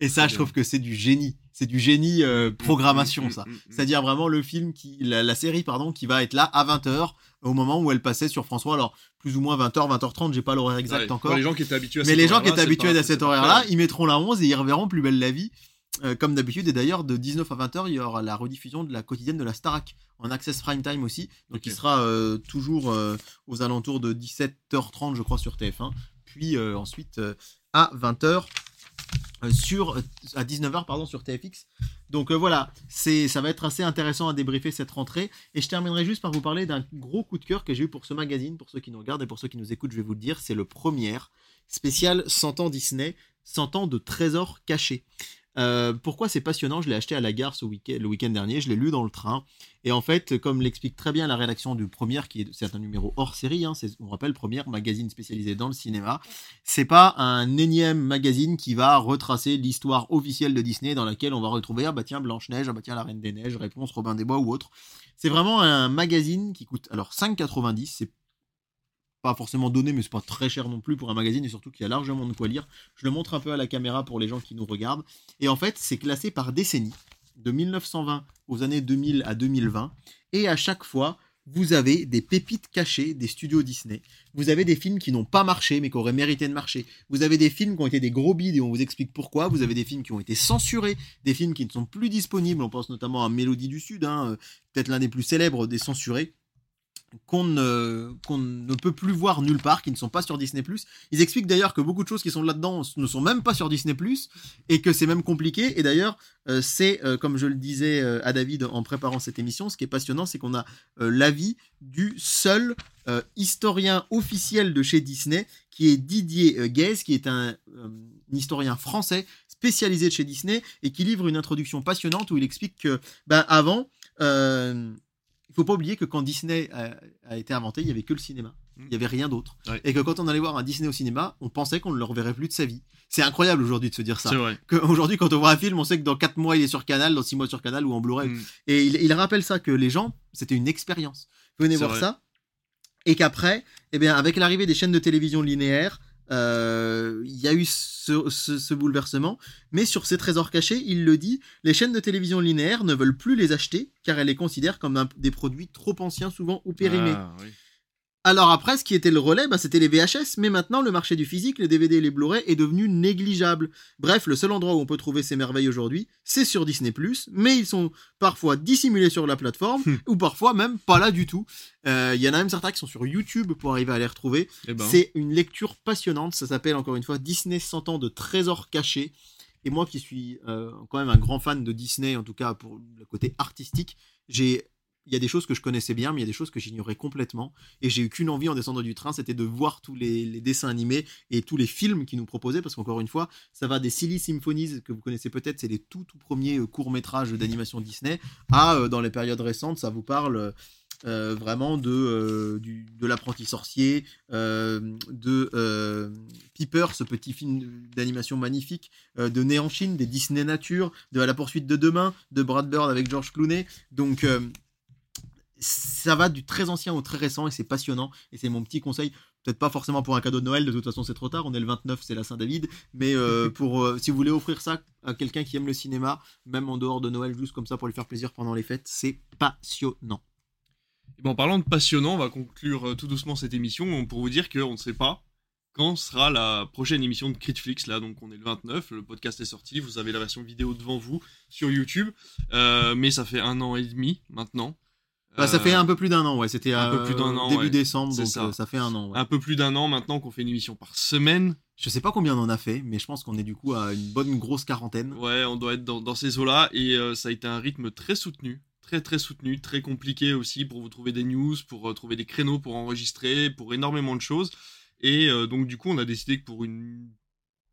Et ça, je trouve que c'est du génie. C'est du génie euh, programmation, Mm, mm, ça. mm, mm. C'est-à-dire vraiment le film qui, la, la série, pardon, qui va être là à 20h au moment où elle passait sur France 3. Alors, plus ou moins 20h, 20h30, j'ai pas l'horaire exact Ouais, encore. pour les gens qui étaient habitués à Mais les gens qui étaient habitués à cet horaire-là, ils mettront la 11 et ils reverront Plus belle la vie euh, comme d'habitude. Et d'ailleurs, de 19 à 20h, il y aura la rediffusion de la quotidienne de la Starac en access prime time aussi. Donc, Ok. il sera euh, toujours euh, aux alentours de 17h30, je crois, sur TF1. Puis ensuite à 20h. sur à 19h pardon sur TFX donc voilà c'est ça va être assez intéressant à débriefer cette rentrée et je terminerai juste par vous parler d'un gros coup de cœur que j'ai eu pour ce magazine pour ceux qui nous regardent et pour ceux qui nous écoutent je vais vous le dire c'est le premier spécial 100 ans Disney 100 ans de trésors cachés euh, pourquoi c'est passionnant? Je l'ai acheté à la gare ce week le week-end dernier, je l'ai lu dans le train. Et en fait, comme l'explique très bien la rédaction du Première, qui est un numéro hors série, hein, on rappelle Première, magazine spécialisé dans le cinéma, c'est pas un énième magazine qui va retracer l'histoire officielle de Disney dans laquelle on va retrouver ah bah tiens Blanche-Neige, ah bah tiens la Reine des Neiges, réponse Robin des Bois ou autre. C'est vraiment un magazine qui coûte alors 5,90, c'est pas forcément donné, mais c'est pas très cher non plus pour un magazine et surtout qu'il y a largement de quoi lire. Je le montre un peu à la caméra pour les gens qui nous regardent. Et en fait, c'est classé par décennie, de 1920 aux années 2000 à 2020. Et à chaque fois, vous avez des pépites cachées des studios Disney. Vous avez des films qui n'ont pas marché, mais qui auraient mérité de marcher. Vous avez des films qui ont été des gros bides et on vous explique pourquoi. Vous avez des films qui ont été censurés, des films qui ne sont plus disponibles. On pense notamment à Mélodie du Sud, hein, peut-être l'un des plus célèbres des censurés qu'on ne, peut plus voir nulle part, qui ne sont pas sur Disney+. Ils expliquent d'ailleurs que beaucoup de choses qui sont là-dedans ne sont même pas sur Disney+, et que c'est même compliqué. Et d'ailleurs, euh, c'est, euh, comme je le disais euh, à David en préparant cette émission, ce qui est passionnant, c'est qu'on a l'avis du seul historien officiel de chez Disney, qui est Didier Guèze, qui est un, un historien français spécialisé de chez Disney, et qui livre une introduction passionnante où il explique que, ben, avant... il faut pas oublier que quand Disney a, a été inventé, il y avait que le cinéma. Mm. Il y avait rien d'autre. Ouais. Et que quand on allait voir un Disney au cinéma, on pensait qu'on ne le reverrait plus de sa vie. C'est incroyable aujourd'hui de se dire ça. Aujourd'hui, quand on voit un film, on sait que dans 4 mois, il est sur Canal, dans 6 mois sur Canal ou en Blu-ray. Mm. Et il, il rappelle ça, que les gens, c'était une expérience. Venez voir vrai. ça. Et qu'après, eh bien, avec l'arrivée des chaînes de télévision linéaires, il y a eu ce, bouleversement. Mais sur ces trésors cachés, il le dit, les chaînes de télévision linéaires ne veulent plus les acheter car elles les considèrent comme des produits trop anciens, souvent ou périmés. Ah. Alors après, ce qui était le relais, bah, c'était les VHS, mais maintenant le marché du physique, les DVD et les Blu-ray est devenu négligeable. Bref, le seul endroit où on peut trouver ces merveilles aujourd'hui, c'est sur Disney+, mais ils sont parfois dissimulés sur la plateforme, Hmm. ou parfois même pas là du tout. Euh, Il y en a même certains qui sont sur YouTube pour arriver à les retrouver. Eh ben. C'est une lecture passionnante, ça s'appelle encore une fois Disney 100 ans de trésors cachés. Et moi qui suis euh, quand même un grand fan de Disney, en tout cas pour le côté artistique, j'ai il y a des choses que je connaissais bien, mais il y a des choses que j'ignorais complètement. Et j'ai eu qu'une envie en descendant du train, c'était de voir tous les, dessins animés et tous les films qu'ils nous proposaient, parce qu'encore une fois, ça va des Silly Symphonies, que vous connaissez peut-être, c'est les tout, tout premiers euh, courts-métrages d'animation Disney, à, euh, dans les périodes récentes, ça vous parle euh, vraiment de, du, de l'apprenti sorcier, de Piper, ce petit film d'animation magnifique, de Né en des Disney Nature, de À la poursuite de demain, de Brad Bird avec George Clooney. Donc, ça va du très ancien au très récent et c'est passionnant. Et c'est mon petit conseil. Peut-être pas forcément pour un cadeau de Noël, de toute façon c'est trop tard, on est le 29, c'est la Saint-David. Mais euh, (laughs) pour euh, si vous voulez offrir ça à quelqu'un qui aime le cinéma, même en dehors de Noël, juste comme ça pour lui faire plaisir pendant les fêtes, c'est passionnant. Eh ben, en parlant de passionnant, on va conclure euh, tout doucement cette émission pour vous dire qu'on ne sait pas quand sera la prochaine émission de Critflix. Là, donc on est le 29, le podcast est sorti, vous avez la version vidéo devant vous sur YouTube, Euh, mais ça fait un an et demi maintenant. Bah, ça Euh, fait un peu plus d'un an, ouais. C'était un peu euh, plus d'un an, début ouais. décembre, donc ça. euh, ça fait un an. ouais. un peu plus d'un an maintenant qu'on fait une émission par semaine. Je sais pas combien on en a fait, mais je pense qu'on est du coup à une bonne grosse quarantaine. Ouais, on doit être dans, dans ces eaux-là et euh, ça a été un rythme très soutenu, très très soutenu, très compliqué aussi pour vous trouver des news, pour euh, trouver des créneaux pour enregistrer, pour énormément de choses. Et euh, donc du coup, on a décidé que pour une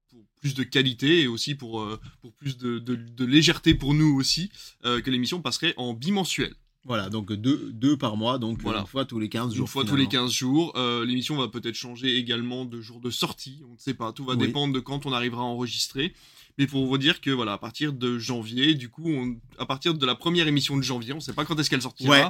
pour plus de qualité et aussi pour, euh, pour plus de, de- de légèreté pour nous aussi, euh, que l'émission passerait en bimensuel. Voilà, donc deux, deux par mois, donc Voilà. une fois tous les 15 jours. Une fois tous les finalement. 15 jours. Euh, l'émission va peut-être changer également de jour de sortie, on ne sait pas, tout va Oui. dépendre de quand on arrivera à enregistrer. Mais pour vous dire que voilà, à partir de janvier, du coup, on- à partir de la première émission de janvier, on ne sait pas quand est-ce qu'elle sortira. Ouais.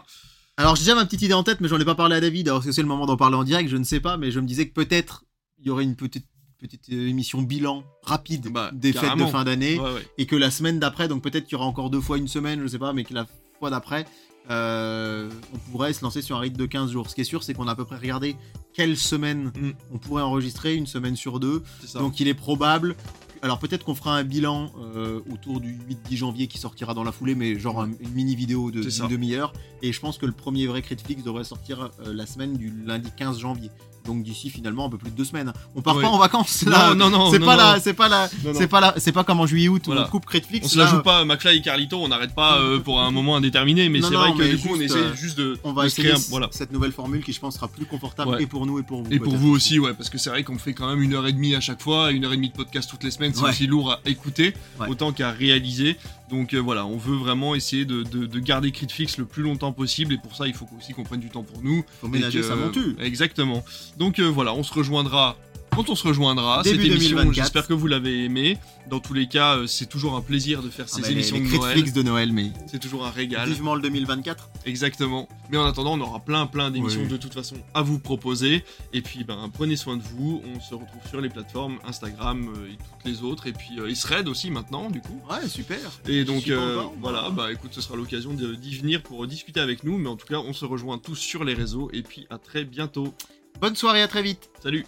Alors j'ai déjà ma petite idée en tête, mais j'en ai pas parlé à David, alors que c'est le moment d'en parler en direct, je ne sais pas, mais je me disais que peut-être il y aurait une petite, petite euh, émission bilan rapide Bah, des fêtes de fin d'année, Ouais, ouais. et que la semaine d'après, donc peut-être qu'il y aura encore deux fois une semaine, je sais pas, mais que la fois d'après, euh, on pourrait se lancer sur un rythme de 15 jours. Ce qui est sûr, c'est qu'on a à peu près regardé quelle semaine Mm. on pourrait enregistrer, une semaine sur deux. Donc il est probable, alors peut-être qu'on fera un bilan euh, autour du 8-10 janvier qui sortira dans la foulée, mais genre un- une mini vidéo de demi-heure. Et je pense que le premier vrai Critflix devrait sortir euh, la semaine du lundi 15 janvier. Donc d'ici finalement un peu plus de deux semaines. On part pas en vacances là. non, non, c'est non, pas c'est pas là, Non, non. c'est pas là, c'est pas comme en juillet-août où on coupe Critflix. On se là, la joue pas, McFly et Carlito, on n'arrête pas euh, pour un moment indéterminé, mais c'est vrai que du coup, on essaie euh, juste de, On va de se créer essayer un- voilà. cette nouvelle formule qui je pense sera plus confortable Ouais. et pour nous et pour vous. Et pour vous aussi, ouais, parce que c'est vrai qu'on fait quand même une heure et demie à chaque fois, une heure et demie de podcast toutes les semaines, c'est aussi lourd à écouter, autant qu'à réaliser. Donc euh, voilà, on veut vraiment essayer de, de, de garder Critflix le plus longtemps possible, et pour ça, il faut aussi qu'on prenne du temps pour nous. Faut ménager sa monture. Exactement. Donc euh, voilà, on se rejoindra quand on se rejoindra. Début Cette émission, 2024. j'espère que vous l'avez aimé. Dans tous les cas, euh, c'est toujours un plaisir de faire Ah, ces bah, émissions les de Noël. de Noël, mais C'est toujours un régal. vivement le 2024. Exactement. Mais en attendant, on aura plein plein d'émissions Oui. de toute façon à vous proposer. Et puis, ben, prenez soin de vous. On se retrouve sur les plateformes Instagram euh, et toutes les autres. Et puis, euh, Thread aussi maintenant, du coup. Ouais, super. Et donc, euh, voilà, bah. écoute, ce sera l'occasion d'y venir pour discuter avec nous. Mais en tout cas, on se rejoint tous sur les réseaux. Et puis, à très bientôt. Bonne soirée, à très vite. Salut